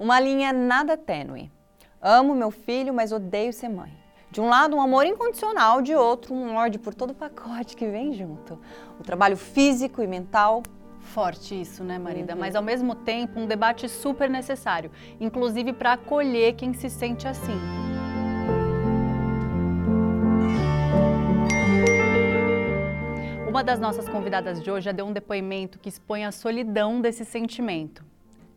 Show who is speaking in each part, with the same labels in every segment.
Speaker 1: Uma linha nada tênue. Amo meu filho, mas odeio ser mãe. De um lado, um amor incondicional, de outro, um ódio por todo o pacote que vem junto. O trabalho físico e mental.
Speaker 2: Forte isso, né, Marida? Uhum. Mas ao mesmo tempo, um debate super necessário, inclusive para acolher quem se sente assim. Uma das nossas convidadas de hoje já deu um depoimento que expõe a solidão desse sentimento.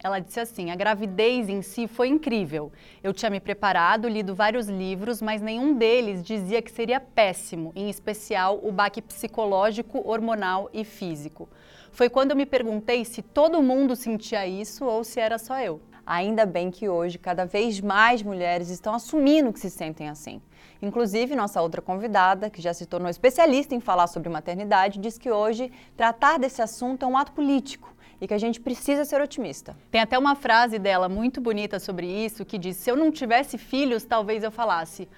Speaker 2: Ela disse assim: a gravidez em si foi incrível. Eu tinha me preparado, lido vários livros, mas nenhum deles dizia que seria péssimo, em especial o baque psicológico, hormonal e físico. Foi quando eu me perguntei se todo mundo sentia isso ou se era só eu.
Speaker 1: Ainda bem que hoje cada vez mais mulheres estão assumindo que se sentem assim. Inclusive, nossa outra convidada, que já se tornou especialista em falar sobre maternidade, diz que hoje tratar desse assunto é um ato político e que a gente precisa ser otimista.
Speaker 2: Tem até uma frase dela muito bonita sobre isso que diz: Se eu não tivesse filhos, talvez eu falasse: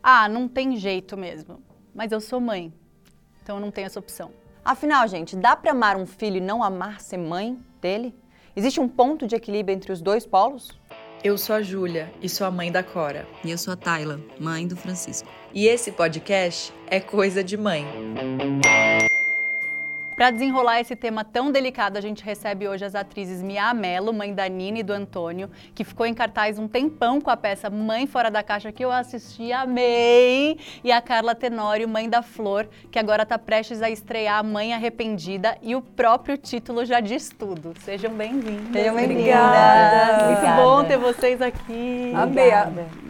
Speaker 2: Ah, não tem jeito mesmo, mas eu sou mãe, então eu não tenho essa opção.
Speaker 1: Afinal, gente, dá para amar um filho e não amar ser mãe dele? Existe um ponto de equilíbrio entre os dois polos?
Speaker 3: Eu sou a Júlia e sou a mãe da Cora.
Speaker 4: E eu sou a Tayla, mãe do Francisco.
Speaker 3: E esse podcast é Coisa de Mãe.
Speaker 2: Para desenrolar esse tema tão delicado, a gente recebe hoje as atrizes Mia Mello, mãe da Nina e do Antônio, que ficou em cartaz um tempão com a peça Mãe Fora da Caixa, que eu assisti, amei, e a Carla Tenório, mãe da Flor, que agora está prestes a estrear Mãe Arrependida, e o próprio título já diz tudo. Sejam bem-vindas.
Speaker 1: Sejam
Speaker 2: bem-vindas. Muito bom ter vocês aqui.
Speaker 5: Amei,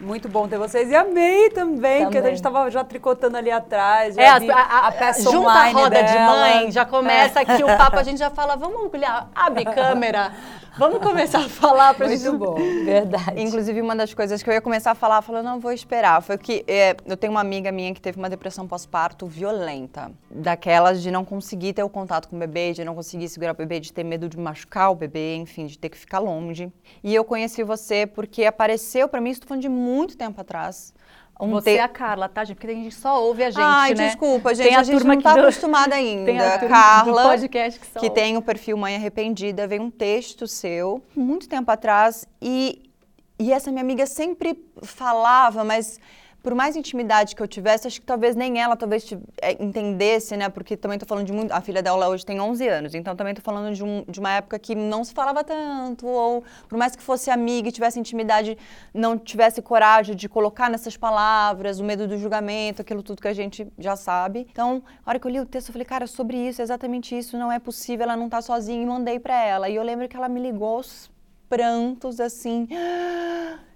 Speaker 5: muito bom ter vocês, e amei também, também. porque a gente estava já tricotando ali atrás,
Speaker 2: é, a, a, a, peça junta online a roda dela. de mãe, já começa aqui o papo, a gente já fala, vamos olhar, abre câmera, vamos começar a falar pra
Speaker 1: Muito
Speaker 2: gente.
Speaker 1: bom, verdade. Inclusive, uma das coisas que eu ia começar a falar, falando, não vou esperar, foi que é, eu tenho uma amiga minha que teve uma depressão pós-parto violenta, daquelas de não conseguir ter o contato com o bebê, de não conseguir segurar o bebê, de ter medo de machucar o bebê, enfim, de ter que ficar longe. E eu conheci você porque apareceu para mim, estou falando de muito tempo atrás,
Speaker 2: um Você te... é a Carla, tá, gente? Porque a gente só ouve a gente,
Speaker 1: Ai,
Speaker 2: né?
Speaker 1: desculpa, gente. Tem a, a gente não tá do... acostumada ainda. Tem a Carla, podcast que, que tem o perfil Mãe Arrependida, veio um texto seu, muito tempo atrás, e, e essa minha amiga sempre falava, mas por mais intimidade que eu tivesse, acho que talvez nem ela talvez é, entendesse, né? Porque também tô falando de muito. A filha dela hoje tem 11 anos, então também tô falando de, um, de uma época que não se falava tanto, ou por mais que fosse amiga e tivesse intimidade, não tivesse coragem de colocar nessas palavras, o medo do julgamento, aquilo tudo que a gente já sabe. Então, a hora que eu li o texto, eu falei, cara, sobre isso, exatamente isso, não é possível, ela não tá sozinha, e mandei para ela. E eu lembro que ela me ligou aos prantos, assim.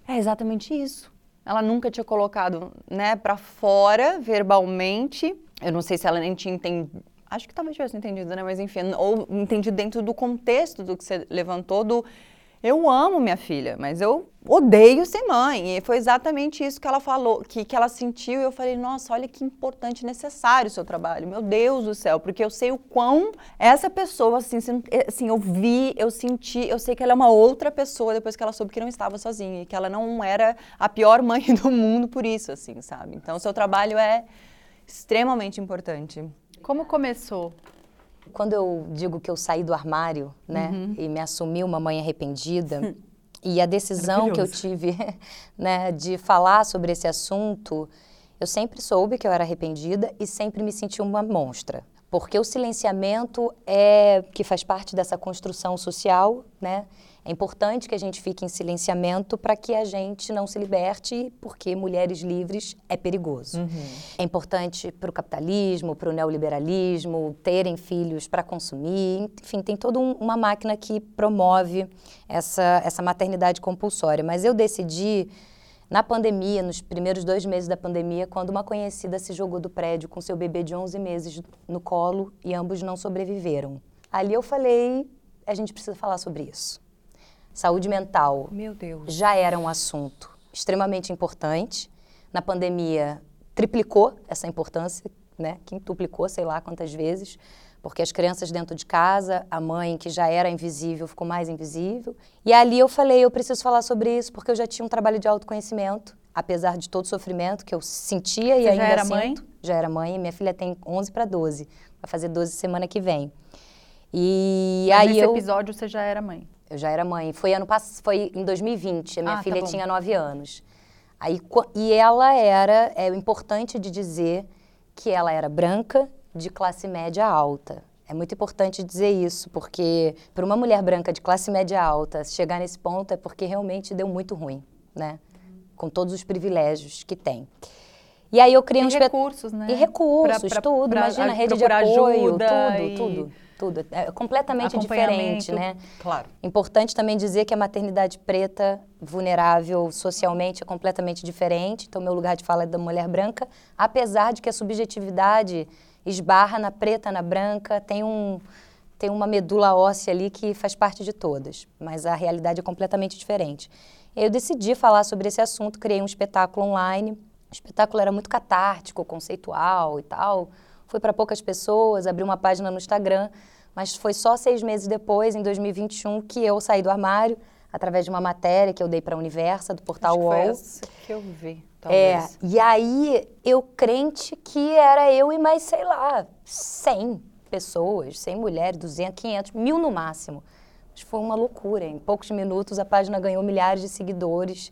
Speaker 1: É exatamente isso ela nunca tinha colocado, né, para fora verbalmente. Eu não sei se ela nem tinha entendido. Acho que talvez tivesse entendido, né? Mas enfim, ou entendido dentro do contexto do que você levantou, do eu amo minha filha, mas eu odeio ser mãe. E foi exatamente isso que ela falou, que, que ela sentiu. E eu falei, nossa, olha que importante e necessário o seu trabalho. Meu Deus do céu, porque eu sei o quão essa pessoa, assim, assim, eu vi, eu senti, eu sei que ela é uma outra pessoa depois que ela soube que não estava sozinha. E que ela não era a pior mãe do mundo por isso, assim, sabe? Então, o seu trabalho é extremamente importante.
Speaker 2: Como começou
Speaker 4: quando eu digo que eu saí do armário, né, uhum. e me assumi uma mãe arrependida, e a decisão que eu tive, né, de falar sobre esse assunto, eu sempre soube que eu era arrependida e sempre me senti uma monstra. Porque o silenciamento é que faz parte dessa construção social, né? É importante que a gente fique em silenciamento para que a gente não se liberte, porque mulheres livres é perigoso. Uhum. É importante para o capitalismo, para o neoliberalismo, terem filhos para consumir. Enfim, tem toda um, uma máquina que promove essa, essa maternidade compulsória. Mas eu decidi na pandemia, nos primeiros dois meses da pandemia, quando uma conhecida se jogou do prédio com seu bebê de 11 meses no colo e ambos não sobreviveram. Ali eu falei, a gente precisa falar sobre isso saúde mental
Speaker 1: Meu Deus.
Speaker 4: já era um assunto extremamente importante. Na pandemia, triplicou essa importância, né? quintuplicou, sei lá quantas vezes, porque as crianças dentro de casa, a mãe que já era invisível ficou mais invisível. E ali eu falei, eu preciso falar sobre isso, porque eu já tinha um trabalho de autoconhecimento, apesar de todo o sofrimento que eu sentia
Speaker 2: Você
Speaker 4: e ainda
Speaker 2: já era
Speaker 4: sinto.
Speaker 2: mãe?
Speaker 4: Já era mãe, minha filha tem 11 para 12, vai fazer 12 semana que vem. E
Speaker 2: Mas
Speaker 4: aí
Speaker 2: nesse
Speaker 4: eu...
Speaker 2: episódio você já era mãe?
Speaker 4: Eu já era mãe. Foi ano passado, foi em 2020. A minha ah, tá filha tá tinha nove anos. Aí, e ela era, é importante de dizer que ela era branca, de classe média alta. É muito importante dizer isso, porque para uma mulher branca de classe média alta chegar nesse ponto é porque realmente deu muito ruim, né? Com todos os privilégios que tem. E aí eu criei
Speaker 2: e
Speaker 4: um
Speaker 2: recursos, né?
Speaker 4: E recursos, pra, pra, tudo. Pra, Imagina, rede de apoio, tudo, e... tudo tudo. É completamente diferente, né?
Speaker 1: Claro.
Speaker 4: Importante também dizer que a maternidade preta, vulnerável socialmente, é completamente diferente. Então, meu lugar de fala é da mulher branca, apesar de que a subjetividade esbarra na preta, na branca, tem um tem uma medula óssea ali que faz parte de todas, mas a realidade é completamente diferente. Eu decidi falar sobre esse assunto, criei um espetáculo online. O espetáculo era muito catártico, conceitual e tal Fui para poucas pessoas, abri uma página no Instagram, mas foi só seis meses depois, em 2021, que eu saí do armário, através de uma matéria que eu dei para a Universa, do portal Acho UOL. Que, foi essa
Speaker 1: que eu vi.
Speaker 4: Talvez. É, e aí eu crente que era eu e mais, sei lá, 100 pessoas, 100 mulheres, 200, 500, mil no máximo. Mas foi uma loucura. Em poucos minutos a página ganhou milhares de seguidores.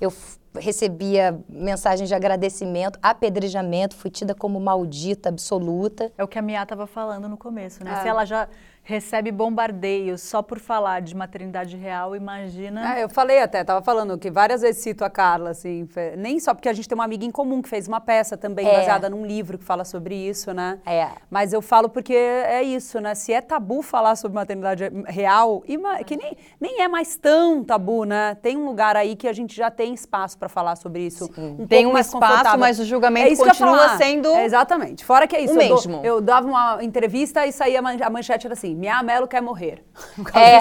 Speaker 4: Eu recebia mensagens de agradecimento, apedrejamento, fui tida como maldita absoluta.
Speaker 2: É o que a Mia estava falando no começo, né? Ah. Se ela já recebe bombardeios só por falar de maternidade real, imagina.
Speaker 5: É, eu falei até, tava falando que várias vezes cito a Carla, assim, nem só porque a gente tem uma amiga em comum que fez uma peça também é. baseada num livro que fala sobre isso, né?
Speaker 4: É.
Speaker 5: Mas eu falo porque é isso, né? Se é tabu falar sobre maternidade real, que nem, nem é mais tão tabu, né? Tem um lugar aí que a gente já tem espaço para falar sobre isso.
Speaker 1: Um tem um espaço, mas o julgamento é continua sendo.
Speaker 5: É exatamente. Fora que é isso.
Speaker 1: O eu mesmo.
Speaker 5: Dou, eu dava uma entrevista e saía a manchete era assim assim, Minha Melo quer morrer.
Speaker 4: É.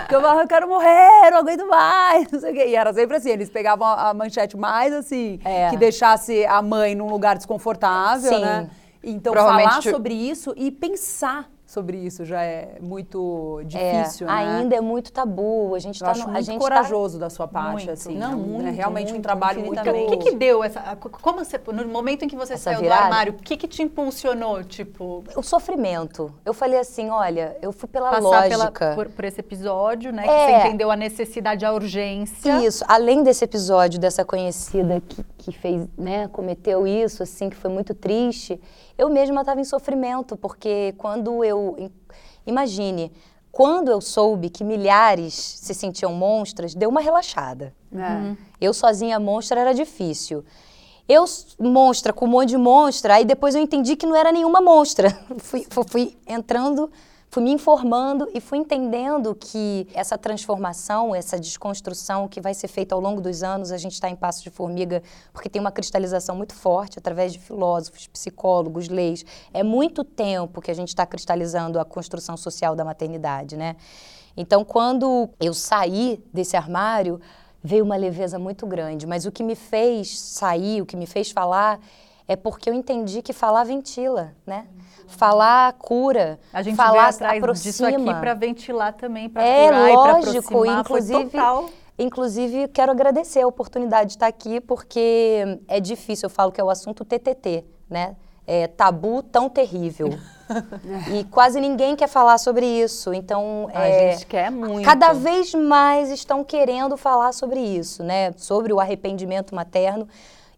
Speaker 5: Porque eu falava, eu quero morrer, não aguento mais, não sei o quê. E era sempre assim, eles pegavam a, a manchete mais assim, é. que deixasse a mãe num lugar desconfortável, Sim. né? Então, falar sobre isso e pensar sobre isso já é muito difícil,
Speaker 4: é,
Speaker 5: né?
Speaker 4: Ainda é muito tabu. A gente está
Speaker 5: no, muito a gente tá corajoso tá... da sua parte,
Speaker 2: muito,
Speaker 5: assim.
Speaker 2: Não, muito,
Speaker 5: é realmente
Speaker 2: muito,
Speaker 5: um trabalho muito.
Speaker 2: O que, que deu essa? Como você, no momento em que você essa saiu virada? do armário, o que, que te impulsionou, tipo?
Speaker 4: O sofrimento. Eu falei assim, olha, eu fui pela Passar lógica.
Speaker 2: Pela, por, por, esse episódio, né? É. Que você entendeu a necessidade, a urgência.
Speaker 4: Isso. Além desse episódio dessa conhecida que, que fez, né, cometeu isso, assim, que foi muito triste. Eu mesma estava em sofrimento porque quando eu Imagine, quando eu soube que milhares se sentiam monstras, deu uma relaxada. É. Eu sozinha monstra era difícil. Eu, monstra, com um monte de monstra, aí depois eu entendi que não era nenhuma monstra. fui, fui entrando fui me informando e fui entendendo que essa transformação, essa desconstrução que vai ser feita ao longo dos anos, a gente está em passo de formiga, porque tem uma cristalização muito forte através de filósofos, psicólogos, leis. É muito tempo que a gente está cristalizando a construção social da maternidade, né? Então, quando eu saí desse armário, veio uma leveza muito grande. Mas o que me fez sair, o que me fez falar, é porque eu entendi que falar ventila, né? Falar cura,
Speaker 2: a gente
Speaker 4: falar
Speaker 2: atrás aproxima. disso aqui para ventilar também, para
Speaker 4: é,
Speaker 2: curar
Speaker 4: lógico,
Speaker 2: e
Speaker 4: inclusive,
Speaker 2: total.
Speaker 4: Inclusive, quero agradecer a oportunidade de estar aqui, porque é difícil, eu falo que é o assunto TTT, né? É, tabu tão terrível. e quase ninguém quer falar sobre isso. Então,
Speaker 1: a é, gente quer muito.
Speaker 4: Cada vez mais estão querendo falar sobre isso, né? Sobre o arrependimento materno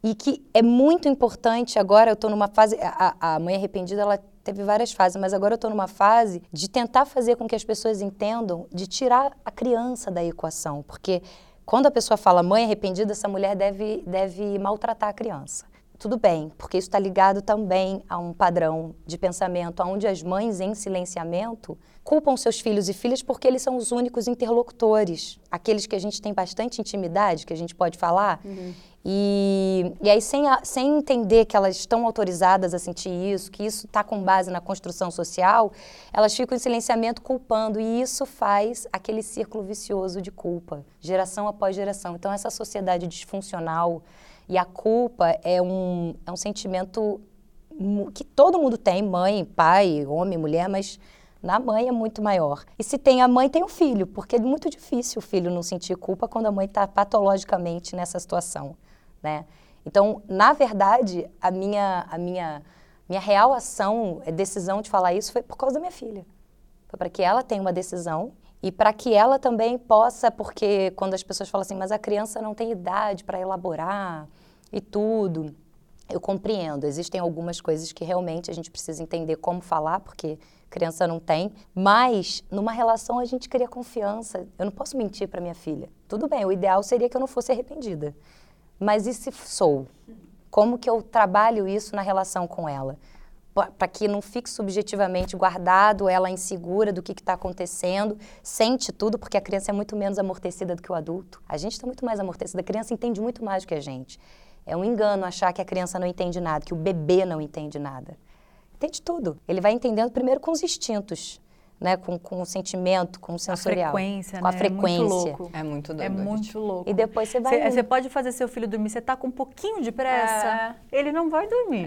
Speaker 4: e que é muito importante agora. Eu estou numa fase, a, a mãe arrependida, ela teve várias fases, mas agora eu estou numa fase de tentar fazer com que as pessoas entendam, de tirar a criança da equação, porque quando a pessoa fala mãe arrependida, essa mulher deve, deve maltratar a criança. Tudo bem, porque isso está ligado também a um padrão de pensamento onde as mães em silenciamento culpam seus filhos e filhas porque eles são os únicos interlocutores, aqueles que a gente tem bastante intimidade, que a gente pode falar, uhum. E, e aí, sem, a, sem entender que elas estão autorizadas a sentir isso, que isso está com base na construção social, elas ficam em silenciamento culpando. E isso faz aquele círculo vicioso de culpa, geração após geração. Então, essa sociedade disfuncional e a culpa é um, é um sentimento que todo mundo tem, mãe, pai, homem, mulher, mas na mãe é muito maior. E se tem a mãe, tem o filho, porque é muito difícil o filho não sentir culpa quando a mãe está patologicamente nessa situação né? Então, na verdade, a minha, a minha, minha real ação, decisão de falar isso foi por causa da minha filha. Foi para que ela tenha uma decisão E para que ela também possa, porque quando as pessoas falam assim, mas a criança não tem idade para elaborar e tudo, eu compreendo. Existem algumas coisas que realmente a gente precisa entender como falar, porque criança não tem, mas numa relação a gente cria confiança. Eu não posso mentir para minha filha. Tudo bem, o ideal seria que eu não fosse arrependida. Mas e se sou? Como que eu trabalho isso na relação com ela? Para que não fique subjetivamente guardado, ela insegura do que está acontecendo, sente tudo, porque a criança é muito menos amortecida do que o adulto. A gente está muito mais amortecida, a criança entende muito mais do que a gente. É um engano achar que a criança não entende nada, que o bebê não entende nada. Entende tudo. Ele vai entendendo primeiro com os instintos né, com, com o sentimento, com o sensorial.
Speaker 2: A frequência,
Speaker 4: com a
Speaker 2: né?
Speaker 4: frequência.
Speaker 2: É muito louco.
Speaker 1: É muito doido.
Speaker 2: É muito louco.
Speaker 4: E depois você vai.
Speaker 2: Você pode fazer seu filho dormir, você tá com um pouquinho de pressa, é. ele não vai dormir.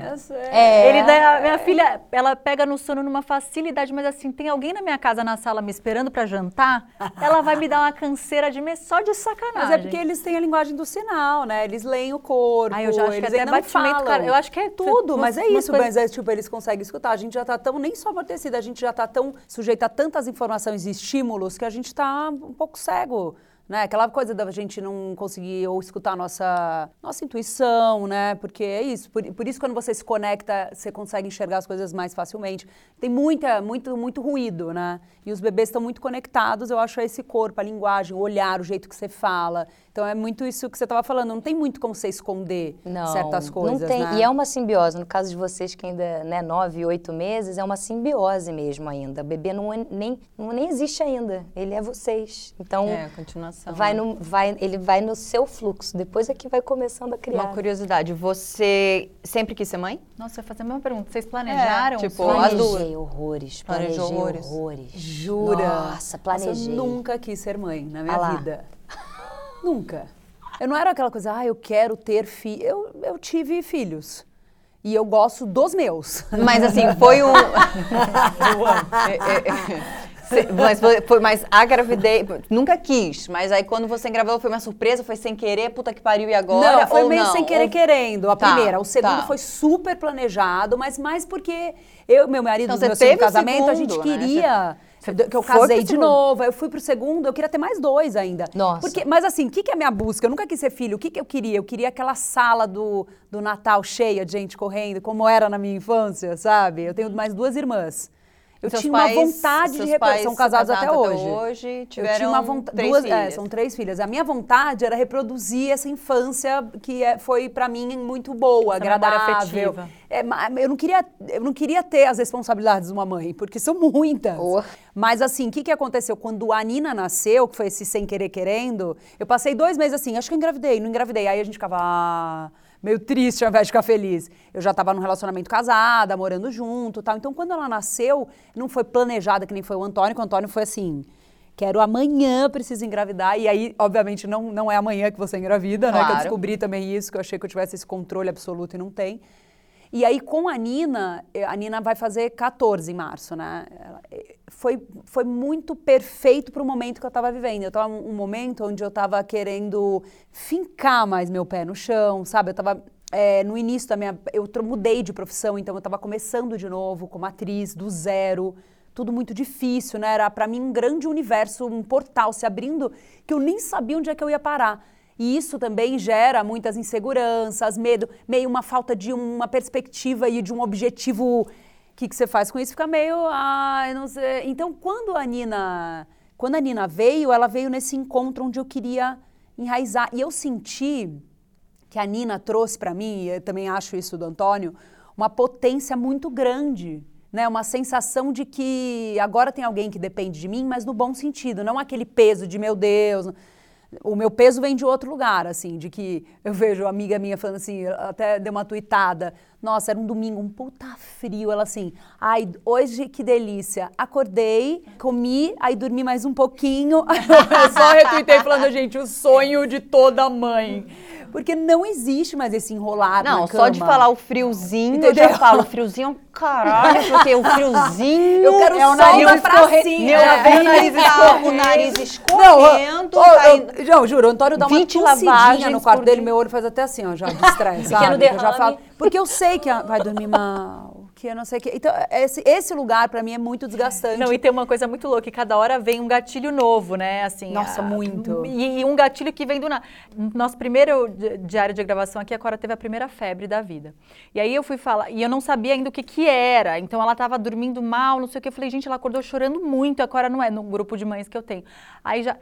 Speaker 4: É.
Speaker 2: Ele dá, minha filha, ela pega no sono numa facilidade, mas assim, tem alguém na minha casa na sala me esperando para jantar, ela vai me dar uma canseira de mês só de sacanagem.
Speaker 5: Mas é porque eles têm a linguagem do sinal, né? Eles leem o corpo.
Speaker 2: Ah, eu já acho
Speaker 5: eles
Speaker 2: que até batimento, cara, eu acho que é
Speaker 5: tudo, mas é isso, coisa... mas é, tipo, eles conseguem escutar. A gente já tá tão nem só amortecida, a gente já tá tão sujeita a tantas informações e estímulos que a gente está um pouco cego né? Aquela coisa da gente não conseguir ou escutar a nossa, nossa intuição, né? Porque é isso. Por, por isso, quando você se conecta, você consegue enxergar as coisas mais facilmente. Tem muita, muito, muito ruído, né? E os bebês estão muito conectados, eu acho, a esse corpo, a linguagem, o olhar, o jeito que você fala. Então, é muito isso que você estava falando. Não tem muito como você esconder não, certas coisas,
Speaker 4: não tem.
Speaker 5: Né?
Speaker 4: E é uma simbiose. No caso de vocês que ainda, né, nove, oito meses, é uma simbiose mesmo ainda. O bebê não é, nem, não, nem existe ainda. Ele é vocês. Então,
Speaker 1: é, continuação
Speaker 4: Vai no, vai, ele vai no seu fluxo, depois é que vai começando a criar.
Speaker 1: Uma curiosidade, você sempre quis ser mãe?
Speaker 2: Nossa, eu ia fazer a mesma pergunta. Vocês planejaram? É,
Speaker 4: tipo, planejei horrores, planejei Planejou horrores. horrores.
Speaker 5: Jura?
Speaker 4: Nossa, planejei. Nossa,
Speaker 5: eu nunca quis ser mãe na minha ah vida. nunca. Eu não era aquela coisa, ah, eu quero ter filhos. Eu, eu tive filhos. E eu gosto dos meus.
Speaker 1: Mas assim, foi um. mas, foi, mas a gravidez, nunca quis, mas aí quando você engravidou foi uma surpresa, foi sem querer, puta que pariu e agora?
Speaker 5: Não, foi meio
Speaker 1: não?
Speaker 5: sem querer ou... querendo, a tá, primeira. O segundo tá. foi super planejado, mas mais porque eu meu marido, então, meu segundo casamento, segundo, a gente né? queria... Né? Que eu casei de novo, eu fui pro segundo, eu queria ter mais dois ainda.
Speaker 4: Nossa.
Speaker 5: Porque, mas assim, o que, que é a minha busca? Eu nunca quis ser filho. O que, que eu queria? Eu queria aquela sala do, do Natal cheia de gente correndo, como era na minha infância, sabe? Eu tenho mais duas irmãs. Eu tinha pais, uma vontade de reproduzir. São casados até hoje.
Speaker 1: Até hoje tiveram
Speaker 5: eu tinha uma vontade. Três duas, é, são três filhas. A minha vontade era reproduzir essa infância que é, foi para mim muito boa, essa agradável. É, eu não queria, eu não queria ter as responsabilidades de uma mãe, porque são muitas. Oh. Mas assim, o que, que aconteceu quando a Nina nasceu, que foi esse sem querer querendo? Eu passei dois meses assim, acho que eu engravidei, não engravidei. Aí a gente ficava ah, meio triste ao invés de ficar feliz. Eu já estava num relacionamento casada, morando junto tal. Então, quando ela nasceu, não foi planejada que nem foi o Antônio, que o Antônio foi assim. Quero amanhã, preciso engravidar. E aí, obviamente, não, não é amanhã que você engravida, claro. né? Que eu descobri também isso, que eu achei que eu tivesse esse controle absoluto e não tem. E aí, com a Nina, eh, a Nina vai fazer 14 em março, né? Eh, foi, foi muito perfeito para o momento que eu estava vivendo. Eu estava um momento onde eu estava querendo fincar mais meu pé no chão, sabe? Eu estava é, no início da minha. Eu mudei de profissão, então eu estava começando de novo como atriz, do zero. Tudo muito difícil, né? Era para mim um grande universo, um portal se abrindo que eu nem sabia onde é que eu ia parar. E isso também gera muitas inseguranças, medo, meio uma falta de uma perspectiva e de um objetivo. O que, que você faz com isso? Fica meio. Ah, não sei. Então, quando a Nina. Quando a Nina veio, ela veio nesse encontro onde eu queria enraizar. E eu senti que a Nina trouxe para mim, e eu também acho isso do Antônio, uma potência muito grande. Né, uma sensação de que agora tem alguém que depende de mim, mas no bom sentido, não aquele peso de meu Deus o meu peso vem de outro lugar, assim, de que eu vejo amiga minha falando assim, até deu uma tuitada, nossa, era um domingo, um puta frio, ela assim, ai, hoje que delícia, acordei, comi, aí dormi mais um pouquinho, eu só retuitei falando, gente, o sonho de toda mãe. Porque não existe mais esse enrolar
Speaker 1: Não,
Speaker 5: só
Speaker 1: de falar o friozinho, Entendeu? eu já falo, friozinho é caralho, porque o friozinho...
Speaker 5: Eu quero
Speaker 1: é
Speaker 5: o nariz
Speaker 1: pracinha. Meu, é. o nariz escorrendo, o nariz escorrendo. Não,
Speaker 5: tá eu, não, juro, o Antônio dá uma tossidinha no quarto dele, meu olho faz até assim, ó, já de estresse, sabe? Eu já falo, porque eu sei que vai dormir mal que eu não sei que. Então, esse, esse lugar para mim é muito desgastante.
Speaker 2: Não, e tem uma coisa muito louca, que cada hora vem um gatilho novo, né? Assim,
Speaker 5: Nossa,
Speaker 2: a,
Speaker 5: muito.
Speaker 2: E, e, um gatilho que vem do nada. Nosso primeiro diário de gravação aqui, a Cora teve a primeira febre da vida. E aí eu fui falar, e eu não sabia ainda o que que era. Então ela tava dormindo mal, não sei o que. Eu falei, gente, ela acordou chorando muito. A Cora não é no grupo de mães que eu tenho. Aí já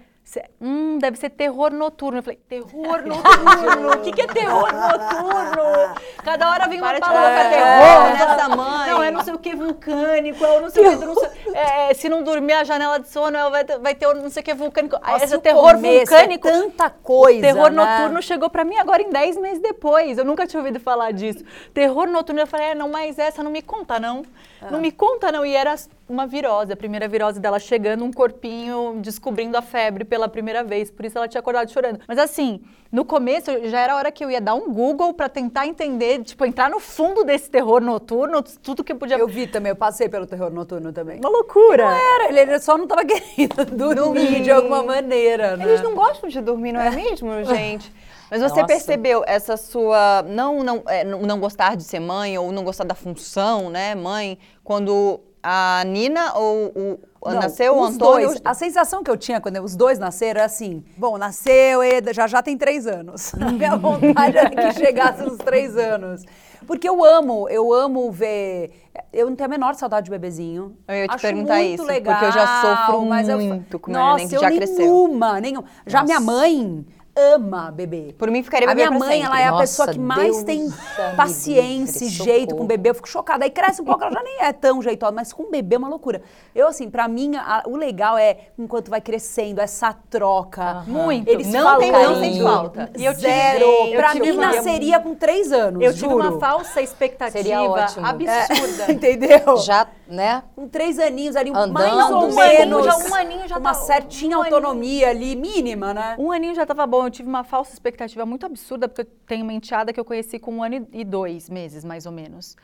Speaker 2: Hum, deve ser terror noturno. Eu falei, terror noturno? O que, que é terror noturno? Cada hora vem uma Para palavra é, terror nessa mãe. Não, é não sei o que vulcânico, é não sei o que. Não sei, é, se não dormir a janela de sono, vai, vai ter não sei o que vulcânico. Nossa, Esse terror é vulcânico.
Speaker 5: É tanta coisa.
Speaker 2: Terror
Speaker 5: né?
Speaker 2: noturno chegou pra mim agora em 10 meses depois. Eu nunca tinha ouvido falar disso. Terror noturno, eu falei, é, não, mas essa não me conta, não. Ah. Não me conta, não. E era uma virose, a primeira virose dela chegando, um corpinho descobrindo a febre pela primeira vez. Por isso ela tinha acordado chorando. Mas assim, no começo já era a hora que eu ia dar um Google para tentar entender, tipo, entrar no fundo desse terror noturno, tudo que podia.
Speaker 5: Eu vi também, eu passei pelo terror noturno também.
Speaker 2: Uma loucura.
Speaker 5: Não era, ele, ele só não tava querendo dormir de alguma maneira, né?
Speaker 1: Eles não gostam de dormir, não é mesmo, gente? Mas você Nossa. percebeu essa sua não, não, é, não gostar de ser mãe ou não gostar da função, né, mãe, quando a Nina ou o não, nasceu o Antônio? Dois,
Speaker 5: a sensação que eu tinha quando os dois nasceram era assim: bom, nasceu, Eda, já já tem três anos. A minha vontade era que chegasse nos três anos. Porque eu amo, eu amo ver. Eu não tenho a menor saudade de bebezinho.
Speaker 1: Eu ia te Acho perguntar isso, legal, porque eu já sofro muito eu, com nossa, neném que já cresceu.
Speaker 5: Nenhuma, nenhuma. Já minha mãe ama bebê.
Speaker 1: Por mim ficaria
Speaker 5: bebê
Speaker 1: A minha
Speaker 5: mãe, ela é Nossa, a pessoa que mais Deus tem paciência e jeito com bebê. Eu fico chocada. Aí cresce um pouco, ela já nem é tão jeitosa, mas com bebê é uma loucura. Eu, assim, pra mim, a, o legal é, enquanto vai crescendo, essa troca.
Speaker 2: Uhum. Muito.
Speaker 5: Eles não falam tem, não tem falta. E eu Zero. Tive, pra mim, uma... nasceria com três anos,
Speaker 2: Eu
Speaker 5: juro.
Speaker 2: tive uma falsa expectativa absurda.
Speaker 5: É, entendeu?
Speaker 4: Já, né?
Speaker 5: Com três aninhos ali,
Speaker 4: Andando,
Speaker 5: mais ou
Speaker 2: um
Speaker 5: menos.
Speaker 2: Aninho, já, um aninho já
Speaker 5: Uma
Speaker 2: tá,
Speaker 5: certinha
Speaker 2: um
Speaker 5: autonomia aninho. ali, mínima, né?
Speaker 2: Um aninho já tava bom. Eu tive uma falsa expectativa muito absurda, porque eu tenho uma enteada que eu conheci com um ano e dois meses, mais ou menos.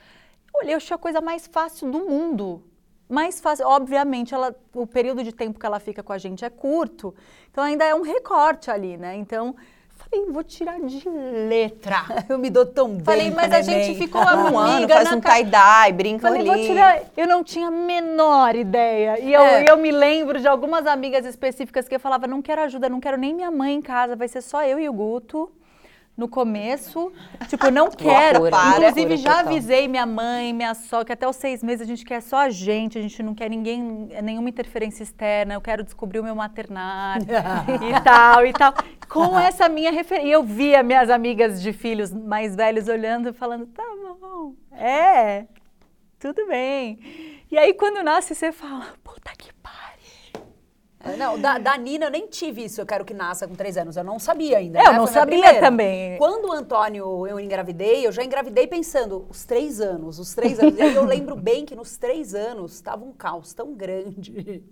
Speaker 2: Olhei, eu achei a coisa mais fácil do mundo. Mais fácil, obviamente, ela, o período de tempo que ela fica com a gente é curto, então ainda é um recorte ali, né? Então, falei, vou tirar de letra.
Speaker 5: eu me dou tão bem.
Speaker 2: Falei, mas a gente ficou um
Speaker 1: ano, faz um tie-dye, brinca falei, ali. Vou tirar.
Speaker 2: Eu não tinha a menor ideia. E eu, é. eu me lembro de algumas amigas específicas que eu falava, não quero ajuda, não quero nem minha mãe em casa, vai ser só eu e o Guto no começo, tipo, não quero. Loucura, Inclusive, já total. avisei minha mãe, minha sogra, que até os seis meses a gente quer só a gente, a gente não quer ninguém, nenhuma interferência externa, eu quero descobrir o meu maternar e tal, e tal. Com essa minha referência. E eu via minhas amigas de filhos mais velhos olhando e falando, tá bom, é, tudo bem. E aí, quando nasce, você fala, puta que
Speaker 5: não, da, da, Nina eu nem tive isso, eu quero que nasça com três anos. Eu não sabia ainda.
Speaker 2: É, né? eu não sabia também.
Speaker 5: Quando o Antônio eu engravidei, eu já engravidei pensando, os três anos, os três anos. e aí eu lembro bem que nos três anos estava um caos tão grande.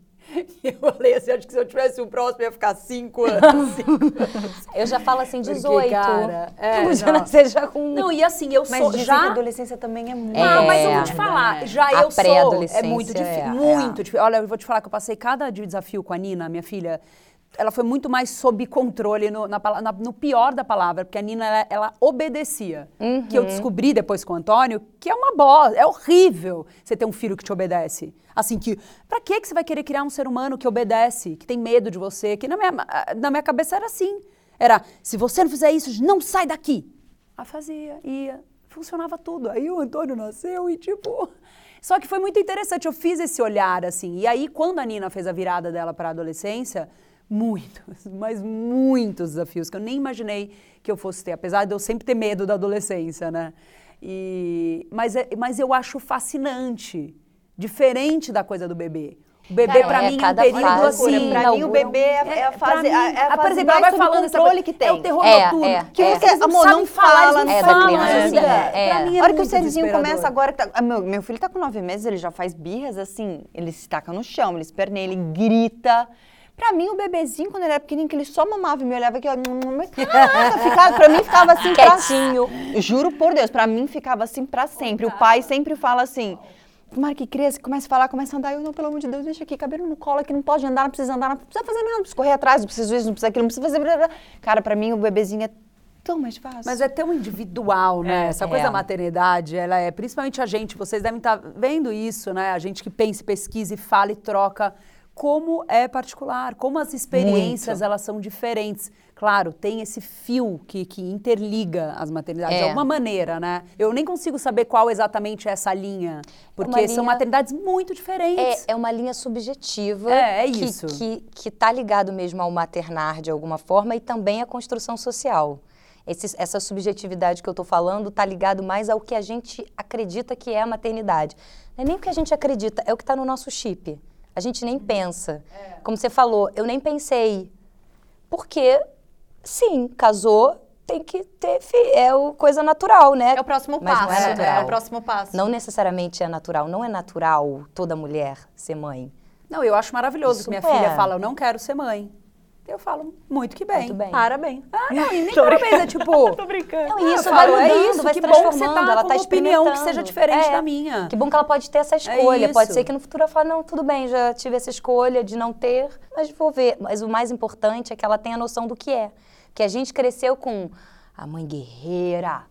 Speaker 5: E eu falei assim, acho que se eu tivesse um próximo ia ficar cinco anos. Cinco
Speaker 4: anos. Eu já falo assim, 18. Porque,
Speaker 5: cara,
Speaker 4: é, podia nascer já com...
Speaker 5: Não, e assim, eu
Speaker 1: mas
Speaker 5: sou
Speaker 1: já...
Speaker 5: Mas
Speaker 1: a adolescência também é muito...
Speaker 5: Ah, mas eu vou te falar, já a eu sou... É muito difícil, é, muito é. difícil. Olha, eu vou te falar que eu passei cada desafio com a Nina, minha filha, ela foi muito mais sob controle no, na, na, no pior da palavra, porque a Nina, ela, ela obedecia. Uhum. Que eu descobri depois com o Antônio que é uma bosta, é horrível você ter um filho que te obedece. Assim, que pra que você vai querer criar um ser humano que obedece, que tem medo de você? Que na minha, na minha cabeça era assim. Era, se você não fizer isso, não sai daqui. Aí fazia, ia, funcionava tudo. Aí o Antônio nasceu e tipo... Só que foi muito interessante, eu fiz esse olhar assim. E aí, quando a Nina fez a virada dela para a adolescência, muitos, mas muitos desafios que eu nem imaginei que eu fosse ter, apesar de eu sempre ter medo da adolescência, né? E, mas, é, mas eu acho fascinante, diferente da coisa do bebê. O bebê, para é, mim, é um período fase, assim.
Speaker 1: Pra mim, o bebê é, é a fase. Mim, é a, fase exemplo,
Speaker 5: vai falando controle que tem. É
Speaker 1: o terror é, noturno. É,
Speaker 5: que é. vocês amor, não fala, não
Speaker 4: é
Speaker 5: fala.
Speaker 4: Criança, assim,
Speaker 1: é. Pra mim é a hora que o Serginho começa agora. Tá, meu, meu filho tá com nove meses, ele já faz birras assim. Ele se taca no chão, ele esperneia, ele grita. Pra mim, o bebezinho, quando ele era pequenininho, que ele só mamava e me olhava aqui, ó. Caraca, ficava, pra mim ficava assim.
Speaker 4: Quietinho.
Speaker 1: Pra, juro por Deus, pra mim ficava assim pra sempre. O pai sempre fala assim. Tomara que cresça, começa a falar, começa a andar. Eu, não, pelo amor de Deus, deixa aqui, cabelo no colo aqui, não pode andar, não precisa andar, não precisa fazer nada, não precisa correr atrás, não precisa isso, não precisa aquilo, não precisa fazer. Cara, pra mim o bebezinho é tão mais fácil.
Speaker 5: Mas é tão individual, né? É, Essa coisa é. da maternidade, ela é, principalmente a gente, vocês devem estar tá vendo isso, né? A gente que pensa, pesquisa e fala e troca como é particular, como as experiências Muito. elas são diferentes. Claro, tem esse fio que, que interliga as maternidades é. de alguma maneira, né? Eu nem consigo saber qual exatamente é essa linha, porque é linha... são maternidades muito diferentes.
Speaker 4: É, é uma linha subjetiva.
Speaker 5: É, é isso.
Speaker 4: Que, que, que tá ligado mesmo ao maternar de alguma forma e também à construção social. Esse, essa subjetividade que eu estou falando está ligado mais ao que a gente acredita que é a maternidade. Não é nem o que a gente acredita, é o que está no nosso chip. A gente nem pensa. É. Como você falou, eu nem pensei. Porque, sim, casou, tem que ter é o coisa natural, né?
Speaker 2: É o próximo Mas passo. Não é, natural. é o próximo passo.
Speaker 4: Não necessariamente é natural. Não é natural toda mulher ser mãe.
Speaker 5: Não, eu acho maravilhoso Isso que minha é. filha fala, eu não quero ser mãe. Eu falo, muito que bem. Muito bem. Parabéns. Ah, não, e nem parabéns, é tipo...
Speaker 2: Tô brincando.
Speaker 4: Não, isso vai mudando, é isso, vai que você tá ela tá
Speaker 5: opinião que seja diferente é, da minha.
Speaker 4: Que bom que ela pode ter essa é escolha. É pode ser que no futuro ela fale, não, tudo bem, já tive essa escolha de não ter, mas vou ver. Mas o mais importante é que ela tenha noção do que é. Que a gente cresceu com a mãe guerreira,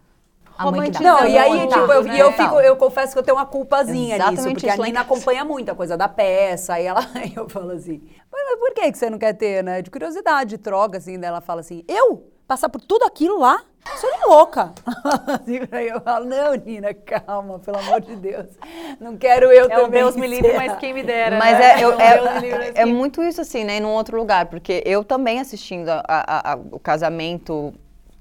Speaker 5: não, e aí, tipo, eu, né? eu, fico, eu confesso que eu tenho uma culpazinha Exatamente nisso, porque a Nina acompanha muito a coisa da peça, aí ela, eu falo assim, mas, mas por que, que você não quer ter, né? De curiosidade, troca, assim, daí ela fala assim, eu? Passar por tudo aquilo lá? Sou nem louca. assim, aí eu falo, não, Nina, calma, pelo amor de Deus. Não quero eu é também.
Speaker 2: Deus me livre, mas quem me dera.
Speaker 1: Mas né? é, eu, é, é, é, muito isso, assim, né? Em um outro lugar, porque eu também assistindo a, a, a, o casamento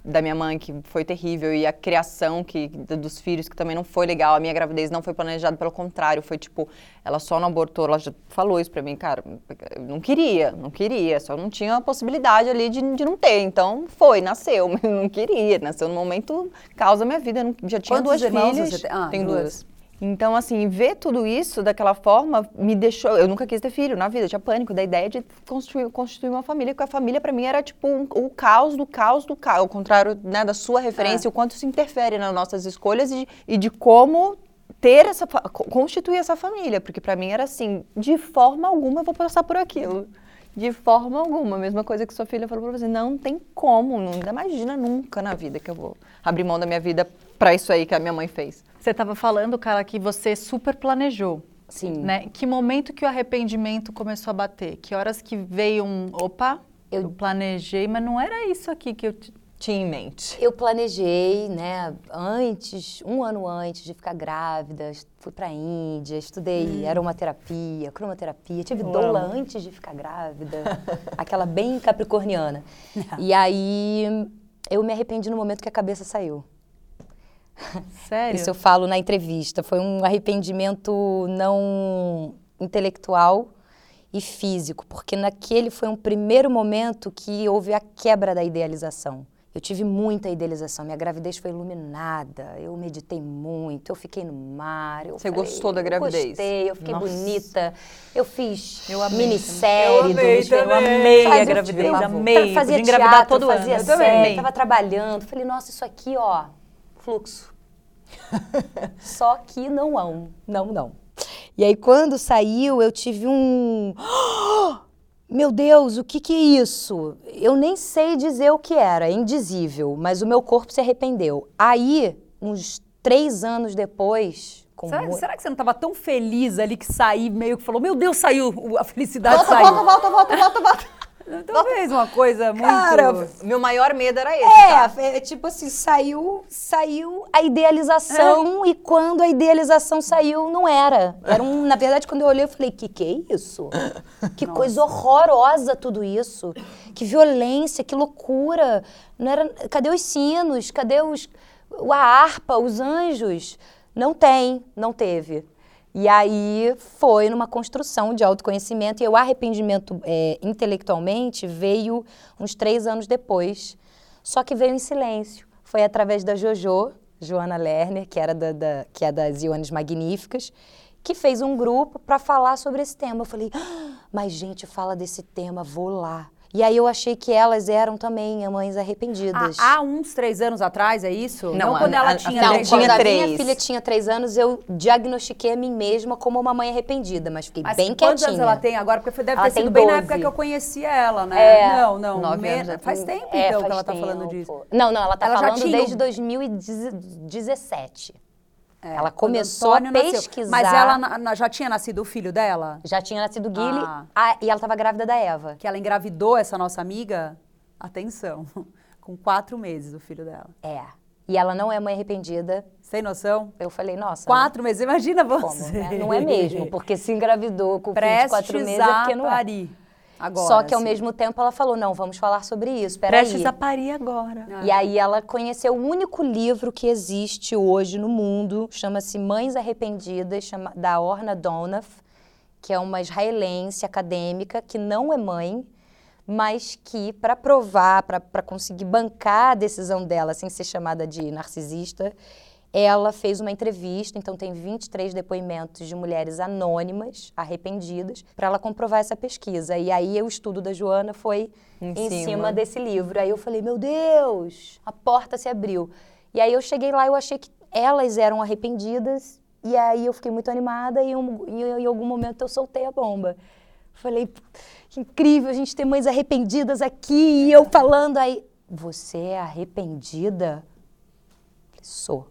Speaker 1: da minha mãe, que foi terrível, e a criação que, dos filhos, que também não foi legal. A minha gravidez não foi planejada, pelo contrário, foi tipo, ela só não abortou, ela já falou isso pra mim, cara, eu não queria, não queria, só não tinha a possibilidade ali de, de não ter. Então foi, nasceu, mas não queria, nasceu no momento, causa minha vida, não, já tinha
Speaker 5: Quantos
Speaker 1: duas filhas. Você
Speaker 5: tem? Ah,
Speaker 1: tem duas. duas. Então, assim, ver tudo isso daquela forma me deixou. Eu nunca quis ter filho na vida, eu tinha pânico da ideia de construir, construir uma família, porque a família para mim era tipo um, o caos do caos do caos, ao contrário né, da sua referência, é. o quanto isso interfere nas nossas escolhas e, e de como ter essa constituir essa família, porque para mim era assim, de forma alguma eu vou passar por aquilo. De forma alguma, a mesma coisa que sua filha falou para você, não tem como, não imagina nunca na vida que eu vou abrir mão da minha vida para isso aí que a minha mãe fez.
Speaker 2: Você estava falando, cara, que você super planejou.
Speaker 4: Sim.
Speaker 2: Né? Que momento que o arrependimento começou a bater? Que horas que veio um, opa, eu, eu planejei, mas não era isso aqui que eu tinha em mente?
Speaker 4: Eu planejei, né, antes, um ano antes de ficar grávida, fui para a Índia, estudei hum. aromaterapia, cromoterapia, tive eu doula amo. antes de ficar grávida, aquela bem capricorniana. e aí eu me arrependi no momento que a cabeça saiu.
Speaker 2: Sério?
Speaker 4: Isso eu falo na entrevista. Foi um arrependimento não intelectual e físico, porque naquele foi um primeiro momento que houve a quebra da idealização. Eu tive muita idealização, minha gravidez foi iluminada, eu meditei muito, eu fiquei no mar.
Speaker 1: Você falei, gostou da gravidez?
Speaker 4: Eu gostei, eu fiquei Nossa. bonita, eu fiz eu amei, minissérie.
Speaker 2: Eu amei, do, eu amei a gravidez, eu, amei.
Speaker 4: Fazia
Speaker 2: teatro,
Speaker 4: engravidar todo fazia ano. Série, tava trabalhando, falei, nossa, isso aqui, ó, fluxo. Só que não, não, não, não. E aí quando saiu, eu tive um Meu Deus, o que que é isso? Eu nem sei dizer o que era, é indizível, mas o meu corpo se arrependeu. Aí, uns três anos depois,
Speaker 5: Será, será, que você não estava tão feliz ali que saí, meio que falou, meu Deus, saiu, a felicidade
Speaker 1: volta,
Speaker 5: saiu.
Speaker 1: Volta, volta, volta, volta, volta.
Speaker 5: Talvez uma coisa muito.
Speaker 1: Cara, meu maior medo era esse. É,
Speaker 4: tá? é tipo assim, saiu, saiu a idealização é. e quando a idealização saiu, não era. Era um, na verdade, quando eu olhei, eu falei, que que é isso? Que Nossa. coisa horrorosa tudo isso. Que violência, que loucura. Não era, cadê os sinos? Cadê os a harpa, os anjos? Não tem, não teve. E aí foi numa construção de autoconhecimento e o arrependimento é, intelectualmente veio uns três anos depois, só que veio em silêncio. Foi através da Jojo, Joana Lerner, que, era da, da que é das Iones Magníficas, que fez um grupo para falar sobre esse tema. Eu falei, ah, mas gente, fala desse tema, vou lá. E aí eu achei que elas eram também mães arrependidas.
Speaker 5: Ah, há uns três anos atrás, é isso?
Speaker 4: Não, não quando ela a, tinha, não, três. Quando a minha filha tinha três anos, eu diagnostiquei a mim mesma como uma mãe arrependida, mas fiquei mas bem quantos quietinha. Quantos anos
Speaker 5: ela tem agora? Porque deve ela ter sido bem na época que eu conhecia ela, né? É, não, não. Nove me... anos. Faz tempo, é, então, faz que ela tá falando disso.
Speaker 4: Não, não, ela tá ela falando desde 2017. É, ela começou a pesquisar.
Speaker 5: Nasceu. Mas ela já tinha nascido o filho dela?
Speaker 4: Já tinha nascido o Guile ah. e ela estava grávida da Eva.
Speaker 5: Que ela engravidou essa nossa amiga, atenção, com quatro meses o filho dela.
Speaker 4: É. E ela não é mãe arrependida.
Speaker 5: Sem noção?
Speaker 4: Eu falei, nossa.
Speaker 5: Quatro meses, imagina você.
Speaker 4: Como, né? Não é mesmo, porque se engravidou com quatro meses é porque não é. Parir. Agora, Só que ao mesmo tempo ela falou, não, vamos falar sobre isso, peraí.
Speaker 1: Prestes a parir agora.
Speaker 4: Ah. E aí ela conheceu o único livro que existe hoje no mundo, chama-se Mães Arrependidas, chama, da Orna Donath, que é uma israelense acadêmica que não é mãe, mas que, para provar, para conseguir bancar a decisão dela sem ser chamada de narcisista, ela fez uma entrevista, então tem 23 depoimentos de mulheres anônimas, arrependidas, para ela comprovar essa pesquisa. E aí o estudo da Joana foi em, em cima. cima. desse livro. Aí eu falei, meu Deus, a porta se abriu. E aí eu cheguei lá, eu achei que elas eram arrependidas, e aí eu fiquei muito animada e um, em, em algum momento eu soltei a bomba. Falei, que incrível a gente ter mães arrependidas aqui, e eu falando aí, você é arrependida? Falei, sou.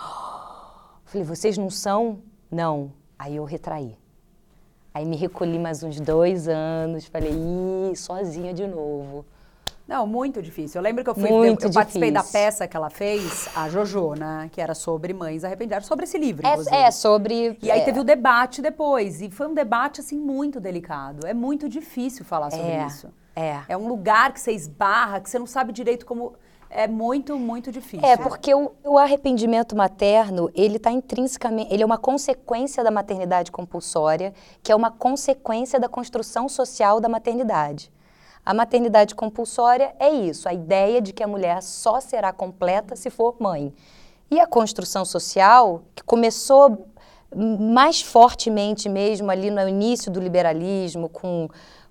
Speaker 4: Falei, vocês não são? Não. Aí eu retraí. Aí me recolhi mais uns dois anos, falei, ih, sozinha de novo.
Speaker 5: Não, muito difícil. Eu lembro que eu fui, eu, eu participei da peça que ela fez, a Jojo, né? Que era sobre mães arrependidas, sobre esse livro.
Speaker 4: É, é sobre.
Speaker 5: E aí é. teve o debate depois. E foi um debate, assim, muito delicado. É muito difícil falar sobre é, isso. É. É um lugar que você esbarra, que você não sabe direito como é muito, muito difícil.
Speaker 4: É, porque o, o arrependimento materno, ele está intrinsecamente, ele é uma consequência da maternidade compulsória, que é uma consequência da construção social da maternidade. A maternidade compulsória é isso, a ideia de que a mulher só será completa se for mãe. E a construção social, que começou mais fortemente mesmo ali no início do liberalismo, com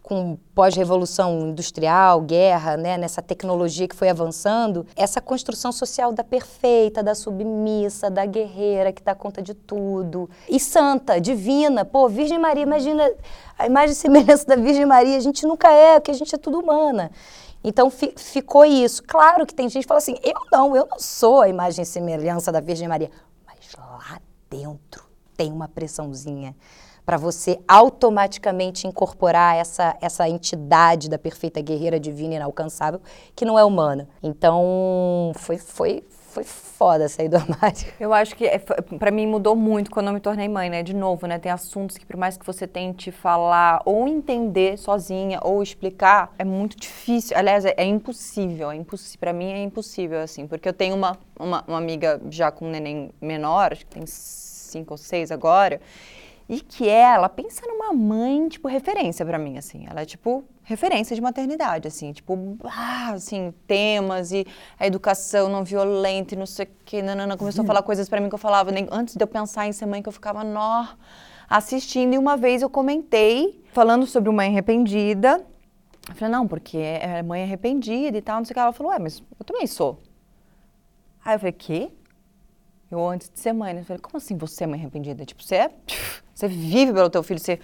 Speaker 4: com pós-revolução industrial, guerra, né, nessa tecnologia que foi avançando, essa construção social da perfeita, da submissa, da guerreira que dá conta de tudo. E santa, divina, pô, Virgem Maria, imagina a imagem e semelhança da Virgem Maria, a gente nunca é, porque a gente é tudo humana. Então fi, ficou isso. Claro que tem gente que fala assim: eu não, eu não sou a imagem e semelhança da Virgem Maria. Mas lá dentro tem uma pressãozinha para você automaticamente incorporar essa, essa entidade da perfeita guerreira divina inalcançável que não é humana. Então, foi, foi, foi foda sair do armário.
Speaker 1: Eu acho que é, para mim mudou muito quando eu me tornei mãe, né? De novo, né? Tem assuntos que por mais que você tente falar ou entender sozinha ou explicar, é muito difícil. Aliás, é, é impossível, é impossível. Para mim é impossível assim, porque eu tenho uma, uma, uma amiga já com um neném menor, acho que tem cinco ou seis agora, e que ela pensa numa mãe, tipo, referência para mim, assim. Ela é, tipo, referência de maternidade, assim. Tipo, ah, assim, temas e a educação não violenta e não sei o quê. Nanana, começou a falar coisas para mim que eu falava, nem antes de eu pensar em ser mãe, que eu ficava, nó, assistindo. E uma vez eu comentei, falando sobre mãe arrependida. Eu falei, não, porque é mãe arrependida e tal, não sei o que. Ela falou, ué, mas eu também sou. Aí eu falei, quê? Eu antes de ser mãe, né? Falei, como assim você é mãe arrependida? Tipo, você é... Você vive pelo teu filho, você.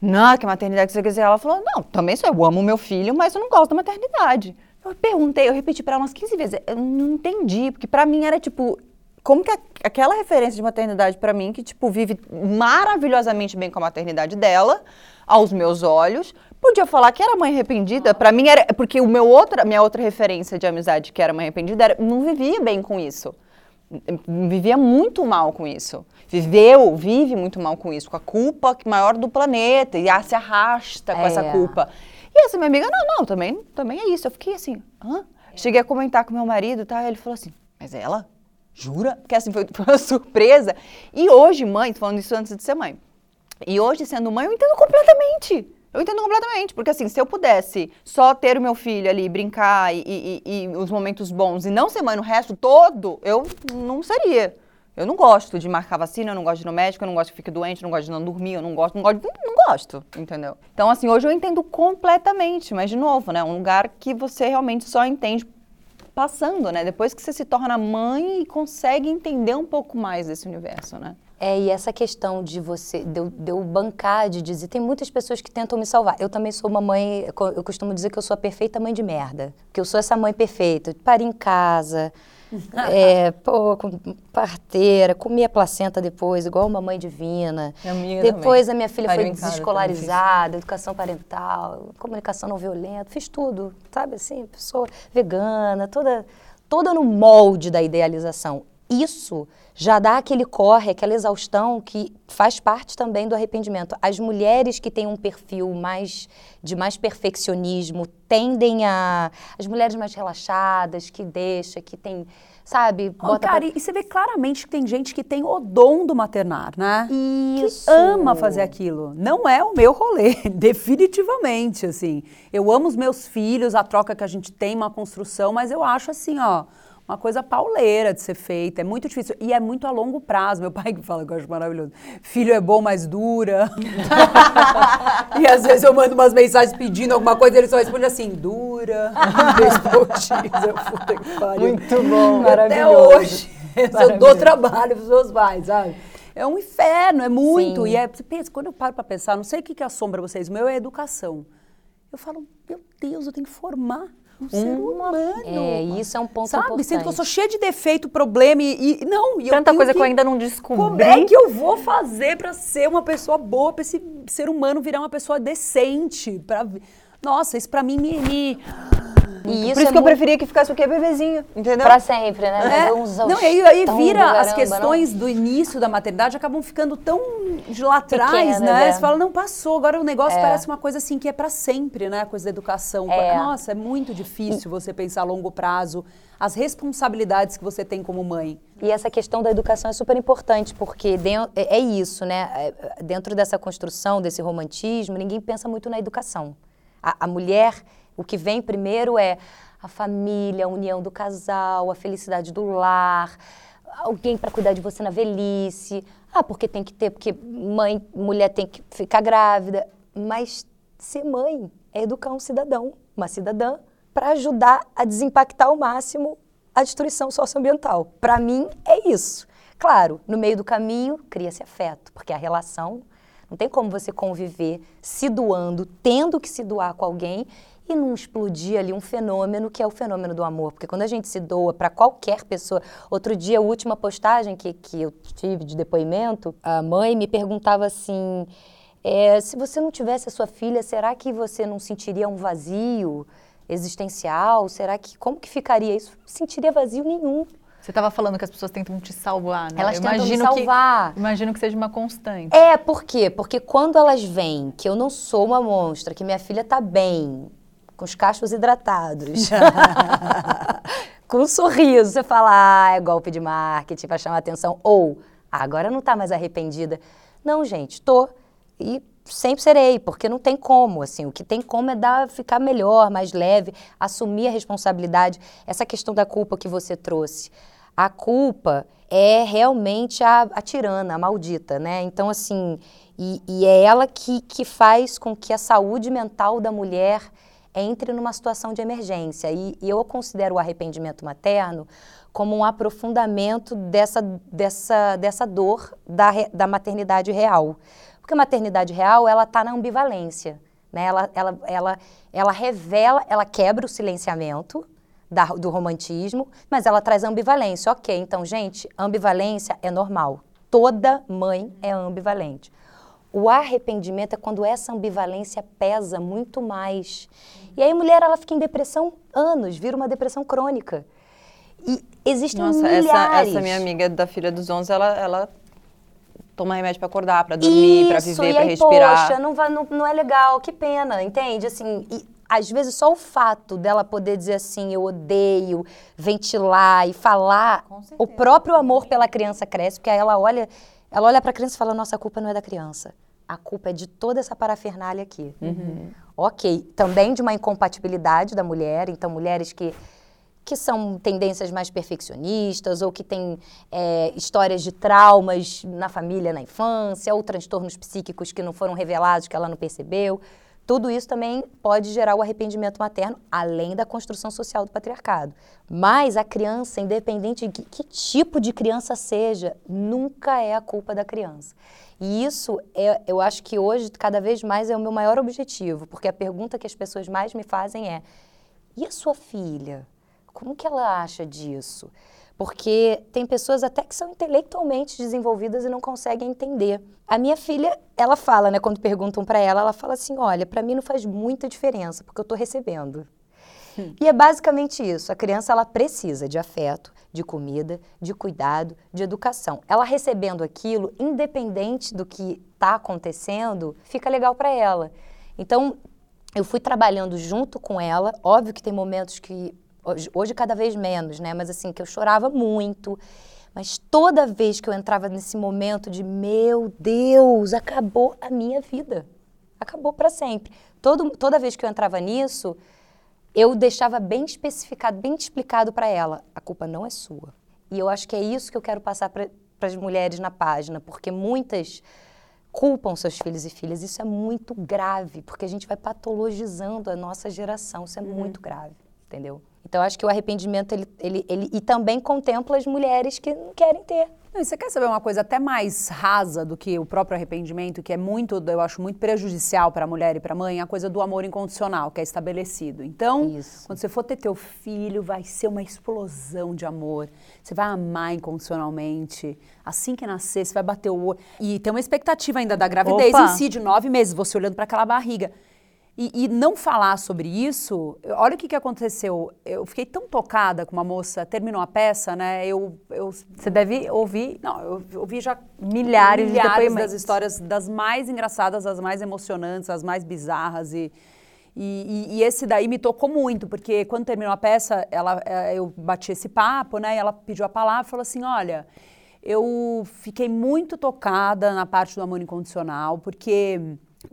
Speaker 1: Não, que maternidade que você quiser. Ela falou: Não, também sou, eu amo meu filho, mas eu não gosto da maternidade. Eu perguntei, eu repeti para ela umas 15 vezes. Eu não entendi, porque para mim era tipo. Como que a, aquela referência de maternidade para mim, que tipo vive maravilhosamente bem com a maternidade dela, aos meus olhos, podia falar que era mãe arrependida. Para mim era porque o meu outra, minha outra referência de amizade que era mãe arrependida era, não vivia bem com isso. Vivia muito mal com isso viveu, vive muito mal com isso, com a culpa maior do planeta, e se arrasta com é. essa culpa. E essa minha amiga, não, não, também, também é isso. Eu fiquei assim, hã? Cheguei a comentar com meu marido, tá? Ele falou assim, mas ela? Jura? Porque assim, foi, foi uma surpresa. E hoje, mãe, tô falando isso antes de ser mãe. E hoje, sendo mãe, eu entendo completamente. Eu entendo completamente, porque assim, se eu pudesse só ter o meu filho ali, brincar e, e, e, os momentos bons e não ser mãe no resto todo, eu não seria. Eu não gosto de marcar vacina, eu não gosto de ir no médico, eu não gosto que fique doente, eu não gosto de não dormir, eu não gosto, não gosto, não gosto, entendeu? Então, assim, hoje eu entendo completamente, mas de novo, né? Um lugar que você realmente só entende passando, né? Depois que você se torna mãe e consegue entender um pouco mais desse universo, né?
Speaker 4: É, e essa questão de você, de eu, de eu, bancar, de dizer, tem muitas pessoas que tentam me salvar. Eu também sou uma mãe, eu costumo dizer que eu sou a perfeita mãe de merda. Que eu sou essa mãe perfeita. Paro em casa, é, pô, com parteira, comia placenta depois, igual uma mãe divina. Minha depois também. a minha filha Pariu foi desescolarizada, educação parental, comunicação não violenta, fiz tudo, sabe assim, pessoa vegana, toda, toda no molde da idealização. Isso já dá aquele corre, aquela exaustão que faz parte também do arrependimento. As mulheres que têm um perfil mais de mais perfeccionismo tendem a as mulheres mais relaxadas, que deixa, que tem sabe?
Speaker 5: Oh, cara, pra... e você vê claramente que tem gente que tem o dom do maternar, né?
Speaker 4: Isso.
Speaker 5: Que ama fazer aquilo. Não é o meu rolê, definitivamente, assim. Eu amo os meus filhos, a troca que a gente tem, uma construção, mas eu acho assim, ó, uma coisa pauleira de ser feita. É muito difícil. E é muito a longo prazo. Meu pai que fala que eu acho maravilhoso. Filho é bom, mas dura. e às vezes eu mando umas mensagens pedindo alguma coisa e ele só responde assim, dura.
Speaker 1: muito bom,
Speaker 5: maravilhoso. Até hoje. Eu dou trabalho para os meus pais, sabe? É um inferno, é muito. Sim. E é, pensa, quando eu paro para pensar, não sei o que, que assombra vocês, o meu é educação. Eu falo, meu Deus, eu tenho que formar um, ser humano.
Speaker 4: É, isso é um ponto Sabe? importante.
Speaker 5: Sinto que eu sou cheia de defeito, problema e, e não. E
Speaker 1: Tanta coisa que, que, eu ainda não descobri.
Speaker 5: Como é que eu vou fazer para ser uma pessoa boa, para esse ser humano virar uma pessoa decente? Pra... Nossa, isso para mim me, me
Speaker 1: e isso Por isso é que eu preferia que ficasse o quê? Bebezinho, entendeu?
Speaker 4: Pra sempre, né?
Speaker 5: É. Não, e aí, aí vira caramba, as questões não? do início da maternidade acabam ficando tão de lá atrás, né? né? Você fala, não, passou, agora o negócio é. parece uma coisa assim que é para sempre, né? A coisa da educação. É. Nossa, é muito difícil você pensar a longo prazo as responsabilidades que você tem como mãe.
Speaker 4: E essa questão da educação é super importante, porque é, é isso, né? É, dentro dessa construção, desse romantismo, ninguém pensa muito na educação. A, a mulher o que vem primeiro é a família, a união do casal, a felicidade do lar, alguém para cuidar de você na velhice. Ah, porque tem que ter, porque mãe, mulher tem que ficar grávida. Mas ser mãe é educar um cidadão, uma cidadã, para ajudar a desimpactar ao máximo a destruição socioambiental. Para mim, é isso. Claro, no meio do caminho, cria-se afeto, porque a relação não tem como você conviver se doando, tendo que se doar com alguém e não explodir ali um fenômeno que é o fenômeno do amor. Porque quando a gente se doa para qualquer pessoa. Outro dia, a última postagem que, que eu tive de depoimento, a mãe me perguntava assim: é, se você não tivesse a sua filha, será que você não sentiria um vazio existencial? Será que. Como que ficaria isso? Não sentiria vazio nenhum.
Speaker 2: Você estava falando que as pessoas tentam te salvar, né?
Speaker 4: Elas eu tentam imagino me salvar.
Speaker 2: Que, imagino que seja uma constante.
Speaker 4: É, por quê? Porque quando elas veem que eu não sou uma monstra, que minha filha está bem, com os cachos hidratados, com um sorriso, você fala, ah, é golpe de marketing para chamar atenção. Ou, ah, agora não está mais arrependida. Não, gente, tô. E sempre serei, porque não tem como, assim, o que tem como é dar, ficar melhor, mais leve, assumir a responsabilidade. Essa questão da culpa que você trouxe. A culpa é realmente a, a tirana, a maldita, né? Então, assim, e, e é ela que, que faz com que a saúde mental da mulher entre numa situação de emergência. E, e eu considero o arrependimento materno como um aprofundamento dessa, dessa, dessa dor da, da maternidade real. Porque a maternidade real, ela está na ambivalência. Né? Ela, ela, ela, ela revela, ela quebra o silenciamento da, do romantismo, mas ela traz ambivalência. Ok, então, gente, ambivalência é normal. Toda mãe é ambivalente. O arrependimento é quando essa ambivalência pesa muito mais. E aí a mulher ela fica em depressão anos, vira uma depressão crônica. E existem Nossa, milhares.
Speaker 1: Essa, essa minha amiga da filha dos 11, ela, ela toma remédio para acordar, para dormir, para viver, para respirar.
Speaker 4: Poxa, não, vai, não, não é legal, que pena, entende? Assim, e, às vezes só o fato dela poder dizer assim, eu odeio, ventilar e falar, o próprio amor pela criança cresce, porque aí ela olha, ela olha para a criança e fala, nossa, a culpa não é da criança a culpa é de toda essa parafernália aqui. Uhum. Ok, também de uma incompatibilidade da mulher, então mulheres que que são tendências mais perfeccionistas ou que têm é, histórias de traumas na família, na infância, ou transtornos psíquicos que não foram revelados, que ela não percebeu. Tudo isso também pode gerar o arrependimento materno, além da construção social do patriarcado. Mas a criança, independente de que, tipo de criança seja, nunca é a culpa da criança. E isso, é, eu acho que hoje, cada vez mais, é o meu maior objetivo, porque a pergunta que as pessoas mais me fazem é: e a sua filha? Como que ela acha disso? Porque tem pessoas até que são intelectualmente desenvolvidas e não conseguem entender. A minha filha, ela fala, né, quando perguntam para ela, ela fala assim: "Olha, para mim não faz muita diferença, porque eu estou recebendo". Hum. E é basicamente isso. A criança ela precisa de afeto, de comida, de cuidado, de educação. Ela recebendo aquilo, independente do que está acontecendo, fica legal para ela. Então, eu fui trabalhando junto com ela. Óbvio que tem momentos que Hoje, hoje cada vez menos, né? Mas assim, que eu chorava muito. Mas toda vez que eu entrava nesse momento de meu Deus, acabou a minha vida. Acabou para sempre. Todo, toda vez que eu entrava nisso, eu deixava bem especificado, bem explicado para ela: a culpa não é sua. E eu acho que é isso que eu quero passar para as mulheres na página, porque muitas culpam seus filhos e filhas. Isso é muito grave, porque a gente vai patologizando a nossa geração. Isso é uhum. muito grave, entendeu? Então, acho que o arrependimento, ele, ele, ele e também contempla as mulheres que não querem ter.
Speaker 5: e você quer saber uma coisa até mais rasa do que o próprio arrependimento, que é muito, eu acho muito prejudicial para a mulher e para a mãe, a coisa do amor incondicional, que é estabelecido. Então, Isso. quando você for ter teu filho, vai ser uma explosão de amor. Você vai amar incondicionalmente. Assim que nascer, você vai bater o olho. E tem uma expectativa ainda da gravidez Opa. em si, de nove meses, você olhando para aquela barriga. E, e, não falar sobre isso, olha o que, que aconteceu. Eu fiquei tão tocada com uma moça, terminou a peça, né? Eu, eu
Speaker 2: Você deve ouvir.
Speaker 5: Não, eu ouvi já milhares, milhares de das histórias, das mais engraçadas, das mais emocionantes, as mais bizarras. E, e, e, esse daí me tocou muito, porque quando terminou a peça, ela, eh, eu bati esse papo, né? E ela pediu a palavra e falou assim: olha. Eu fiquei muito tocada na parte do amor incondicional, porque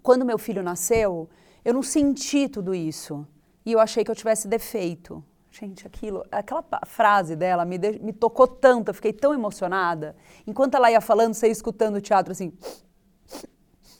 Speaker 5: quando meu filho nasceu, eu não senti tudo isso. E eu achei que eu tivesse defeito. Gente, aquilo, aquela frase dela me, de, me tocou tanto, eu fiquei tão emocionada. Enquanto ela ia falando, você ia escutando o teatro assim.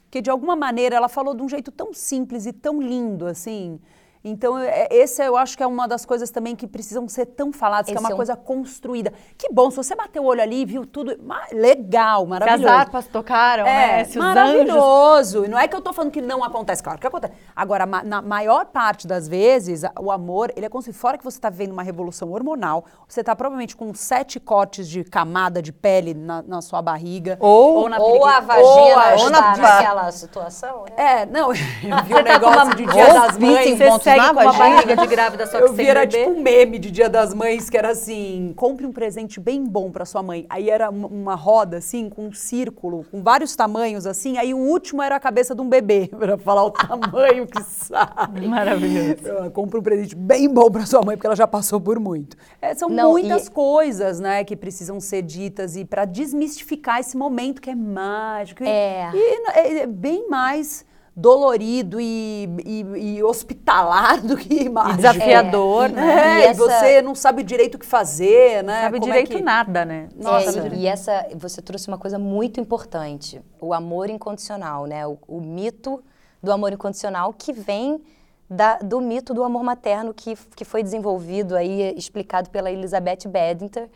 Speaker 5: Que de alguma maneira ela falou de um jeito tão simples e tão lindo, assim. Então, é, esse eu acho que é uma das coisas também que precisam ser tão faladas, esse que é uma é um... coisa construída. Que bom, se você bater o olho ali e viu tudo, legal, maravilhoso. Se
Speaker 2: as harpas tocaram, é, né? Se
Speaker 5: maravilhoso. Anjos... Não é que eu estou falando que não acontece, claro que acontece. Agora, na maior parte das vezes, o amor, ele é como se fora que você está vendo uma revolução hormonal, você está provavelmente com sete cortes de camada de pele na, na sua barriga.
Speaker 4: Ou, ou, na ou a vagina ou, a, ou na, naquela situação. Né?
Speaker 5: É, não, eu vi um negócio de Dia das Mães
Speaker 2: segue com uma barriga de grávida só que
Speaker 5: Eu vi, era tipo um meme de Dia das Mães, que era assim, compre um presente bem bom para sua mãe. Aí era uma roda, assim, com um círculo, com vários tamanhos, assim. Aí o último era a cabeça de um bebê, para falar o tamanho que sabe.
Speaker 2: Maravilhoso.
Speaker 5: Compre um presente bem bom para sua mãe, porque ela já passou por muito. É, são Não, muitas e... coisas, né, que precisam ser ditas e para desmistificar esse momento que é mágico.
Speaker 4: É.
Speaker 5: E, e é bem mais dolorido e, e, e, hospitalar do que mágico.
Speaker 2: desafiador,
Speaker 5: é, né? É, e, essa... você não sabe direito o que fazer, né?
Speaker 2: Não sabe
Speaker 5: Como
Speaker 2: direito
Speaker 5: é que...
Speaker 2: nada, né?
Speaker 4: Nossa, é, e, essa, você trouxe uma coisa muito importante, o amor incondicional, né? O, o mito do amor incondicional que vem da, do mito do amor materno que, que foi desenvolvido aí, explicado pela Elizabeth Bedinter.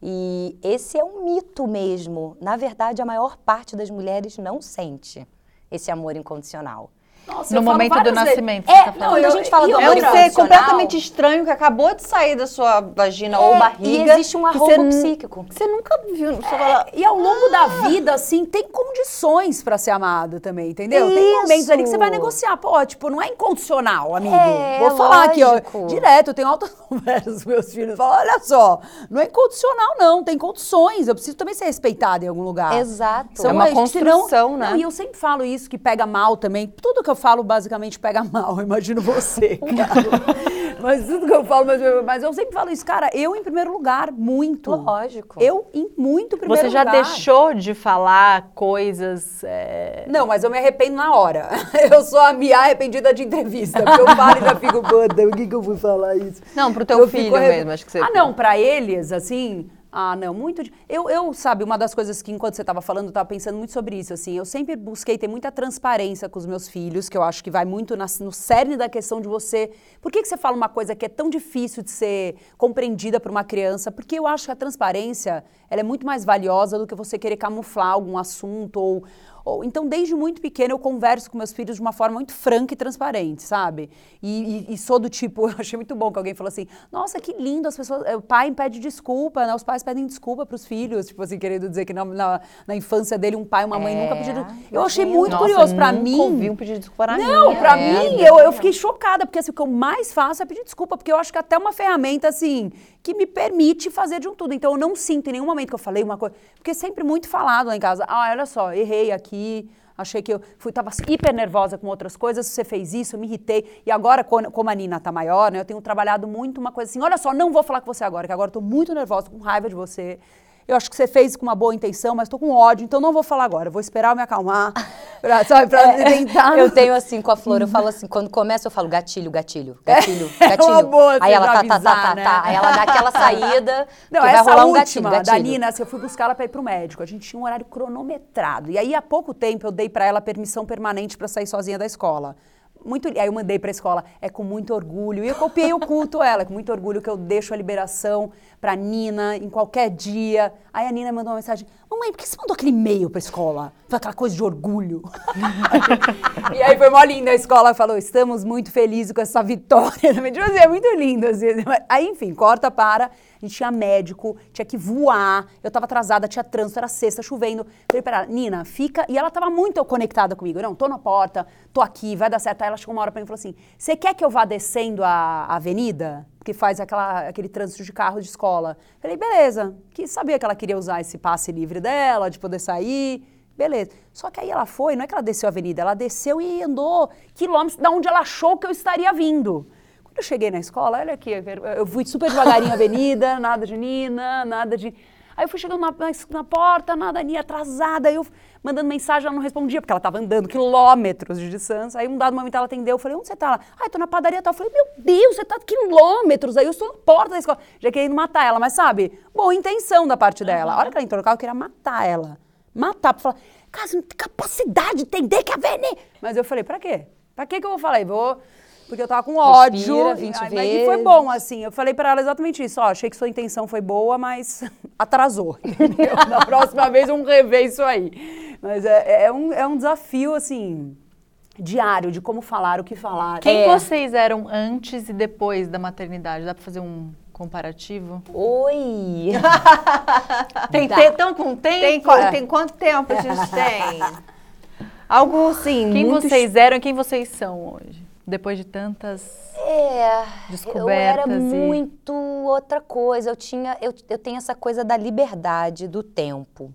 Speaker 4: E esse é um mito mesmo. Na verdade, a maior parte das mulheres não sente esse amor incondicional.
Speaker 2: Nossa, no momento do nascimento.
Speaker 4: É, tá não, quando a gente fala do.
Speaker 1: É um ser completamente estranho que acabou de sair da sua vagina é, ou barriga.
Speaker 4: E existe um arrobo psíquico.
Speaker 1: Você nunca viu. Você
Speaker 5: é, fala, e ao longo ah. da vida, assim, tem condições para ser amado também, entendeu? Isso. Tem momentos ali que você vai negociar. Pô, tipo, não é incondicional, amigo. É, Vou falar lógico. aqui, ó. Direto, eu tenho altas conversas com meus filhos. Falo, olha só, não é incondicional, não. Tem condições. Eu preciso também ser respeitada em algum lugar.
Speaker 4: Exato.
Speaker 2: São, é uma construção,
Speaker 5: senão,
Speaker 2: né?
Speaker 5: Não, e eu sempre falo isso, que pega mal também. Tudo que eu falo, basicamente, pega mal. Imagino você, cara. mas tudo que eu falo, mas eu, mas eu sempre falo isso, cara, eu em primeiro lugar, muito.
Speaker 4: Lógico.
Speaker 5: Eu em muito primeiro
Speaker 2: lugar. Você já
Speaker 5: lugar.
Speaker 2: deixou de falar coisas... É...
Speaker 5: Não, mas eu me arrependo na hora. Eu sou a minha arrependida de entrevista, porque eu falo e já fico, puta, o que que eu fui falar isso?
Speaker 1: Não, pro teu eu filho mesmo, acho que você...
Speaker 5: Ah, não, pra eles, assim... Ah, não, muito. De... Eu, eu, sabe, uma das coisas que enquanto você estava falando, eu estava pensando muito sobre isso, assim. Eu sempre busquei ter muita transparência com os meus filhos, que eu acho que vai muito na, no cerne da questão de você. Por que, que você fala uma coisa que é tão difícil de ser compreendida por uma criança? Porque eu acho que a transparência ela é muito mais valiosa do que você querer camuflar algum assunto ou então, desde muito pequeno, eu converso com meus filhos de uma forma muito franca e transparente, sabe? E, e, e, sou do tipo, eu achei muito bom que alguém falou assim: nossa, que lindo, as pessoas. O pai pede desculpa, né? Os pais pedem desculpa para os filhos, tipo assim, querendo dizer que na, na, na, infância dele, um pai e uma mãe é, nunca pediram. Eu achei muito nossa, curioso. Para mim.
Speaker 1: ouvi um pedido de desculpa
Speaker 5: na Não, para é, mim, eu, eu fiquei chocada, porque assim, o que eu mais faço é pedir desculpa, porque eu acho que até uma ferramenta, assim, que me permite fazer de um tudo. Então, eu não sinto em nenhum momento que eu falei uma coisa. Porque é sempre muito falado lá em casa: ah, olha só, errei aqui achei que eu fui, tava hiper nervosa com outras coisas, você fez isso, eu me irritei. E agora, como a Nina tá maior, né, eu tenho trabalhado muito uma coisa assim, olha só, não vou falar com você agora, que agora eu tô muito nervosa, com raiva de você eu acho que você fez com uma boa intenção, mas estou com ódio, então não vou falar agora, vou esperar eu me acalmar, pra, sabe, pra é, tentar.
Speaker 4: Eu tenho assim com a Flor, eu falo assim, quando começa eu falo gatilho, gatilho, gatilho, gatilho. É uma
Speaker 5: boa,
Speaker 4: Aí ela
Speaker 5: tá, tá,
Speaker 4: tá, tá,
Speaker 5: né?
Speaker 4: tá, aí ela dá aquela saída, não, vai rolar um gatilho, gatilho.
Speaker 5: da Nina, assim, eu fui buscar ela para ir pro médico, a gente tinha um horário cronometrado, e aí há pouco tempo eu dei para ela permissão permanente para sair sozinha da escola muito, aí eu mandei para a escola, é com muito orgulho. E eu copiei o culto ela, com muito orgulho que eu deixo a liberação para Nina em qualquer dia. Aí a Nina mandou uma mensagem: "Mamãe, por que você mandou aquele e-mail para a escola? Foi aquela coisa de orgulho". e aí foi mó linda a escola falou: "Estamos muito felizes com essa vitória". Tipo assim, é muito lindo assim. Aí, enfim, corta para a gente tinha médico, tinha que voar, eu estava atrasada, tinha trânsito, era sexta, chovendo. Falei para ela, Nina, fica. E ela estava muito conectada comigo. Não, tô na porta, tô aqui, vai dar certo. Aí ela chegou uma hora para mim e falou assim: Você quer que eu vá descendo a, avenida? Que faz aquela, aquele trânsito de carro de escola. Falei, beleza. Que sabia que ela queria usar esse passe livre dela, de poder sair. Beleza. Só que aí ela foi, não é que ela desceu a avenida, ela desceu e andou quilômetros da onde ela achou que eu estaria vindo. Eu cheguei na escola, olha aqui, eu fui super devagarinho a avenida, nada de Nina, nada de. Aí eu fui chegando na, na, na porta, nada, Nina atrasada, aí eu mandando mensagem, ela não respondia, porque ela estava andando quilômetros de distância. Aí um dado momento ela atendeu, eu falei, onde você está? Ela, ah, estou na padaria tal. Eu falei, meu Deus, você está quilômetros, aí eu estou na porta da escola. Já querendo matar ela, mas sabe, boa intenção da parte dela. A hora que ela entrou no carro, eu queria matar ela. Matar, pra falar, cara, você não tem capacidade de entender que a Vene... Mas eu falei, pra quê? Pra quê que eu vou falar? Eu vou porque eu tava com ódio.
Speaker 4: Respira 20 e, vezes.
Speaker 5: E foi bom, assim. Eu falei para ela exatamente isso. Ó, achei que sua intenção foi boa, mas atrasou. Entendeu? Na próxima vez vamos rever isso aí. Mas é, é, um, é um desafio, assim, diário de como falar, o que falar.
Speaker 2: Quem
Speaker 5: é.
Speaker 2: vocês eram antes e depois da maternidade? Dá para fazer um comparativo?
Speaker 4: Oi!
Speaker 1: tem, tem, tão com tempo? Tem, tem quanto tempo a gente tem? Algo assim.
Speaker 2: Quem vocês eram e quem vocês são hoje? Depois de tantas
Speaker 4: é,
Speaker 2: descobertas.
Speaker 4: Eu era e... muito outra coisa. Eu tinha, eu, eu tenho essa coisa da liberdade do tempo.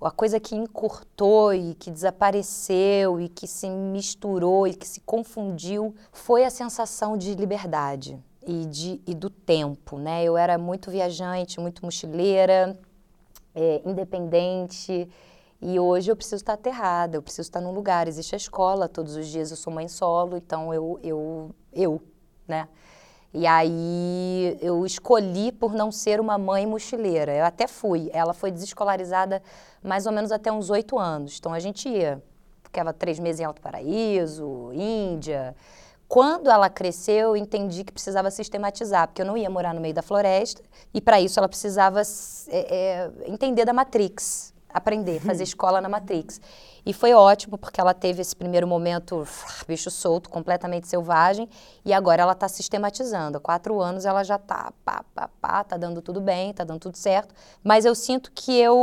Speaker 4: A coisa que encurtou e que desapareceu e que se misturou e que se confundiu foi a sensação de liberdade e, de, e do tempo, né? Eu era muito viajante, muito mochileira, é, independente. E hoje eu preciso estar aterrada, eu preciso estar num lugar. Existe a escola, todos os dias eu sou mãe solo, então eu, eu, eu, né? E aí eu escolhi por não ser uma mãe mochileira. Eu até fui. Ela foi desescolarizada mais ou menos até uns oito anos. Então a gente ia, ficava três meses em Alto Paraíso, Índia. Quando ela cresceu, eu entendi que precisava sistematizar, porque eu não ia morar no meio da floresta, e para isso ela precisava é, é, entender da Matrix, aprender, fazer escola na Matrix. E foi ótimo, porque ela teve esse primeiro momento, bicho solto, completamente selvagem, e agora ela está sistematizando. Há quatro anos ela já está, pá, pá, pá, tá dando tudo bem, tá dando tudo certo, mas eu sinto que eu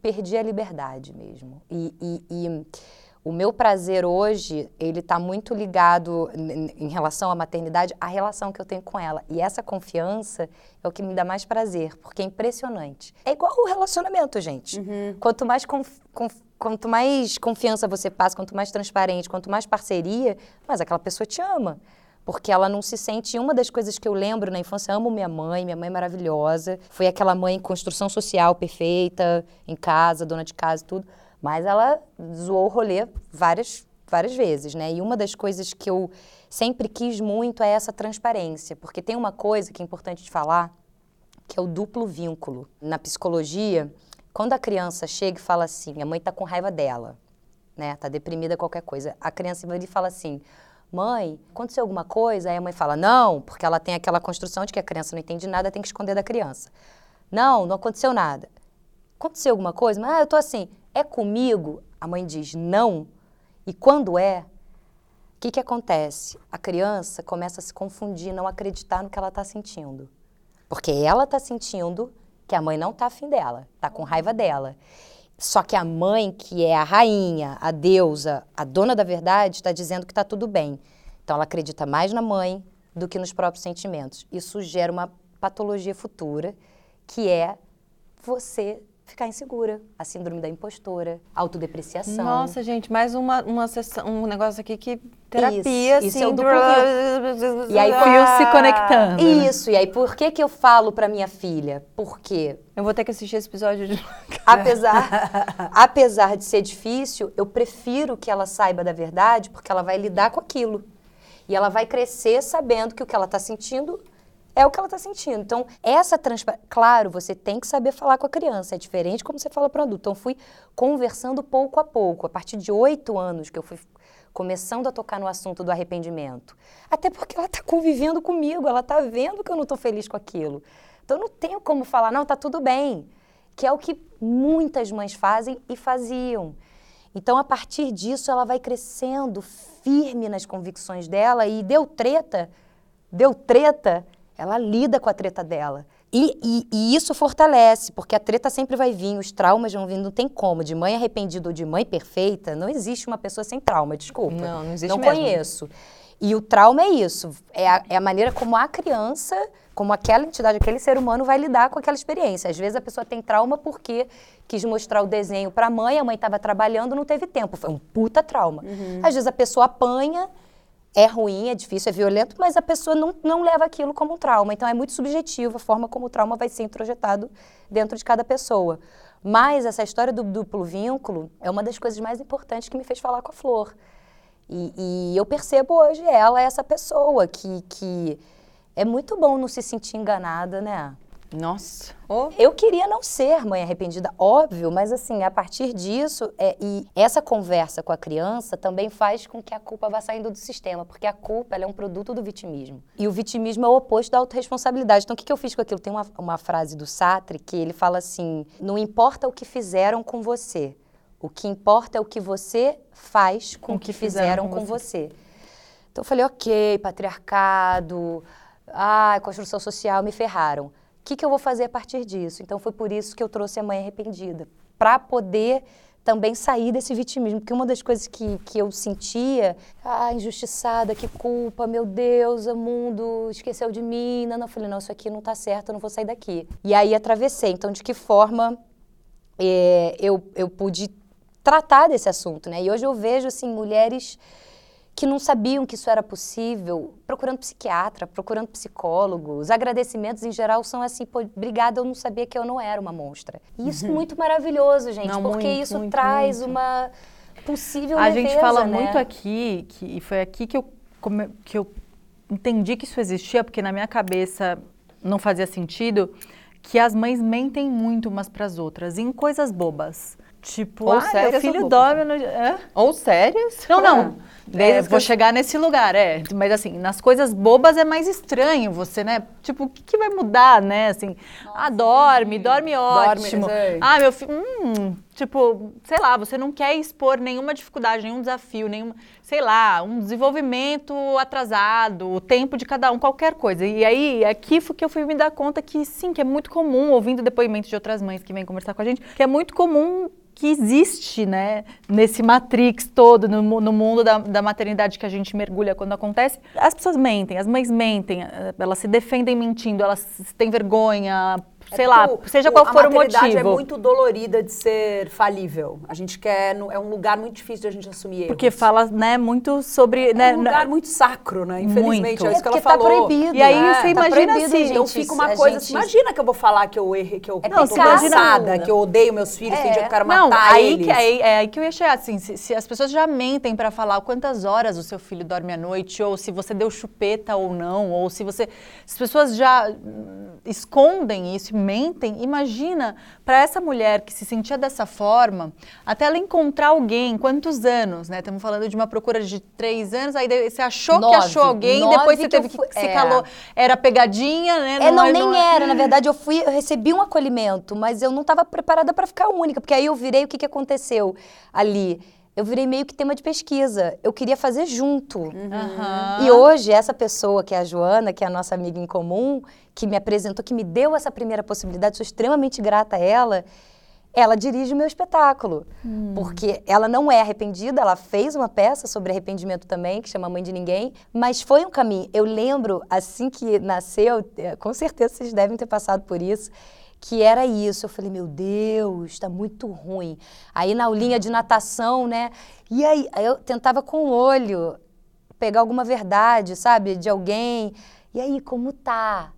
Speaker 4: perdi a liberdade mesmo. e, e, e o meu prazer hoje, ele está muito ligado em relação à maternidade, à relação que eu tenho com ela. E essa confiança é o que me dá mais prazer, porque é impressionante. É igual o relacionamento, gente. Uhum. Quanto mais quanto mais confiança você passa, quanto mais transparente, quanto mais parceria, mas aquela pessoa te ama. porque ela não se sente. Uma das coisas que eu lembro na infância, amo minha mãe, minha mãe é maravilhosa. Foi aquela mãe construção social perfeita, em casa, dona de casa e tudo. Mas ela zoou o rolê várias, várias vezes, né? E uma das coisas que eu sempre quis muito é essa transparência, porque tem uma coisa que é importante de falar, que é o duplo vínculo. Na psicologia, quando a criança chega e fala assim, a mãe está com raiva dela, né? Tá deprimida qualquer coisa. A criança vai e fala assim: mãe, aconteceu alguma coisa? Aí a mãe fala, não, porque ela tem aquela construção de que a criança não entende nada, tem que esconder da criança. Não, não aconteceu nada. Aconteceu alguma coisa? Mas ah, eu tô assim, é comigo? A mãe diz não. E quando é, o que, que acontece? A criança começa a se confundir, não acreditar no que ela está sentindo. Porque ela está sentindo que a mãe não está afim dela, está com raiva dela. Só que a mãe, que é a rainha, a deusa, a dona da verdade, está dizendo que está tudo bem. Então ela acredita mais na mãe do que nos próprios sentimentos. Isso gera uma patologia futura, que é você ficar insegura, a síndrome da impostora, autodepreciação.
Speaker 1: Nossa, gente, mais uma, uma sessão, um negócio aqui que terapia,
Speaker 4: isso, isso é o duplo
Speaker 2: E aí fios se conectando.
Speaker 4: Né? Isso, né? e aí por que que eu falo para minha filha? Porque
Speaker 1: eu vou ter que assistir esse episódio de
Speaker 4: apesar apesar de ser difícil, eu prefiro que ela saiba da verdade, porque ela vai lidar com aquilo. E ela vai crescer sabendo que o que ela está sentindo é o que ela está sentindo. Então, essa transparência. Claro, você tem que saber falar com a criança, é diferente como você fala para o adulto. Então, fui conversando pouco a pouco. A partir de oito anos que eu fui começando a tocar no assunto do arrependimento. Até porque ela está convivendo comigo, ela está vendo que eu não estou feliz com aquilo. Então, eu não tenho como falar, não, está tudo bem. Que é o que muitas mães fazem e faziam. Então, a partir disso, ela vai crescendo firme nas convicções dela e deu treta, deu treta, ela lida com a treta dela. E, e, e, isso fortalece, porque a treta sempre vai vir, os traumas vão vir, não tem como. De mãe arrependida ou de mãe perfeita, não existe uma pessoa sem trauma, desculpa.
Speaker 1: Não, não existe
Speaker 4: Não
Speaker 1: mesmo.
Speaker 4: conheço. E o trauma é isso, é a, é a maneira como a criança, como aquela entidade, aquele ser humano vai lidar com aquela experiência. Às vezes a pessoa tem trauma porque quis mostrar o desenho para a mãe, a mãe estava trabalhando, não teve tempo. Foi um puta trauma. Uhum. Às vezes a pessoa apanha é ruim, é difícil, é violento, mas a pessoa não, não leva aquilo como um trauma. Então é muito subjetivo a forma como o trauma vai ser introjetado dentro de cada pessoa. Mas essa história do duplo vínculo é uma das coisas mais importantes que me fez falar com a Flor. E, e eu percebo hoje ela essa pessoa que, que é muito bom não se sentir enganada, né?
Speaker 1: Nossa.
Speaker 4: Oh. Eu queria não ser mãe arrependida, óbvio, mas assim, a partir disso, é, e essa conversa com a criança também faz com que a culpa vá saindo do sistema, porque a culpa é um produto do vitimismo. E o vitimismo é o oposto da autorresponsabilidade. Então, o que, que eu fiz com aquilo? Tem uma, uma frase do Sartre que ele fala assim: não importa o que fizeram com você, o que importa é o que você faz com, o que, que fizeram, fizeram, com, você. você. Então, eu falei, ok, patriarcado, ah, construção social, me ferraram que, que eu vou fazer a partir disso? Então foi por isso que eu trouxe a mãe arrependida, para poder também sair desse vitimismo, porque uma das coisas que, que eu sentia, ah, injustiçada, que culpa, meu Deus, o mundo esqueceu de mim, não, não, eu falei, não, isso aqui não está certo, eu não vou sair daqui. E aí atravessei, então de que forma é, eu, eu pude tratar desse assunto, né? E hoje eu vejo, assim, mulheres que não sabiam que isso era possível, procurando psiquiatra, procurando psicólogo. Os agradecimentos, em geral, são assim, pô, obrigada, eu não sabia que eu não era uma monstra. E isso é uhum. muito maravilhoso, gente, não, porque muito, isso muito, traz muito. uma possível
Speaker 2: A
Speaker 4: leveza,
Speaker 2: gente fala
Speaker 4: né?
Speaker 2: muito aqui, que, e foi aqui que eu, que eu entendi que isso existia, porque na minha cabeça não fazia sentido, que as mães mentem muito umas para as outras, em coisas bobas. Tipo,
Speaker 1: ou ah,
Speaker 2: meu filho dorme no...
Speaker 1: É? Ou sérias?
Speaker 2: Não, não. É, vou eu... chegar nesse lugar, é. Mas assim, nas coisas bobas é mais estranho você, né? Tipo, o que, que vai mudar, né? Assim, Nossa, ah, dorme, dorme ótimo. Dorme, ah, meu filho, hum, tipo, sei lá, você não quer expor nenhuma dificuldade, nenhum desafio, nenhum, sei lá, um desenvolvimento atrasado, o tempo de cada um, qualquer coisa. E aí, aqui foi que eu fui me dar conta que sim, que é muito comum, ouvindo depoimentos de outras mães que vêm conversar com a gente, que é muito comum que existe, né, nesse matrix todo, no, no mundo da, da, maternidade que a gente mergulha quando acontece. As pessoas mentem, as mães mentem, eh, elas se defendem mentindo, elas têm vergonha, é sei lá, o, seja qual for o motivo. A
Speaker 5: é muito dolorida de ser falível. A gente quer, é um lugar muito difícil de a gente assumir erros.
Speaker 2: Porque fala, né, muito sobre...
Speaker 5: É
Speaker 2: né,
Speaker 5: um lugar muito sacro, né, infelizmente, muito. é isso que ela tá falou.
Speaker 4: Tá proibido.
Speaker 2: E aí é, você tá imagina assim,
Speaker 5: gente, então fica uma coisa assim, gente... assim, imagina que eu vou falar que eu errei, que eu é tô cansada, que eu odeio meus filhos, é. tem dia que eu quero
Speaker 2: não,
Speaker 5: matar
Speaker 2: aí
Speaker 5: eles.
Speaker 2: Que, aí, é aí que eu ia chegar, assim, se, se as pessoas já mentem para falar quantas horas o seu filho dorme à noite, ou se você deu chupeta ou não, ou se você... Se as pessoas já escondem isso, mentem, imagina para essa mulher que se sentia dessa forma, até ela encontrar alguém, quantos anos, né? Estamos falando de uma procura de três anos, aí você achou nove, que achou alguém, depois você teve que, fui, que se é. calou. Era pegadinha, né?
Speaker 4: Não, é, não, nem não... É. era. Na verdade, eu fui, eu recebi um acolhimento, mas eu não estava preparada para ficar única, porque aí eu virei o que, que aconteceu ali eu virei meio que tema de pesquisa. Eu queria fazer junto. Uhum. E hoje, essa pessoa, que é a Joana, que é a nossa amiga em comum, que me apresentou, que me deu essa primeira possibilidade, sou extremamente grata a ela, ela dirige o meu espetáculo. Hum. Porque ela não é arrependida, ela fez uma peça sobre arrependimento também, que chama Mãe de Ninguém, mas foi um caminho. Eu lembro, assim que nasceu, é, com certeza vocês devem ter passado por isso, que era isso. Eu falei, meu Deus, está muito ruim. Aí na aulinha de natação, né? E aí eu tentava com o olho pegar alguma verdade, sabe, de alguém. E aí, como tá?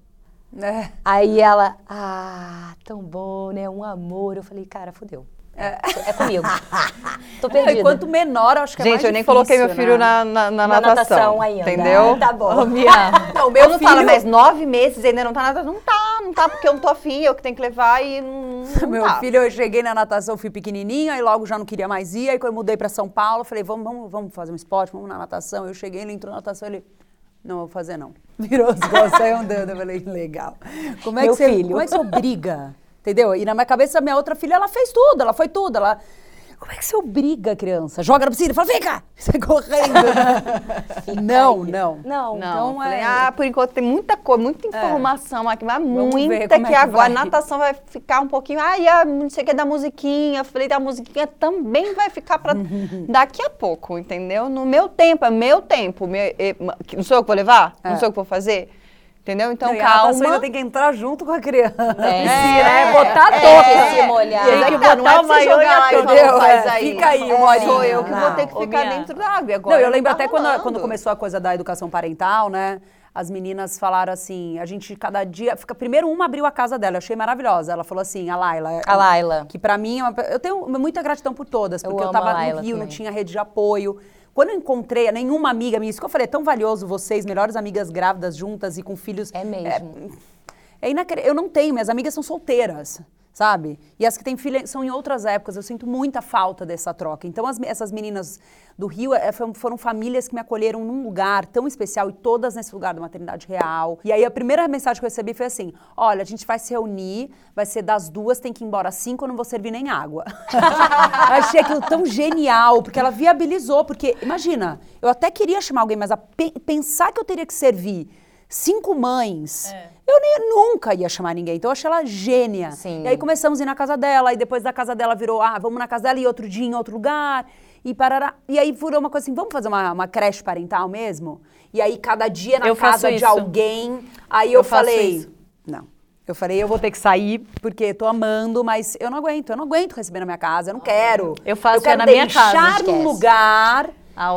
Speaker 4: É. Aí ela, ah, tão bom, né? Um amor. Eu falei, cara, fodeu. É, é comigo. Tô perdida.
Speaker 5: E quanto menor, acho que
Speaker 1: Gente, é
Speaker 5: mais Gente,
Speaker 1: eu nem coloquei meu filho né? na, na, na, na natação, natação ainda. Entendeu?
Speaker 4: Tá bom.
Speaker 1: Oh, minha... não, meu filho... fala, mas nove meses ainda não tá nada. Não tá, não tá, porque eu não tô afim, eu que tenho que levar e não, não
Speaker 5: Meu
Speaker 1: tá.
Speaker 5: filho, eu cheguei na natação, fui pequenininha, e logo já não queria mais ir. Aí quando eu mudei pra São Paulo, eu falei, vamos, vamos, vamos fazer um esporte, vamos na natação. Eu cheguei, ele entrou na natação, ele... Não, vou fazer não. Virou as costas, saiu andando. Eu falei, legal. Como é Meu que você, filho. Como é que você obriga? Entendeu? E na minha cabeça, minha outra filha, ela fez tudo, ela foi tudo. Ela como é que você obriga a criança? Joga na piscina e fala, vem cá! Você correndo. não, não.
Speaker 1: Não, não. Então, é... ah, por enquanto tem muita coisa, muita é. informação é. aqui, mas muita que, que agora a natação vai ficar um pouquinho. Ah, e a, não sei o que da musiquinha. Falei da musiquinha também vai ficar para daqui a pouco, entendeu? No meu tempo, é meu tempo. Meu, não sou eu que vou levar? Não é. sou eu que vou fazer? Entendeu? Então, não, calma.
Speaker 5: E a ainda tem que entrar junto com a criança.
Speaker 4: É, é, é botar é, toque. É, se molhar.
Speaker 1: Tem que botar não é o maior jogar, entendeu?
Speaker 5: Faz aí. Fica aí, uma horinha.
Speaker 1: Sou eu que vou ter que ficar minha... dentro da água. Agora
Speaker 5: não, eu lembro tá até quando, quando começou a coisa da educação parental, né? As meninas falaram assim, a gente cada dia, fica primeiro uma abriu a casa dela, eu achei maravilhosa. Ela falou assim, a Laila.
Speaker 4: A Laila.
Speaker 5: Que para mim, eu tenho muita gratidão por todas, porque eu, eu tava no Rio, também. não tinha rede de apoio. Quando eu encontrei nenhuma amiga minha, isso que eu falei, é tão valioso vocês, melhores amigas grávidas juntas e com filhos.
Speaker 4: É mesmo.
Speaker 5: É, é inacre... Eu não tenho, minhas amigas são solteiras sabe? E as que têm filha são em outras épocas. Eu sinto muita falta dessa troca. Então, as, essas meninas do Rio é, foram famílias que me acolheram num lugar tão especial e todas nesse lugar da maternidade real. E aí, a primeira mensagem que eu recebi foi assim: olha, a gente vai se reunir, vai ser das duas, tem que ir embora às cinco, eu não vou servir nem água. Achei aquilo tão genial, porque ela viabilizou. Porque, imagina, eu até queria chamar alguém, mas a pe pensar que eu teria que servir cinco mães. É. Eu nem, nunca ia chamar ninguém. Então eu achei ela gênia. Sim. E aí começamos a ir na casa dela, e depois da casa dela virou, ah, vamos na casa dela e outro dia em outro lugar. E parará. E aí virou uma coisa assim, vamos fazer uma, uma creche parental mesmo? E aí cada dia na eu casa de alguém. Aí eu, eu falei, não. Eu falei, eu vou ter que sair porque tô amando, mas eu não aguento, eu não aguento receber na minha casa, eu não quero.
Speaker 2: Eu faço
Speaker 5: eu quero
Speaker 2: na minha casa.
Speaker 5: deixar num lugar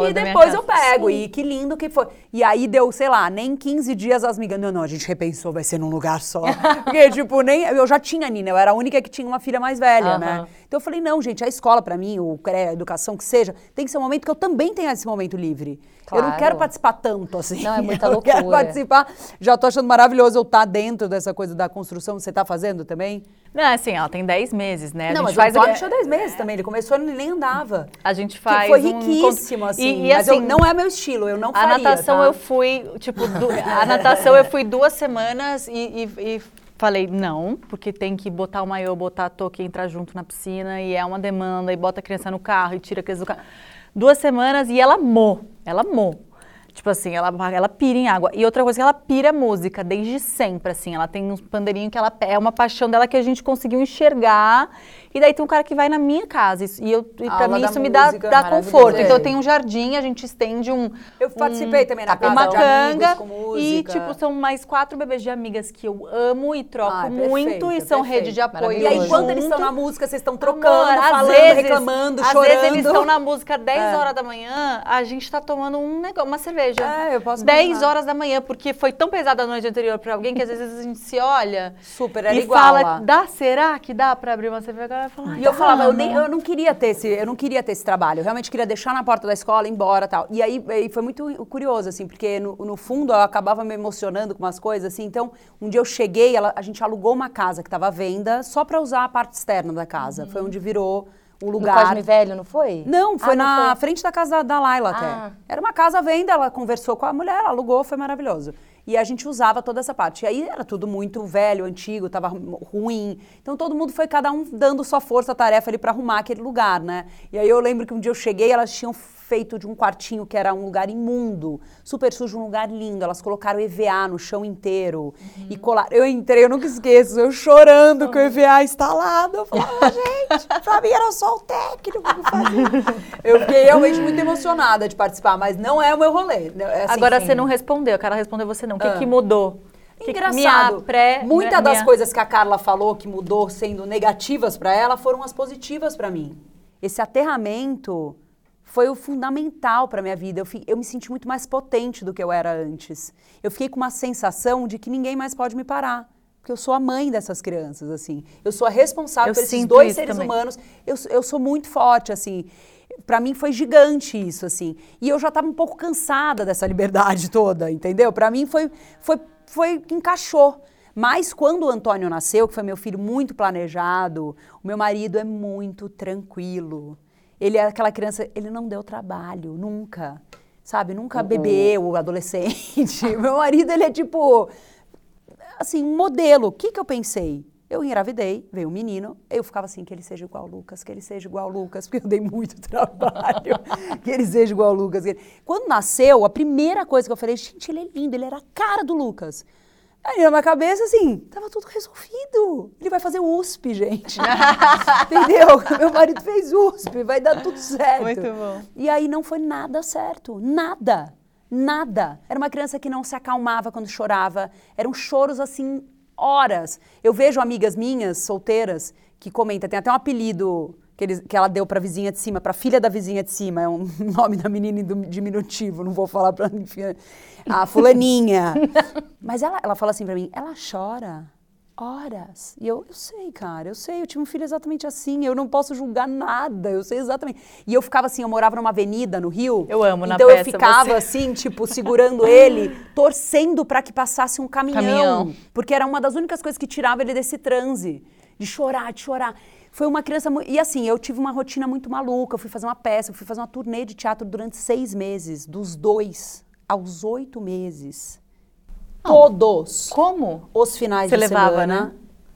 Speaker 5: e depois eu pego. Sim. E que lindo que foi. E aí deu, sei lá, nem 15 dias as migas. Não, não, a gente repensou, vai ser num lugar só. Porque, tipo, nem. Eu já tinha Nina, eu era a única que tinha uma filha mais velha, né? Então eu falei, não, gente, a escola para mim, o a educação que seja, tem que ser um momento que eu também tenha esse momento livre. Claro. Eu não quero participar tanto assim.
Speaker 4: Não, é muita
Speaker 5: eu
Speaker 4: loucura.
Speaker 5: quero participar. Já tô achando maravilhoso eu estar tá dentro dessa coisa da construção. Você tá fazendo também?
Speaker 2: Não, assim, ela tem 10 meses, né?
Speaker 5: Não, mas faz o Antônio tinha 10 meses também. Ele começou e nem andava.
Speaker 2: A gente faz. Que
Speaker 5: foi riquíssimo, um... assim. E, e mas assim, eu, não é meu estilo, eu não faria.
Speaker 2: A natação
Speaker 5: tá?
Speaker 2: eu fui, tipo, du... a natação eu fui duas semanas e, e, e falei, não, porque tem que botar o maiô, botar a touca e entrar junto na piscina, e é uma demanda, e bota a criança no carro e tira a criança do carro. Duas semanas e ela amou, ela amou. Tipo assim, ela, ela pira em água. E outra coisa que ela pira música, desde sempre, assim. Ela tem uns pandeirinhos que ela é uma paixão dela que a gente conseguiu enxergar E daí tem um cara que vai na minha casa. E, eu, e pra mim isso me dá, dá conforto. É. Então eu tenho um jardim, a gente estende um.
Speaker 5: Eu participei
Speaker 2: um,
Speaker 5: também na casa
Speaker 2: uma canga. E, tipo, são mais quatro bebês de amigas que eu amo e troco ah, muito. e são rede de apoio.
Speaker 5: E aí, quando eles estão na música, vocês estão trocando, Amor, falando, vezes, reclamando,
Speaker 2: às
Speaker 5: chorando.
Speaker 2: Às vezes eles estão na música 10 é. horas da manhã, a gente tá tomando um negócio, uma cerveja.
Speaker 5: É, eu posso
Speaker 2: 10 imaginar. horas da manhã, porque foi tão pesada a noite anterior pra alguém que às vezes a gente se olha.
Speaker 5: Super, era
Speaker 2: e
Speaker 5: igual.
Speaker 2: fala, dá, será que dá pra abrir uma cerveja?
Speaker 5: Falo, e eu falava, eu, nem, eu não queria ter esse, eu não queria ter esse trabalho. Eu realmente queria deixar na porta da escola, ir embora tal. E aí e foi muito curioso, assim, porque no, no, fundo eu acabava me emocionando com umas coisas, assim. Então, um dia eu cheguei, ela, a gente alugou uma casa que estava à venda só para usar a parte externa da casa. Uhum. Foi onde virou o lugar.
Speaker 4: No Cosme Velho, não foi?
Speaker 5: Não, foi ah, não na foi. frente da casa da, da Laila ah. até. Era uma casa à venda, ela conversou com a mulher, alugou, foi maravilhoso. E a gente usava toda essa parte. E aí era tudo muito velho, antigo, estava ruim. Então todo mundo foi cada um dando sua força, tarefa ali para arrumar aquele lugar, né? E aí eu lembro que um dia eu cheguei, elas tinham feito de um quartinho que era um lugar imundo, super sujo, um lugar lindo. Elas colocaram EVA no chão inteiro uhum. e colaram. Eu entrei, eu nunca esqueço, eu chorando uhum. com o EVA instalado. Eu falava, gente, pra mim era só o técnico que fazia. eu fiquei realmente muito emocionada de participar, mas não é o meu rolê. Né?
Speaker 2: É assim, Agora você não respondeu, a cara respondeu você não. O que, ah. que mudou?
Speaker 5: Engraçado. Pré, Muitas das minha... coisas que a Carla falou que mudou sendo negativas para ela foram as positivas para mim. Esse aterramento foi o fundamental para minha vida. Eu, fi, eu me senti muito mais potente do que eu era antes. Eu fiquei com uma sensação de que ninguém mais pode me parar. Porque eu sou a mãe dessas crianças, assim. Eu sou a responsável eu por esses dois seres também. humanos. Eu, eu sou muito forte, assim. Para mim foi gigante isso, assim. E eu já estava um pouco cansada dessa liberdade toda, entendeu? Para mim foi, foi, foi encaixou. Mas quando o Antônio nasceu, que foi meu filho muito planejado, o meu marido é muito tranquilo. Ele é aquela criança, ele não deu trabalho, nunca. Sabe? Nunca uhum. bebeu, adolescente. Meu marido, ele é tipo, assim, um modelo. O que, que eu pensei? Eu engravidei, veio um menino, eu ficava assim, que ele seja igual ao Lucas, que ele seja igual ao Lucas, porque eu dei muito trabalho, que ele seja igual ao Lucas. Quando nasceu, a primeira coisa que eu falei, gente, ele é lindo, ele era a cara do Lucas. Aí na minha cabeça, assim, tava tudo resolvido. Ele vai fazer USP, gente. Entendeu? Meu marido fez USP, vai dar tudo certo.
Speaker 2: Muito bom.
Speaker 5: E aí não foi nada certo. Nada. Nada. Era uma criança que não se acalmava quando chorava. Eram choros assim, horas. Eu vejo amigas minhas, solteiras, que comentam, tem até um apelido que, eles, que ela deu para a vizinha de cima, para a filha da vizinha de cima, é um nome da menina diminutivo, não vou falar para a fulaninha. Mas ela, ela fala assim para mim, ela chora horas. E eu, eu sei, cara, eu sei, eu tive um filho exatamente assim, eu não posso julgar nada, eu sei exatamente. E eu ficava assim, eu morava numa avenida no Rio.
Speaker 2: Eu amo na
Speaker 5: Então eu ficava você. assim, tipo, segurando ele, torcendo para que passasse um caminhão, caminhão, porque era uma das únicas coisas que tirava ele desse transe, de chorar, de chorar. Foi uma criança. E assim, eu tive uma rotina muito maluca. Eu fui fazer uma peça, eu fui fazer uma turnê de teatro durante seis meses, dos dois aos oito meses. Todos.
Speaker 2: Como?
Speaker 5: Os finais
Speaker 2: Você
Speaker 5: de
Speaker 2: levava,
Speaker 5: semana.
Speaker 2: Né?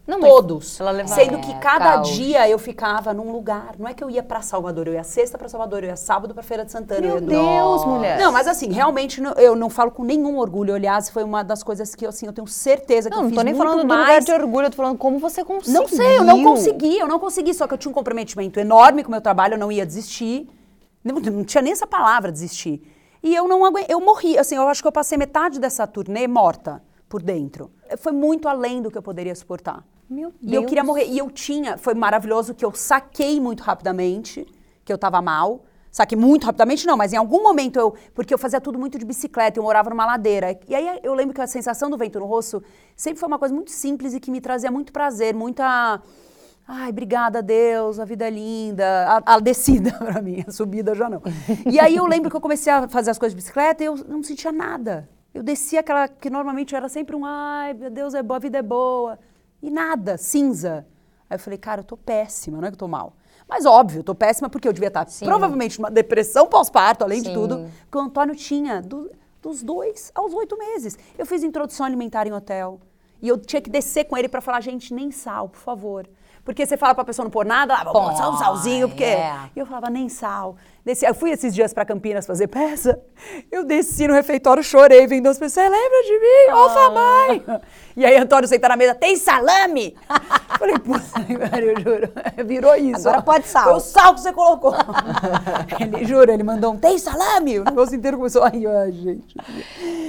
Speaker 5: Não, Todos.
Speaker 2: Ela levava.
Speaker 5: Sendo que é, cada caos. dia eu ficava num lugar. Não é que eu ia para Salvador, eu ia sexta para Salvador, eu ia sábado para Feira de Santana.
Speaker 2: Meu
Speaker 5: Deus,
Speaker 2: Nossa. mulher.
Speaker 5: Não, mas assim, realmente eu não falo com nenhum orgulho. Aliás, foi uma das coisas que assim, eu tenho certeza que
Speaker 2: não,
Speaker 5: eu
Speaker 2: fiz Não, tô nem falando
Speaker 5: mais...
Speaker 2: do lugar de orgulho, eu tô falando como você conseguiu.
Speaker 5: Não sei, eu não consegui, eu não consegui. Só que eu tinha um comprometimento enorme com o meu trabalho, eu não ia desistir. Não, não tinha nem essa palavra desistir. E eu não aguentei, eu morri. Assim, eu acho que eu passei metade dessa turnê morta por dentro. Foi muito além do que eu poderia suportar.
Speaker 2: Meu Deus.
Speaker 5: E eu queria morrer. E eu tinha, foi maravilhoso que eu saquei muito rapidamente que eu estava mal. Saquei muito rapidamente, não, mas em algum momento eu. Porque eu fazia tudo muito de bicicleta, eu morava numa ladeira. E aí eu lembro que a sensação do vento no rosto sempre foi uma coisa muito simples e que me trazia muito prazer, muita. Ai, obrigada, Deus, a vida é linda. A, a descida para mim, a subida já não. E aí eu lembro que eu comecei a fazer as coisas de bicicleta e eu não sentia nada. Eu descia aquela que normalmente era sempre um ai, meu Deus é boa, a vida é boa. E nada, cinza. Aí eu falei, cara, eu tô péssima, não é que eu tô mal. Mas óbvio, eu tô péssima porque eu devia estar Sim. provavelmente numa depressão pós-parto, além Sim. de tudo. Porque o Antônio tinha do, dos dois aos oito meses. Eu fiz introdução alimentar em hotel. E eu tinha que descer com ele para falar, gente, nem sal, por favor. Porque você fala pra pessoa não pôr nada, ah, vou só um salzinho, porque. Yeah. E eu falava, nem sal. Desci, eu fui esses dias para Campinas fazer peça. Eu desci no refeitório, chorei, vendo as pessoas, você lembra de mim? Oh. mãe! E aí Antônio senta na mesa, tem salame? Falei, puta, eu juro. Virou isso.
Speaker 4: Agora pode sal.
Speaker 5: Foi o sal que você colocou. ele, juro, ele mandou um, tem salame? O negócio inteiro começou, ai, ai gente.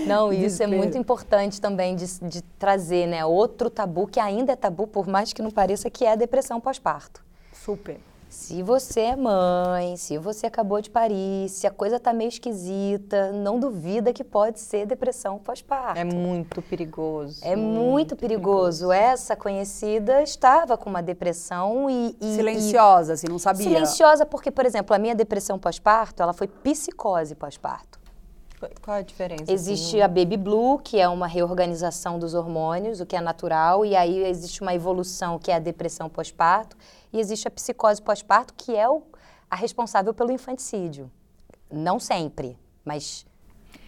Speaker 4: Não, isso Desespero. é muito importante também de, de trazer, né? Outro tabu que ainda é tabu, por mais que não pareça, que é a depressão pós-parto.
Speaker 5: Super.
Speaker 4: Se você é mãe, se você acabou de parir, se a coisa tá meio esquisita, não duvida que pode ser depressão pós-parto.
Speaker 1: É muito perigoso.
Speaker 4: É muito, muito perigoso. perigoso. Essa conhecida estava com uma depressão e,
Speaker 5: e silenciosa, e, assim, não sabia.
Speaker 4: Silenciosa porque, por exemplo, a minha depressão pós-parto, ela foi psicose pós-parto.
Speaker 1: Qual a diferença?
Speaker 4: Existe assim? a Baby Blue, que é uma reorganização dos hormônios, o que é natural, e aí existe uma evolução, que é a depressão pós-parto, e existe a psicose pós-parto, que é o, a responsável pelo infanticídio. Não sempre, mas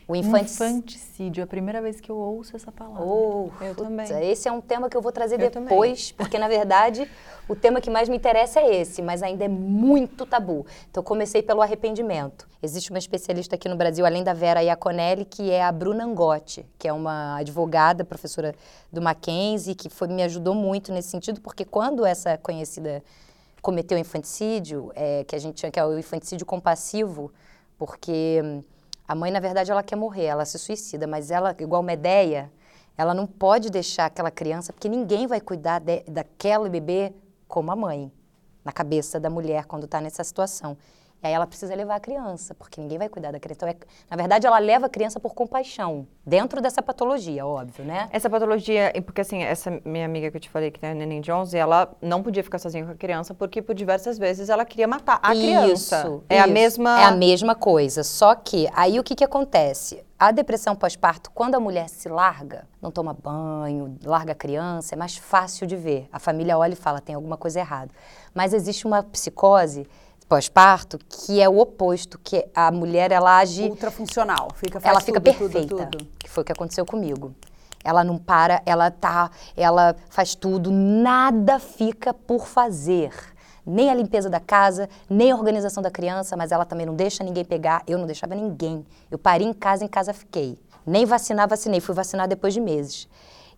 Speaker 2: o infanticídio, é a primeira vez que eu ouço essa palavra.
Speaker 4: Oh, eu puta, também. Esse é um tema que eu vou trazer eu depois, também. porque na verdade o tema que mais me interessa é esse, mas ainda é muito tabu. Então comecei pelo arrependimento. Existe uma especialista aqui no Brasil, além da Vera Iaconelli, que é a Bruna Angotti, que é uma advogada, professora do Mackenzie, que foi, me ajudou muito nesse sentido, porque quando essa conhecida cometeu infanticídio, é, que a gente que é o infanticídio compassivo, porque hum, a mãe, na verdade, ela quer morrer, ela se suicida, mas ela, igual Medeia, ela não pode deixar aquela criança, porque ninguém vai cuidar de, daquela bebê como a mãe, na cabeça da mulher quando está nessa situação. E aí ela precisa levar a criança, porque ninguém vai cuidar da criança. Então, é, na verdade, ela leva a criança por compaixão, dentro dessa patologia, óbvio, né?
Speaker 1: Essa patologia, porque assim, essa minha amiga que eu te falei, que tem a Neném Jones, ela não podia ficar sozinha com a criança, porque por diversas vezes ela queria matar a criança. Isso, é
Speaker 4: isso.
Speaker 1: a mesma...
Speaker 4: É a mesma coisa, só que aí o que que acontece? A depressão pós-parto, quando a mulher se larga, não toma banho, larga a criança, é mais fácil de ver. A família olha e fala, tem alguma coisa errada. Mas existe uma psicose pós-parto, que é o oposto, que a mulher ela age
Speaker 5: ultra funcional, fica
Speaker 4: ela fica tudo, perfeita, tudo, tudo. que foi o que aconteceu comigo. Ela não para, ela tá, ela faz tudo, nada fica por fazer. Nem a limpeza da casa, nem a organização da criança, mas ela também não deixa ninguém pegar. Eu não deixava ninguém. Eu parei em casa, em casa fiquei. Nem vacinar, vacinei. Fui vacinar depois de meses.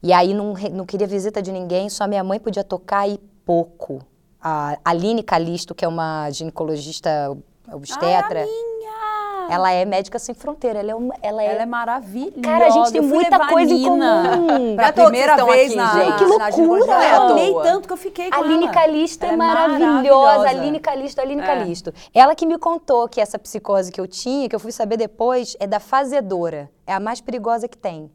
Speaker 4: E aí não, não queria visita de ninguém, só minha mãe podia tocar e pouco a Aline Calisto, que é uma ginecologista obstetra. Ela é médica sem fronteira. Ela é, uma, ela é,
Speaker 5: ela é maravilhosa.
Speaker 4: Cara, a gente tem muita coisa em comum.
Speaker 5: Pra primeira vez aqui, na,
Speaker 4: gente. Que loucura.
Speaker 5: Na eu amei tanto que eu fiquei com
Speaker 4: Aline ela. Calisto é, é maravilhosa. maravilhosa. Aline Calisto, Aline é. Calisto. Ela que me contou que essa psicose que eu tinha, que eu fui saber depois, é da fazedora. É a mais perigosa que tem.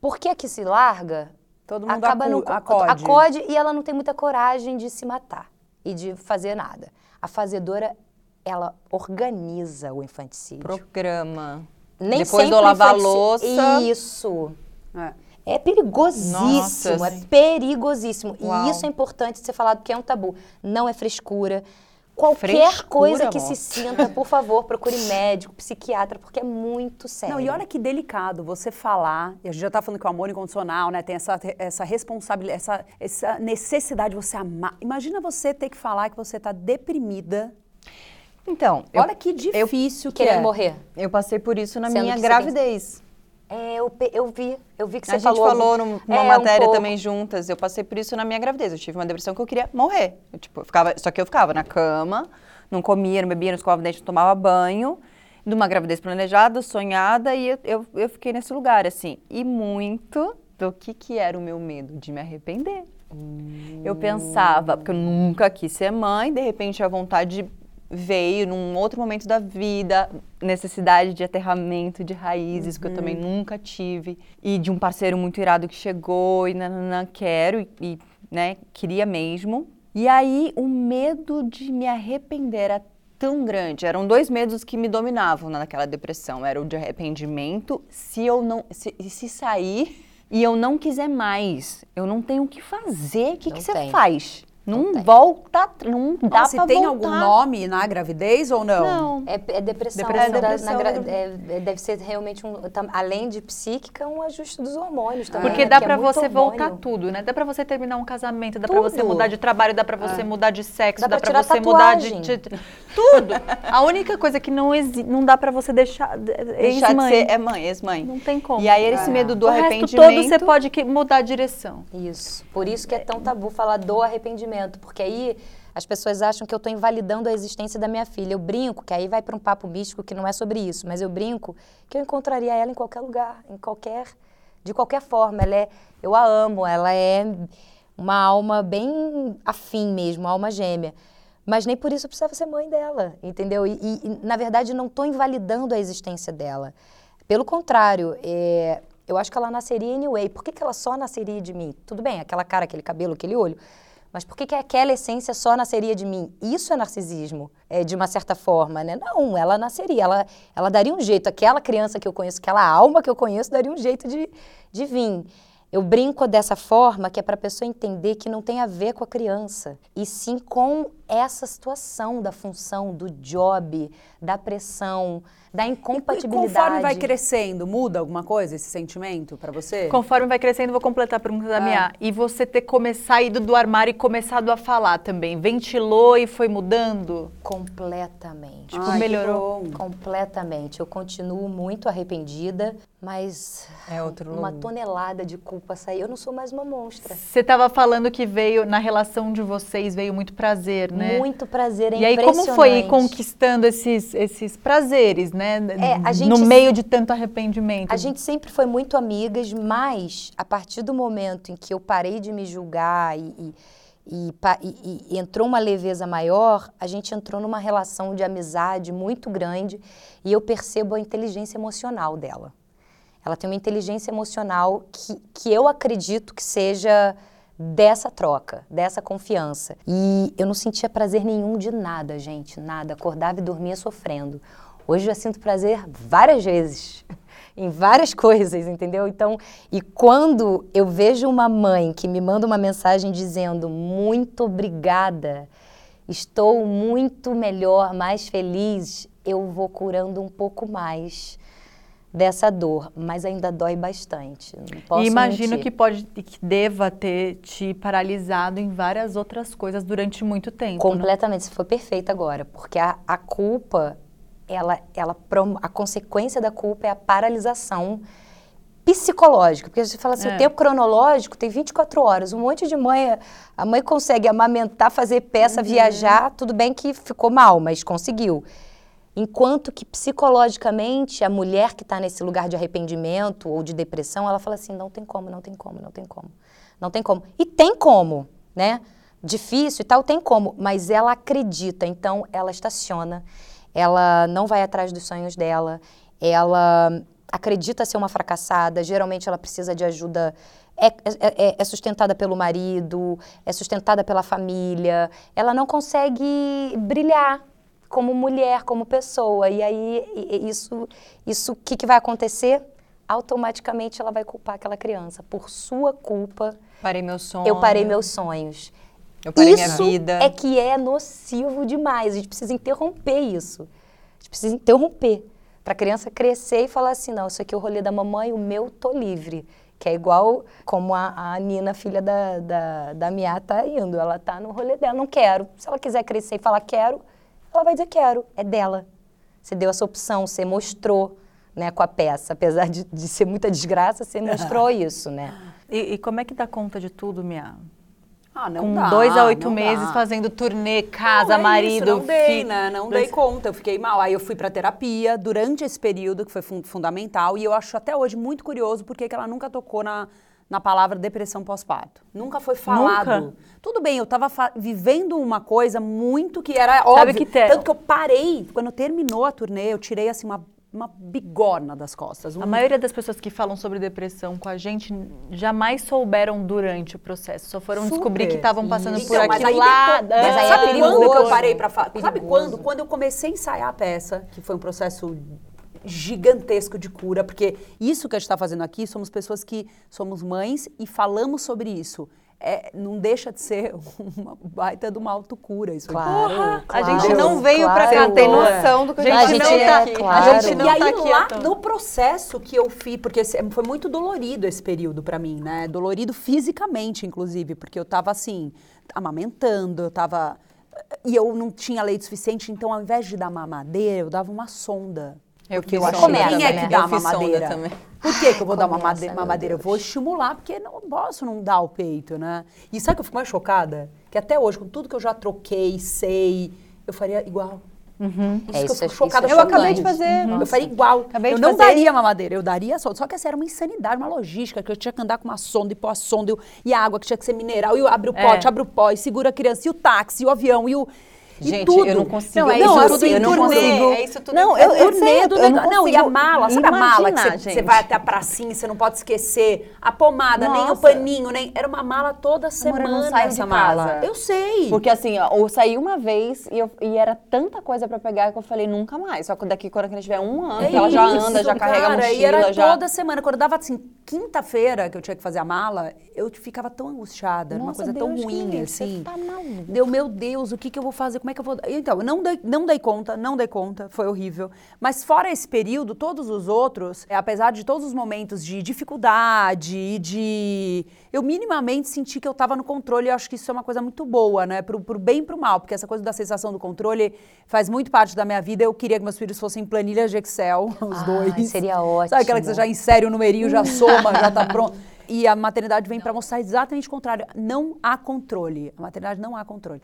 Speaker 4: Porque a que se larga
Speaker 5: Todo mundo acaba no, acode.
Speaker 4: acode e ela não tem muita coragem de se matar e de fazer nada. A fazedora, ela organiza o infanticídio.
Speaker 1: Programa.
Speaker 4: Nem
Speaker 1: Depois do lavar louça.
Speaker 4: Isso. É. É perigosíssimo, Nossa, é perigosíssimo. Uau. E isso é importante ser falado, porque é um tabu. Não é frescura. Qualquer Frescura, coisa que amor. se sinta, por favor, procure médico, psiquiatra, porque é muito sério.
Speaker 5: Não, e olha que delicado você falar, e a gente já está falando que o amor incondicional, né, tem essa, essa responsabilidade, essa, essa necessidade de você amar. Imagina você ter que falar que você está deprimida.
Speaker 1: Então,
Speaker 5: olha eu, que difícil
Speaker 4: eu, que querer é. morrer.
Speaker 1: Eu passei por isso na Sendo minha gravidez.
Speaker 4: É, eu, eu vi, eu vi que você
Speaker 1: a
Speaker 4: falou.
Speaker 1: A gente falou numa é, matéria um também juntas. Eu passei por isso na minha gravidez. Eu tive uma depressão que eu queria morrer. Eu, tipo, eu ficava, só que eu ficava na cama, não comia, não bebia, não escovava dente, não tomava banho. De uma gravidez planejada, sonhada, e eu, eu, eu fiquei nesse lugar, assim. E muito do que, que era o meu medo de me arrepender. Eu pensava, porque eu nunca quis ser mãe, de repente a vontade de veio num outro momento da vida, necessidade de aterramento de raízes, uhum. que eu também uhum. nunca tive, e de um parceiro muito irado que chegou e não quero, e, e, né, queria mesmo. E aí o medo de me arrepender era tão grande. Eram dois medos que me dominavam naquela depressão. Era o de arrependimento, se eu não. se, se sair e eu não quiser mais, eu não tenho o que fazer. O que, que você faz?
Speaker 2: Não, não volta, não dá
Speaker 5: Nossa,
Speaker 2: pra
Speaker 5: tem
Speaker 2: voltar.
Speaker 5: algum nome na gravidez ou não?
Speaker 2: Não.
Speaker 4: É, é depressão.
Speaker 2: Depressão.
Speaker 4: Da-
Speaker 2: É
Speaker 4: na gra-
Speaker 2: depressão.
Speaker 4: é- é- deve ser realmente, um, tam- além de psíquica, um ajuste dos hormônios também.
Speaker 2: Porque
Speaker 4: né?
Speaker 2: dá
Speaker 4: é
Speaker 2: pra
Speaker 4: muito
Speaker 2: você voltar
Speaker 4: hormônio.
Speaker 2: tudo, né? Dá pra você terminar um casamento, dá pra você mudar de trabalho, dá pra você mudar de sexo,
Speaker 4: Dá
Speaker 2: dá,
Speaker 4: pra
Speaker 2: pra
Speaker 4: tirar
Speaker 2: você mudar de,
Speaker 4: tatuagem.
Speaker 2: de- tudo. A única coisa que não exi não dá pra você deixar
Speaker 1: Deixar de ser é mãe, ex-mãe.
Speaker 2: Não tem como.
Speaker 1: E aí esse medo do
Speaker 2: o
Speaker 1: arrependimento.
Speaker 2: todo você pode que- mudar a direção.
Speaker 4: Isso. Por isso que é tão tabu falar do arrependimento, porque aí as pessoas acham que eu estou invalidando a existência da minha filha. Eu brinco, que aí vai para um papo místico que não é sobre isso, mas eu brinco que eu encontraria ela em qualquer lugar, em qualquer, de qualquer forma. Ela é, eu a amo, ela é uma alma bem afim mesmo, alma gêmea. Mas nem por isso eu precisava ser mãe dela, entendeu? E, e, na verdade, não estou invalidando a existência dela. Pelo contrário, é, eu acho que ela nasceria anyway. Por que, que ela só nasceria de mim? Tudo bem, aquela cara, aquele cabelo, aquele olho. Mas por que, que aquela essência só nasceria de mim? Isso é narcisismo, é, de uma certa forma, né? Não, ela nasceria, ela, ela daria um jeito. Aquela criança que eu conheço, aquela alma que eu conheço, daria um jeito de, de vir. Eu brinco dessa forma que é para a pessoa entender que não tem a ver com a criança, e sim com essa situação da função, do job, da pressão, da incompatibilidade.
Speaker 5: E conforme vai crescendo, muda alguma coisa esse sentimento para você?
Speaker 2: Conforme vai crescendo, vou completar a pergunta da
Speaker 5: Ah.
Speaker 2: minha. E você ter começado saído do armário e começado a falar também. Ventilou e foi mudando?
Speaker 4: Completamente.
Speaker 2: Tipo,
Speaker 5: Ai,
Speaker 2: melhorou.
Speaker 4: Completamente. Eu continuo muito arrependida, mas
Speaker 1: É outro
Speaker 4: uma tonelada de culpa saiu. Eu não sou mais uma monstra.
Speaker 2: Você estava falando que veio, na relação de vocês, veio muito prazer, né?
Speaker 4: Muito prazer, é
Speaker 2: E aí, como foi ir conquistando esses, esses prazeres, né?
Speaker 4: É, gente
Speaker 2: no meio de tanto arrependimento.
Speaker 4: A gente sempre foi muito amigas, mas a partir do momento em que eu parei de me julgar e, e, e- e entrou uma leveza maior, a gente entrou numa relação de amizade muito grande e eu percebo a inteligência emocional dela. Ela tem uma inteligência emocional que, que eu acredito que seja dessa troca, dessa confiança. E eu não sentia prazer nenhum de nada, gente, nada. Acordava e dormia sofrendo. Hoje eu sinto prazer várias vezes, em várias coisas, entendeu? Então, e quando eu vejo uma mãe que me manda uma mensagem dizendo muito obrigada, estou muito melhor, mais feliz, eu vou curando um pouco mais dessa dor, mas ainda dói bastante.
Speaker 2: E imagino
Speaker 4: mentir.
Speaker 2: que pode que deva ter te paralisado em várias outras coisas durante muito tempo. né?
Speaker 4: Completamente, você foi perfeita agora, porque a, a culpa, ela, ela, a consequência da culpa é a paralisação psicológica, porque você fala assim,
Speaker 2: É.
Speaker 4: o tempo cronológico tem 24 horas, um monte de mãe, a mãe consegue amamentar, fazer peça,
Speaker 2: Uhum.
Speaker 4: viajar, tudo bem que ficou mal, mas conseguiu. Enquanto que psicologicamente a mulher que está nesse lugar de arrependimento ou de depressão, ela fala assim, não tem como, não tem como, não tem como, não tem como. E tem como, né? Difícil e tal, tem como, mas ela acredita, então ela estaciona, ela não vai atrás dos sonhos dela, ela acredita ser uma fracassada, geralmente ela precisa de ajuda, é, é- é- é sustentada pelo marido, é sustentada pela família, ela não consegue brilhar como mulher, como pessoa. E aí, isso, isso, o que, que vai acontecer? Automaticamente ela vai culpar aquela criança. Por sua culpa,
Speaker 1: Parei meu sonho.
Speaker 4: eu parei meus sonhos.
Speaker 1: Eu parei
Speaker 4: isso
Speaker 1: minha vida.
Speaker 4: é que é nocivo demais. A gente precisa interromper isso. A gente precisa interromper. Para a criança crescer e falar assim, não, isso aqui é o rolê da mamãe, o meu tô livre. Que é igual como a, a Nina, filha da, da, da Mia, tá indo. Ela tá no rolê dela, não quero. Se ela quiser crescer e falar quero, ela vai dizer quero. É dela. Você deu essa opção, você mostrou né, com a peça. Apesar de, de ser muita desgraça, você mostrou isso, né?
Speaker 2: E, e como é que dá conta de tudo, Mia?
Speaker 5: Ah, não
Speaker 2: Com
Speaker 5: dá,
Speaker 2: dois a oito meses
Speaker 5: dá.
Speaker 2: fazendo turnê, casa,
Speaker 5: Não, é
Speaker 2: marido,
Speaker 5: isso, não dei,
Speaker 2: filho.
Speaker 5: né? Não dei conta, eu fiquei mal. Aí eu fui pra terapia durante esse período, que foi fun- fundamental, e eu acho até hoje muito curioso porque que ela nunca tocou na, na palavra depressão pós-parto. Nunca foi falado.
Speaker 2: Nunca?
Speaker 5: Tudo bem, eu tava fa- vivendo uma coisa muito que era óbvio.
Speaker 2: que te-
Speaker 5: Tanto que eu parei, quando terminou a turnê, eu tirei assim uma, uma bigorna das costas.
Speaker 2: A
Speaker 5: Um-
Speaker 2: maioria das pessoas que falam sobre depressão com a gente jamais souberam durante o processo. Só foram
Speaker 5: Super.
Speaker 2: descobrir que estavam passando por
Speaker 5: Então, mas
Speaker 2: aquilo lá.
Speaker 5: depois- mas
Speaker 4: aí
Speaker 5: sabe quando eu parei pra falar? Sabe quando? Quando eu comecei a ensaiar a peça, que foi um processo gigantesco de cura, porque isso que a gente está fazendo aqui, somos pessoas que somos mães e falamos sobre isso. é, não deixa de ser uma baita de uma autocura isso
Speaker 1: claro, claro, A gente não veio claro, pra cá ter noção do que a gente, a gente não tá aqui.
Speaker 5: Claro. A gente não e aí tá lá no processo que eu fiz, porque foi muito dolorido esse período para mim, né? Dolorido fisicamente, inclusive, porque eu tava assim, amamentando, eu tava e eu não tinha leite suficiente, então ao invés de dar mamadeira, eu dava uma sonda.
Speaker 1: Eu porque eu achei
Speaker 5: quem é que dá mamadeira? Por que, que eu vou dar uma mamadeira? Eu vou estimular, porque não posso não dar o peito, né? E sabe que eu fico mais chocada? Que até hoje, com tudo que eu já troquei, sei, eu faria igual.
Speaker 4: Uhum.
Speaker 5: Isso, é, que eu fico chocada. eu acabei de fazer. Uhum. Eu faria igual. Acabei eu não fazer. daria mamadeira, eu daria sonda. Só que essa era uma insanidade, uma logística, que eu tinha que andar com uma sonda e pôr a sonda e, e a água que tinha que ser mineral, e abre o pote, é. abre o pó, e segura a criança, e o táxi, e o avião, e o.
Speaker 1: Gente,
Speaker 5: tudo.
Speaker 1: eu não consigo. Não,
Speaker 5: é isso não, tudo assim, eu não consigo. É isso tudo. Não, eu, eu, sei, do eu não, não, e a mala, sabe a mala que você vai até a pracinha, você não pode esquecer a pomada, Nossa. nem o paninho, nem era uma mala toda semana Amor, eu não saio essa mala. Eu sei.
Speaker 1: Porque assim, eu saí uma vez e, eu, e era tanta coisa para pegar que eu falei nunca mais. Só que daqui quando a gente tiver um ano, é ela já anda, já carrega cara, a mochila,
Speaker 5: e era
Speaker 1: já...
Speaker 5: toda semana. Quando dava assim, quinta-feira que eu tinha que fazer a mala, eu ficava tão angustiada, Nossa, uma coisa Deus tão ruim assim. Tá. Deu, meu Deus, o que que eu vou fazer? Como é que eu vou Então, não dei, não dei conta, não dei conta, foi horrível. Mas fora esse período, todos os outros, é, apesar de todos os momentos de dificuldade e de... Eu minimamente senti que eu estava no controle e eu acho que isso é uma coisa muito boa, né? Pro, pro bem e pro mal, porque essa coisa da sensação do controle faz muito parte da minha vida. Eu queria que meus filhos fossem planilhas de Excel, os ah, dois.
Speaker 4: seria ótimo.
Speaker 5: Sabe aquela que você já insere o numerinho, já soma, já tá pronto. E a maternidade vem para mostrar exatamente o contrário. Não há controle. A maternidade não há controle.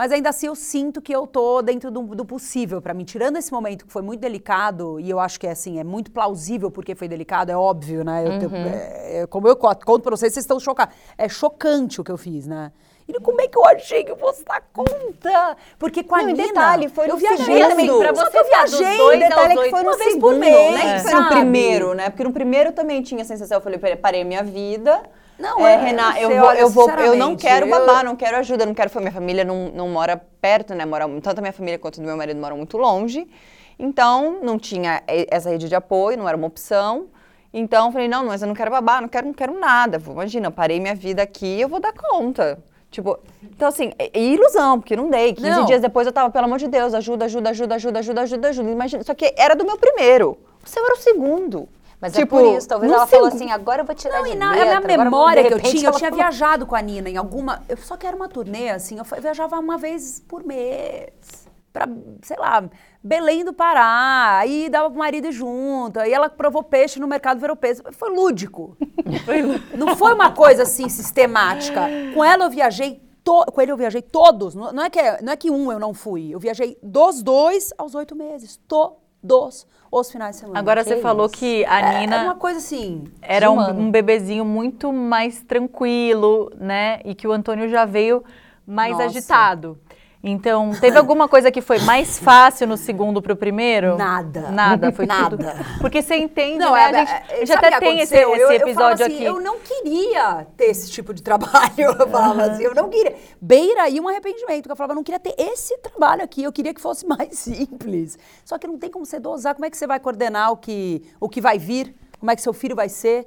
Speaker 5: Mas ainda assim eu sinto que eu tô dentro do, do possível para mim. Tirando esse momento que foi muito delicado, e eu acho que é assim, é muito plausível porque foi delicado, é óbvio, né? Eu, uhum. é, é, como eu conto para vocês, vocês estão chocados. É chocante o que eu fiz, né? E como é que eu achei que eu fosse dar conta? Porque com a não, Nina,
Speaker 1: detalhe, foi
Speaker 5: eu viajei também.
Speaker 1: Pra você eu viajei, dois detalhe é que foi uma vez segundo, por mês, né? Foi no primeiro, né? Porque no primeiro também tinha a sensação, eu falei, parei minha vida não, é, Renata, eu, vou, eu vou, eu não quero babar, não quero ajuda, não quero. Minha família não, não mora perto, né? Mora, tanto a minha família quanto o meu marido moram muito longe. Então, não tinha essa rede de apoio, não era uma opção. Então, eu falei, não, mas eu não quero babar, não quero, não quero nada. Imagina, eu parei minha vida aqui, eu vou dar conta. Tipo, então assim, e ilusão, porque não dei. 15 não. dias depois eu tava, pelo amor de Deus, ajuda, ajuda, ajuda, ajuda, ajuda, ajuda, ajuda. Imagina, só que era do meu primeiro. O seu era o segundo.
Speaker 4: Mas tipo, é por isso, talvez ela falou assim, agora eu vou tirar não, de e na,
Speaker 5: letra, a minha memória que eu tinha, eu tinha falou... viajado com a Nina em alguma... Eu só quero uma turnê, assim, eu viajava uma vez por mês. Pra, sei lá, Belém do Pará, aí dava pro marido junto, aí ela provou peixe no mercado virou peixe. Foi lúdico. não foi uma coisa assim sistemática. Com ela eu viajei To, com ele eu viajei todos, não é, que, não é que um eu não fui, eu viajei dos dois aos oito meses, todos os finais de semana.
Speaker 2: Agora que você falou que a é, Nina.
Speaker 5: É uma coisa assim.
Speaker 2: Era um, um, bebezinho muito mais tranquilo, né? E que o Antônio já veio mais Nossa. agitado. Então, teve alguma coisa que foi mais fácil no segundo para o primeiro?
Speaker 5: Nada.
Speaker 2: Nada, foi
Speaker 5: Nada.
Speaker 2: tudo. Porque você entende, não, né? É, a gente, é, já até tem esse, esse eu, episódio
Speaker 5: eu
Speaker 2: assim, aqui.
Speaker 5: Eu não queria ter esse tipo de trabalho, eu falava assim, eu não queria. Beira aí um arrependimento, que eu falava, eu não queria ter esse trabalho aqui, eu queria que fosse mais simples. Só que não tem como você dosar, como é que você vai coordenar o que, o que vai vir, como é que seu filho vai ser?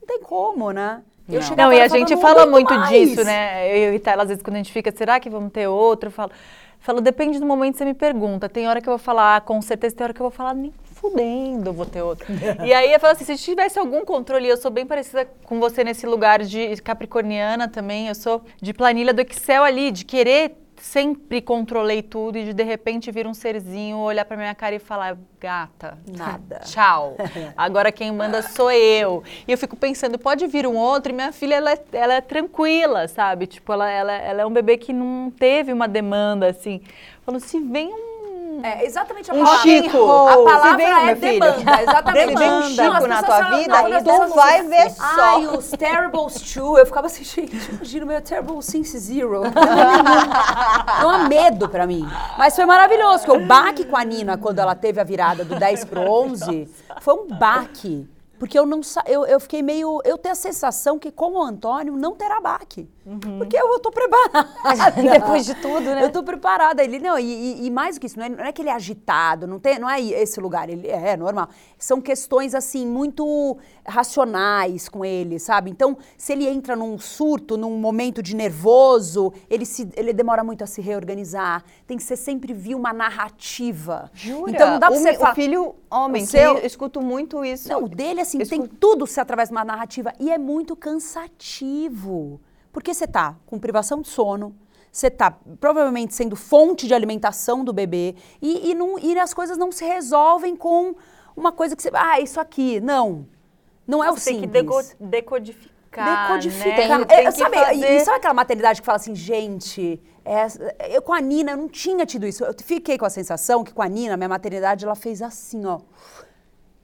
Speaker 5: Não tem como, né?
Speaker 2: Eu não, não e a gente fala muito mais. disso, né? Eu e Tela, às vezes, quando a gente fica, será que vamos ter outro? Eu falo, falo, depende do momento que você me pergunta. Tem hora que eu vou falar, ah, com certeza, tem hora que eu vou falar, nem fudendo, vou ter outro. e aí eu falo assim, se tivesse algum controle, eu sou bem parecida com você nesse lugar de capricorniana também, eu sou de planilha do Excel ali, de querer sempre controlei tudo e de, de repente vir um serzinho olhar para minha cara e falar gata
Speaker 5: nada.
Speaker 2: tchau. Agora quem manda sou eu. E eu fico pensando pode vir um outro? E minha filha ela é, ela é tranquila sabe? Tipo ela, ela, ela é um bebê que não teve uma demanda assim. Falou se vem um
Speaker 5: é exatamente a
Speaker 1: um palavra. Chico. A
Speaker 5: palavra vem, é demanda. Exatamente.
Speaker 1: Se vem um Chico na tua vida, não, tu vai ver só.
Speaker 5: Ai, os Terribles 2. Eu ficava assim, gente, imagina o meu Terrible Since Zero. Não há medo pra mim. Mas foi maravilhoso, que o baque com a Nina, quando ela teve a virada do 10 pro 11, foi um baque Porque eu não eu, eu fiquei meio. Eu tenho a sensação que, como o Antônio, não terá baque. Uhum. Porque eu, estou preparada.
Speaker 4: Depois de tudo, né?
Speaker 5: Eu estou preparada. Ele, não, e, e, mais do que isso, não é, não é, que ele é agitado, não, tem, não é esse lugar, ele é, é normal. São questões, assim, muito racionais com ele, sabe? Então, se ele entra num surto, num momento de nervoso, ele, se, ele demora muito a se reorganizar. Tem que ser sempre vir uma narrativa.
Speaker 1: Jura? Então, não dá pra o, você falar... O filho homem, o seu... eu escuto muito isso.
Speaker 5: Não, o dele, assim, tem tudo se através de uma narrativa. E é muito cansativo. Porque você tá com privação de sono, você está provavelmente sendo fonte de alimentação do bebê e, e, não, e as coisas não se resolvem com uma coisa que você. Ah, isso aqui. Não. Não é o
Speaker 2: você
Speaker 5: simples.
Speaker 2: Tem que decodificar.
Speaker 5: Decodificar. Né? Tem, tem sabe, fazer... e, sabe aquela maternidade que fala assim, gente, é, eu com a Nina eu não tinha tido isso. Eu fiquei com a sensação que com a Nina, minha maternidade, ela fez assim, ó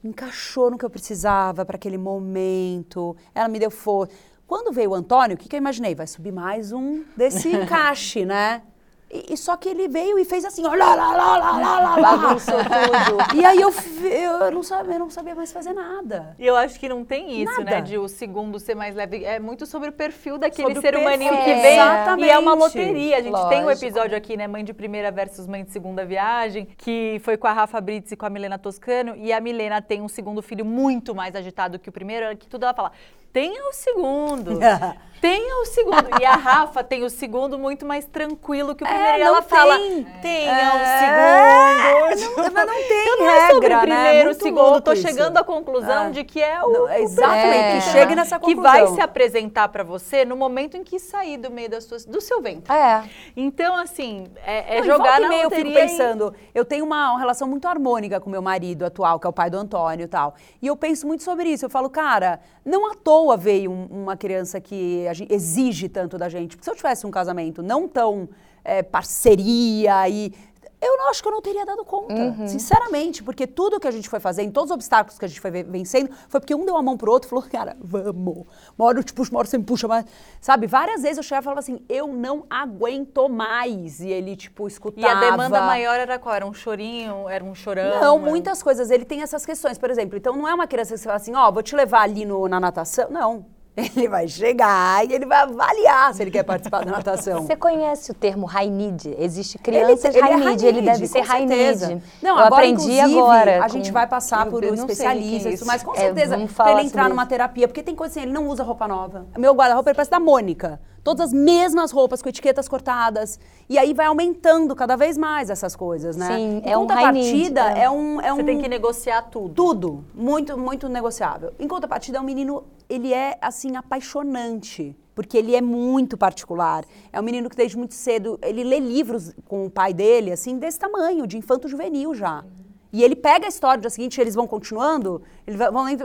Speaker 5: encaixou no que eu precisava para aquele momento. Ela me deu força. Quando veio o Antônio, o que, que eu imaginei? Vai subir mais um desse encaixe, né? E, e, só que ele veio e fez assim, ó, lá, lá, lá, lá, lá, lá, bagunçou tudo. E aí eu, eu, não sabia, eu não sabia mais fazer nada.
Speaker 2: E eu acho que não tem isso, né, nada. né, de o segundo ser mais leve. É muito sobre o perfil daquele sobre ser humaninho que vem. Exatamente. E é uma loteria. A gente Lógico. tem um episódio aqui, né, Mãe de Primeira versus Mãe de Segunda Viagem, que foi com a Rafa Brits e com a Milena Toscano. E a Milena tem um segundo filho muito mais agitado que o primeiro, que tudo ela fala, tenha o segundo. tenha o segundo. E a Rafa tem o segundo muito mais tranquilo que o é, primeiro. É, e ela tem. fala, tenha é, o segundo.
Speaker 5: Não, mas não tem
Speaker 2: então, não
Speaker 5: é
Speaker 2: sobre o né? primeiro, o segundo. Tô chegando à conclusão é. de que é o, não,
Speaker 5: Exatamente, que chegue nessa conclusão.
Speaker 2: Que vai se apresentar para você no momento em que sair do meio das suas, do seu ventre.
Speaker 5: É.
Speaker 2: Então, assim, é, é não, jogar na meio eu fico
Speaker 5: pensando, eu tenho uma, uma relação muito harmônica com meu marido atual, que é o pai do Antônio e tal. E eu penso muito sobre isso. Eu falo, cara, não à toa toa veio um, uma criança que exige tanto da gente. Porque se eu tivesse um casamento não tão é, parceria e eu não acho que eu não teria dado conta, uhum. sinceramente, porque tudo que a gente foi fazendo, todos os obstáculos que a gente foi vencendo, foi porque um deu a mão pro outro e falou, cara, vamos. Uma hora eu te puxo, uma hora você me puxa, mas, sabe, várias vezes o chefe falava assim, eu não aguento mais. E ele, tipo, escutava.
Speaker 2: E a demanda maior era qual? Era um chorinho? Era um chorão?
Speaker 5: Não, muitas coisas. Ele tem essas questões, por exemplo. Então, não é uma criança que você fala assim, ó, oh, vou te levar ali no, na natação. Não, ele vai chegar e ele vai avaliar se ele quer participar da natação.
Speaker 4: Você conhece o termo Rainid? Existe crianças ele, ele, é ele deve ser Rainid.
Speaker 5: Não, Eu agora, aprendi agora. A gente vai passar por um especialista, é mas com é, certeza, é, para ele entrar numa terapia, porque tem coisa assim, ele não usa roupa nova. Meu guarda-roupa parece da Mônica. Todas as mesmas roupas, com etiquetas cortadas. E aí vai aumentando cada vez mais essas coisas, né?
Speaker 4: Sim, é um partida
Speaker 5: é. é um, é um...
Speaker 2: Você tem que negociar tudo.
Speaker 5: Tudo. Muito, muito negociável. Em contrapartida, é um menino, ele é, assim, apaixonante porque ele é muito particular. É um menino que desde muito cedo, ele lê livros com o pai dele, assim, desse tamanho, de infanto juvenil já. E ele pega a história do dia seguinte, eles vão continuando, eles vão lendo.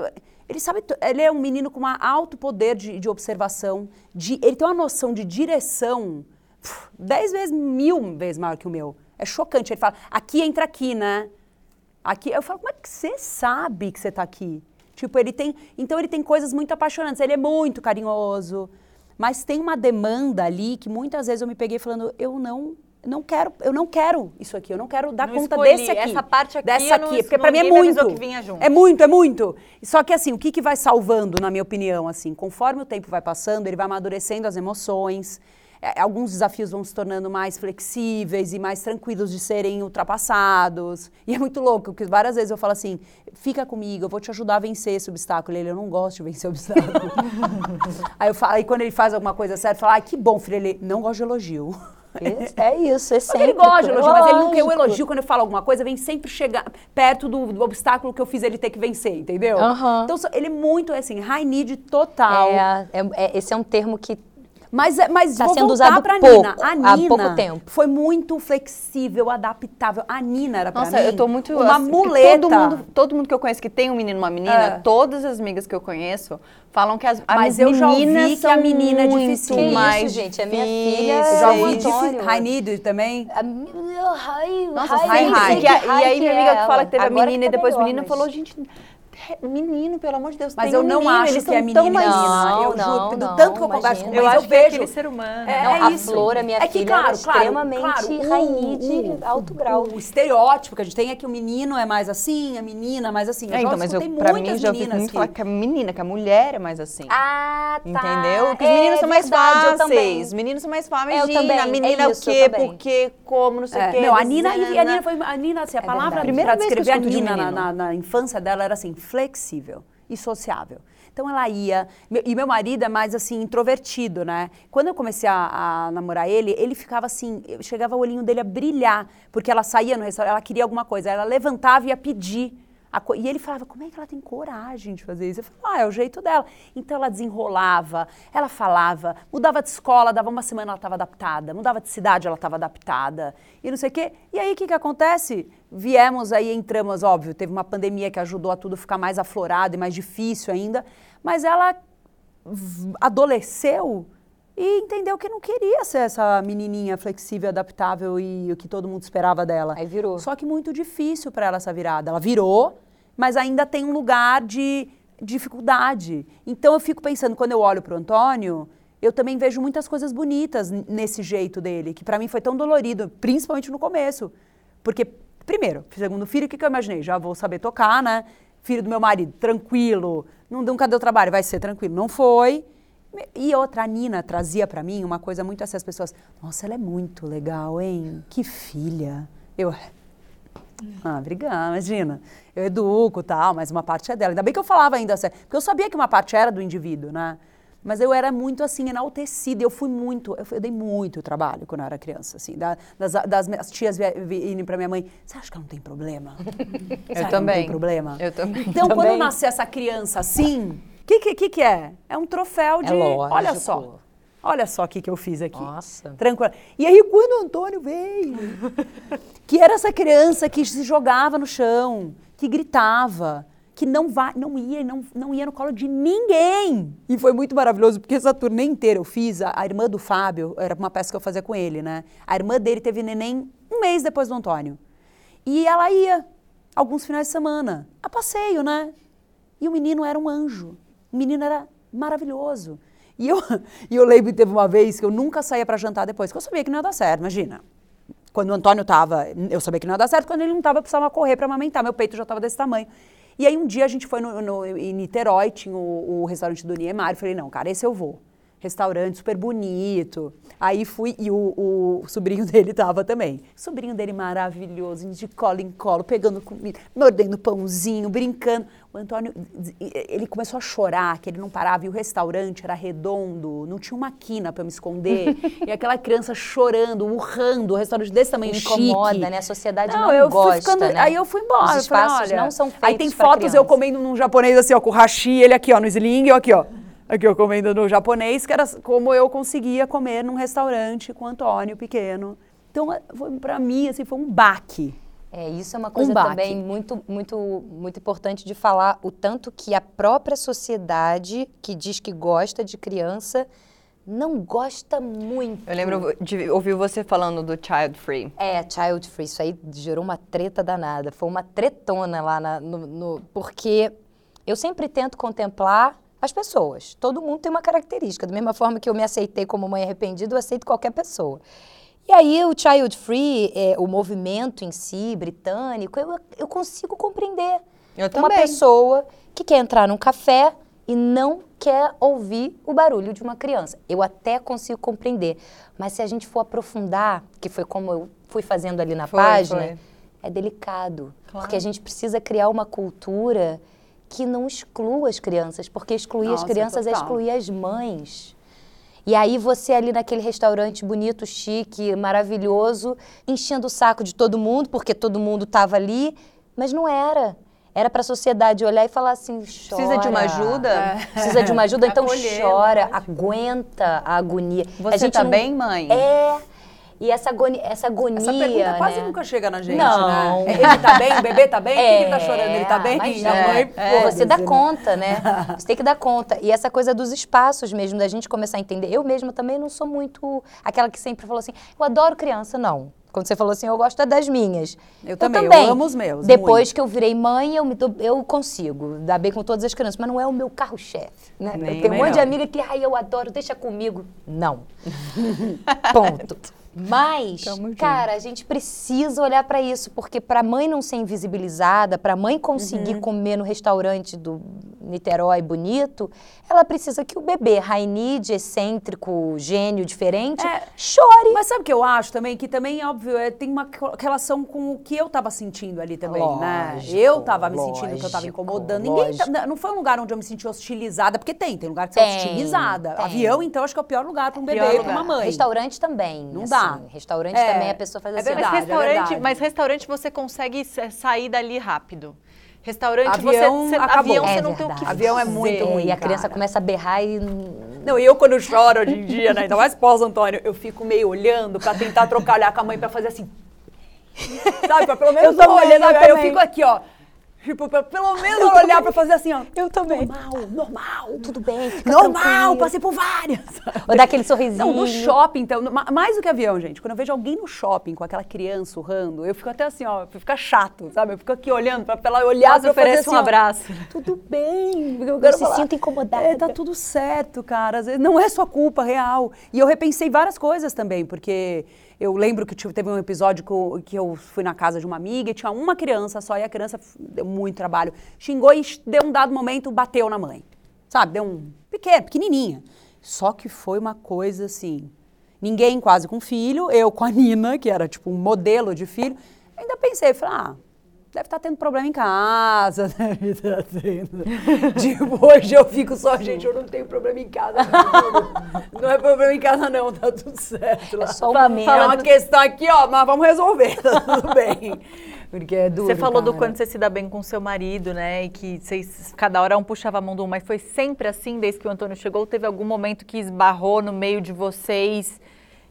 Speaker 5: Ele sabe, ele é um menino com um alto poder de, de observação, de, ele tem uma noção de direção dez vezes, mil vezes maior que o meu. É chocante. Ele fala, aqui entra aqui, né? Aqui, eu falo, como é que você sabe que você está aqui? Tipo, ele tem. Então ele tem coisas muito apaixonantes. Ele é muito carinhoso. Mas tem uma demanda ali que muitas vezes eu me peguei falando, eu não não quero, eu não quero isso aqui, eu não quero dar não conta escolhi. desse aqui.
Speaker 2: Essa parte aqui,
Speaker 5: dessa aqui, não, porque para mim é muito. É muito, é muito. Só que assim, o que, que vai salvando, na minha opinião, assim, conforme o tempo vai passando, ele vai amadurecendo as emoções. É, alguns desafios vão se tornando mais flexíveis e mais tranquilos de serem ultrapassados. E é muito louco, porque várias vezes eu falo assim: fica comigo, eu vou te ajudar a vencer esse obstáculo. Ele, eu não gosto de vencer obstáculo. aí eu falo, aí quando ele faz alguma coisa certa, eu falo, ah, que bom, filho, ele não gosta de elogio.
Speaker 4: É isso, é sempre.
Speaker 5: ele gosta de elogio, mas ele quer o elogio quando eu falo alguma coisa, vem sempre chegar perto do, do obstáculo que eu fiz ele ter que vencer, entendeu?
Speaker 4: Uhum.
Speaker 5: Então ele é muito assim, high need total.
Speaker 4: É, é, é, esse é um termo que
Speaker 5: mas, é, mas
Speaker 4: tá
Speaker 5: vou
Speaker 4: sendo
Speaker 5: voltar
Speaker 4: usado
Speaker 5: pra
Speaker 4: pouco,
Speaker 5: Nina. A Nina
Speaker 4: há pouco tempo.
Speaker 5: foi muito flexível, adaptável. A Nina era pra
Speaker 1: Nossa,
Speaker 5: mim
Speaker 1: eu tô muito
Speaker 5: uma assim, muleta.
Speaker 1: Todo mundo, todo mundo que eu conheço que tem um menino e uma menina, é. todas as amigas que eu conheço falam que as,
Speaker 5: Mas eu já ouvi que a menina é difícil.
Speaker 4: Que
Speaker 5: mais
Speaker 4: isso, gente? A minha filha eu
Speaker 5: já ouvi difícil. Rainido também?
Speaker 4: A,
Speaker 1: Nossa, Rai, Rai. E aí minha amiga que fala que teve a menina e depois a menina falou, gente menino, pelo amor de Deus.
Speaker 5: Mas eu não
Speaker 1: menino,
Speaker 5: acho que é menino
Speaker 1: mais...
Speaker 5: não, eu
Speaker 4: não,
Speaker 5: juro,
Speaker 4: não,
Speaker 5: tanto que eu converso com
Speaker 2: eu
Speaker 5: mães,
Speaker 2: acho
Speaker 5: eu
Speaker 2: que é
Speaker 5: vejo.
Speaker 2: aquele ser humano.
Speaker 5: É,
Speaker 4: não,
Speaker 5: é
Speaker 4: a
Speaker 5: isso.
Speaker 4: Flor, a minha
Speaker 5: é que,
Speaker 4: filha,
Speaker 5: claro,
Speaker 4: é
Speaker 5: claro,
Speaker 4: extremamente
Speaker 5: claro,
Speaker 4: rainha de
Speaker 5: o,
Speaker 4: alto grau.
Speaker 5: O, estereótipo que a gente tem é que o menino é mais assim, a menina é mais assim. Eu
Speaker 1: é, então, mas eu,
Speaker 5: pra
Speaker 1: mim já ouvi muito que... falar que a menina, que a mulher é mais assim.
Speaker 4: Ah, tá.
Speaker 1: Entendeu? Que os meninos
Speaker 4: é
Speaker 1: são mais fáceis. Os meninos são mais fáceis.
Speaker 4: Eu também,
Speaker 1: a menina
Speaker 4: é
Speaker 1: o quê,
Speaker 4: eu
Speaker 1: por quê, como, não sei o
Speaker 5: É,
Speaker 1: quê.
Speaker 5: não, a Nina, a. Nina foi, a Nina, assim, a
Speaker 4: É
Speaker 5: palavra
Speaker 1: que
Speaker 5: descrever
Speaker 1: eu
Speaker 5: a Nina na infância dela era assim, flexível e sociável. Então ela ia, e meu marido é mais assim, introvertido, né? Quando eu comecei a, a namorar ele, ele ficava assim, chegava o olhinho dele a brilhar, porque ela saía no restaurante, ela queria alguma coisa, ela levantava e ia pedir. co- e ele falava, como é que ela tem coragem de fazer isso? Eu falava, ah, é o jeito dela. Então ela desenrolava, ela falava, mudava de escola, dava uma semana ela estava adaptada, mudava de cidade ela estava adaptada, e não sei o quê. E aí o que, que acontece? Viemos aí, entramos, óbvio, teve uma pandemia que ajudou a tudo ficar mais aflorado e mais difícil ainda, mas ela adolesceu e entendeu que não queria ser essa menininha flexível, adaptável e o que todo mundo esperava dela.
Speaker 4: Aí virou.
Speaker 5: Só que muito difícil para ela essa virada. Ela virou, mas ainda tem um lugar de dificuldade. Então eu fico pensando, quando eu olho para o Antônio, eu também vejo muitas coisas bonitas nesse jeito dele, que para mim foi tão dolorido, principalmente no começo. Porque, primeiro, segundo filho, o que, que eu imaginei? Já vou saber tocar, né? Filho do meu marido, tranquilo, não, nunca deu trabalho, vai ser tranquilo. Não foi. E outra, a Nina trazia para mim uma coisa muito assim, as pessoas, nossa, ela é muito legal, hein? Que filha. Eu, ah, obrigada, imagina. Eu educo tal, mas uma parte é dela. Ainda bem que eu falava ainda assim, porque eu sabia que uma parte era do indivíduo, né? Mas eu era muito assim, enaltecida. Eu fui muito, eu, fui- eu dei muito trabalho quando eu era criança, assim. da- das, das minhas tias vi- vi- irem pra minha mãe, você acha que ela não tem problema? Acha que Não
Speaker 1: também.
Speaker 5: tem problema?
Speaker 1: Eu também.
Speaker 5: Então, quando
Speaker 4: Também.
Speaker 5: nascer essa criança assim, o que, que, que, que é? É um troféu de.
Speaker 4: lógico.
Speaker 5: Olha só. Olha só o que, que eu fiz aqui.
Speaker 4: Nossa.
Speaker 5: Tranquilo. E aí, quando o Antônio veio, que era essa criança que se jogava no chão, que gritava, que não, não, ia, não, não ia no colo de ninguém. E foi muito maravilhoso, porque essa turnê inteira eu fiz, a, a irmã do Fábio, era uma peça que eu fazia com ele, né? A irmã dele teve neném um mês depois do Antônio. E ela ia, alguns finais de semana, a passeio, né? E o menino era um anjo. O menino era maravilhoso. E eu, e eu lembro que teve uma vez que eu nunca saía para jantar depois, que eu sabia que não ia dar certo, imagina. Quando o Antônio estava, eu sabia que não ia dar certo, quando ele não estava, eu precisava correr para amamentar, meu peito já estava desse tamanho. E aí um dia a gente foi no, no- em Niterói, tinha o, o restaurante do Niemeyer, falei, não, cara, esse eu vou. Restaurante super bonito. Aí fui, e o, o sobrinho dele tava também. O sobrinho dele maravilhoso, de colo em colo, pegando comida, mordendo pãozinho, brincando. O Antônio, ele começou a chorar, que ele não parava, e o restaurante era redondo, não tinha uma quina para me esconder. e aquela criança chorando, urrando, o restaurante desse tamanho
Speaker 4: Incomoda,
Speaker 5: chique.
Speaker 4: né? A sociedade não,
Speaker 5: eu fui
Speaker 4: gosta,
Speaker 5: ficando,
Speaker 4: né?
Speaker 5: Aí eu fui embora.
Speaker 4: Os
Speaker 5: eu falei,
Speaker 4: espaços
Speaker 5: olha,
Speaker 4: não são feitos
Speaker 5: Aí tem fotos eu comendo num japonês assim, ó, com o hashi, ele aqui, ó, no sling, eu aqui, ó. Aqui eu comendo no japonês, que era como eu conseguia comer num restaurante com o Antônio pequeno. Então, foi, pra mim, assim, foi um baque.
Speaker 4: É, isso é uma coisa
Speaker 5: baque.
Speaker 4: também muito, muito, muito importante de falar, o tanto que a própria sociedade que diz que gosta de criança não gosta muito.
Speaker 1: Eu lembro de ouvir você falando do child free.
Speaker 4: É, child free, isso aí gerou uma treta danada. Foi uma tretona lá na- no, no- porque eu sempre tento contemplar as pessoas. Todo mundo tem uma característica. Da mesma forma que eu me aceitei como mãe arrependida, eu aceito qualquer pessoa. E aí o child free, é, o movimento em si, britânico, eu, eu consigo compreender.
Speaker 1: Eu
Speaker 4: Uma
Speaker 1: também.
Speaker 4: pessoa que quer entrar num café e não quer ouvir o barulho de uma criança. Eu até consigo compreender. Mas se a gente for aprofundar, que foi como eu fui fazendo ali na
Speaker 1: Foi,
Speaker 4: página,
Speaker 1: foi.
Speaker 4: é delicado.
Speaker 1: Claro.
Speaker 4: Porque a gente precisa criar uma cultura que não exclua as crianças, porque excluir as
Speaker 5: Nossa,
Speaker 4: crianças é
Speaker 5: total.
Speaker 4: excluir as mães. E aí você ali naquele restaurante bonito, chique, maravilhoso, enchendo o saco de todo mundo, porque todo mundo estava ali, mas não era. Era para a sociedade olhar e falar assim, chora.
Speaker 1: Precisa de uma ajuda?
Speaker 4: Precisa de uma ajuda, então
Speaker 2: Acolher,
Speaker 4: chora, aguenta a agonia. a
Speaker 1: Você
Speaker 4: gente
Speaker 1: tá
Speaker 4: não-
Speaker 1: bem, mãe?
Speaker 4: É. E essa agonia, essa agonia,
Speaker 5: Essa pergunta quase
Speaker 4: né?
Speaker 5: nunca chega na gente,
Speaker 4: Não.
Speaker 5: né? Ele tá bem? O bebê tá bem? Por que ele tá
Speaker 4: É,
Speaker 5: chorando? Ele tá bem?
Speaker 4: imagina.
Speaker 5: A mãe,
Speaker 4: É,
Speaker 5: foda-se,
Speaker 4: você dá
Speaker 5: né?
Speaker 4: conta, né? Você tem que dar conta. E essa coisa dos espaços mesmo, da gente começar a entender. Eu mesma também não sou muito aquela que sempre falou assim, eu adoro criança, não. Quando você falou assim, eu gosto é das minhas.
Speaker 5: Eu, eu também, também, eu amo os meus.
Speaker 4: Depois
Speaker 5: muito.
Speaker 4: que eu virei mãe, eu, me eu consigo dar bem com todas as crianças, mas não é o meu carro-chefe. Né? Tem um monte não. de amiga que, ai, eu adoro, deixa comigo. Não. Ponto. Mas, cara, a gente precisa olhar para isso, porque para a mãe não ser invisibilizada, para a mãe conseguir uhum. comer no restaurante do Niterói bonito, ela precisa que o bebê, Rainide, excêntrico, gênio, diferente, é, chore.
Speaker 5: Mas sabe o que eu acho também? Que também, óbvio, é, tem uma relação com o que eu estava sentindo ali também, né? lógico, né? Eu estava me sentindo que eu estava incomodando. Ninguém, tá, não foi um lugar onde eu me senti hostilizada, porque tem, tem lugar que você é hostilizada. Tem. Avião, então, acho que é o pior lugar para um bebê e para uma mãe.
Speaker 4: Restaurante também. Não assim, dá. Restaurante é, também a pessoa faz é assim.
Speaker 2: Verdade, mas, restaurante, é mas restaurante você consegue sair dali rápido. Restaurante,
Speaker 5: avião,
Speaker 2: você,
Speaker 5: você avião
Speaker 2: você não tem o que
Speaker 5: Avião é muito ruim,
Speaker 4: E a criança
Speaker 5: cara.
Speaker 4: começa a berrar e...
Speaker 5: Não, e eu quando choro hoje em dia, né, ainda mais pós-Antônio, eu fico meio olhando pra tentar trocar olhar com a mãe pra fazer assim... Sabe, pra pelo menos eu tô olhando, eu fico aqui, ó... Tipo, pra, pelo menos eu olhar também. pra fazer assim, ó.
Speaker 4: Eu também.
Speaker 5: Normal, normal.
Speaker 4: Tudo bem,
Speaker 5: Normal,
Speaker 4: tranquilo.
Speaker 5: passei por várias.
Speaker 4: Ou dar aquele sorrisinho.
Speaker 5: Não, no shopping, então, mais do que avião, gente. Quando eu vejo alguém no shopping com aquela criança urrando, eu fico até assim, ó, fica chato, sabe? Eu fico aqui olhando pra, pra ela olhar pra
Speaker 2: oferece
Speaker 5: assim,
Speaker 2: um abraço.
Speaker 5: Ó, tudo bem.
Speaker 4: Eu quero se sinta incomodada.
Speaker 5: É, tá tudo certo, cara. Não é sua culpa real. E eu repensei várias coisas também, porque eu lembro que teve um episódio que eu, que eu, fui na casa de uma amiga e tinha uma criança só e a criança deu muito trabalho. Xingou e deu um dado momento, bateu na mãe. Sabe? Deu um pequeno, pequenininha. Só que foi uma coisa assim. Ninguém quase com filho, eu com a Nina, que era tipo um modelo de filho. Ainda pensei, falei, ah, deve estar tá tendo problema em casa, deve estar tá tendo. tipo, hoje eu fico só, gente, eu não tenho problema em casa. Não, não é problema em casa, não, tá tudo certo. Lá.
Speaker 4: É só uma
Speaker 5: mesmo. É uma questão aqui, ó, mas vamos resolver, tá tudo bem. Porque é duro,
Speaker 2: Você falou
Speaker 5: cara.
Speaker 2: do quando você se dá bem com seu marido, né? E que vocês, cada hora um puxava a mão do um, mas foi sempre assim desde que o Antônio chegou? Teve algum momento que esbarrou no meio de vocês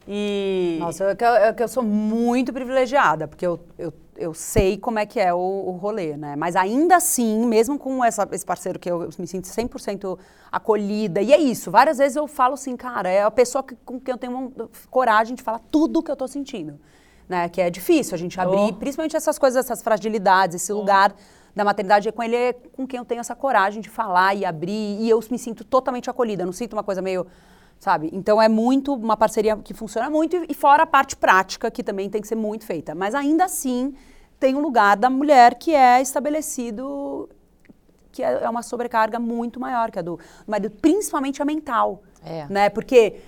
Speaker 2: e...
Speaker 5: Nossa, é que eu, é que eu sou muito privilegiada, porque eu, eu eu sei como é que é o, o rolê, né? Mas ainda assim, mesmo com essa, esse parceiro que eu, eu me sinto 100% acolhida, e é isso, várias vezes eu falo assim, cara, é a pessoa que, com quem eu tenho uma, coragem de falar tudo o que eu tô sentindo, né? Que é difícil a gente abrir, oh. principalmente essas coisas, essas fragilidades, esse oh. lugar da maternidade é com ele é com quem eu tenho essa coragem de falar e abrir, e eu me sinto totalmente acolhida, não sinto uma coisa meio sabe? Então é muito uma parceria que funciona muito e fora a parte prática que também tem que ser muito feita. Mas ainda assim tem um lugar da mulher que é estabelecido que é, é uma sobrecarga muito maior que a do marido, principalmente a mental, é. né? Porque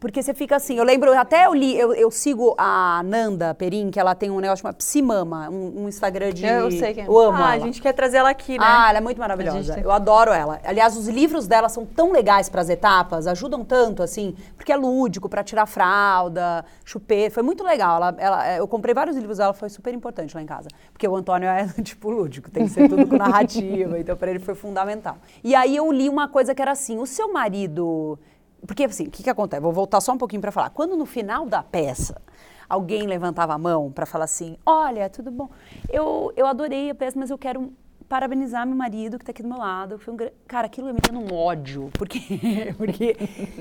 Speaker 5: porque você fica assim, eu lembro, até eu li, eu, eu sigo a Nanda Perim, que ela tem um negócio chamado Psimama, um, um Instagram de...
Speaker 2: Eu sei quem
Speaker 5: é. Eu amo
Speaker 2: Ah,
Speaker 5: ela.
Speaker 2: a gente quer trazer ela aqui, né?
Speaker 5: Ah, ela é muito maravilhosa. Eu adoro ela. Aliás, os livros dela são tão legais para as etapas, ajudam tanto, assim, porque é lúdico, para tirar fralda, chupeta, foi muito legal. Ela, ela, eu comprei vários livros dela, foi super importante lá em casa. Porque o Antônio é, tipo, lúdico, tem que ser tudo com narrativa, então para ele foi fundamental. E aí eu li uma coisa que era assim, o seu marido porque, assim, o que, que acontece? Vou voltar só um pouquinho para falar. Quando no final da peça alguém levantava a mão para falar assim: Olha, tudo bom, eu, eu adorei a peça, mas eu quero parabenizar meu marido que está aqui do meu lado. Foi um Cara, aquilo me deu um ódio. Porque, porque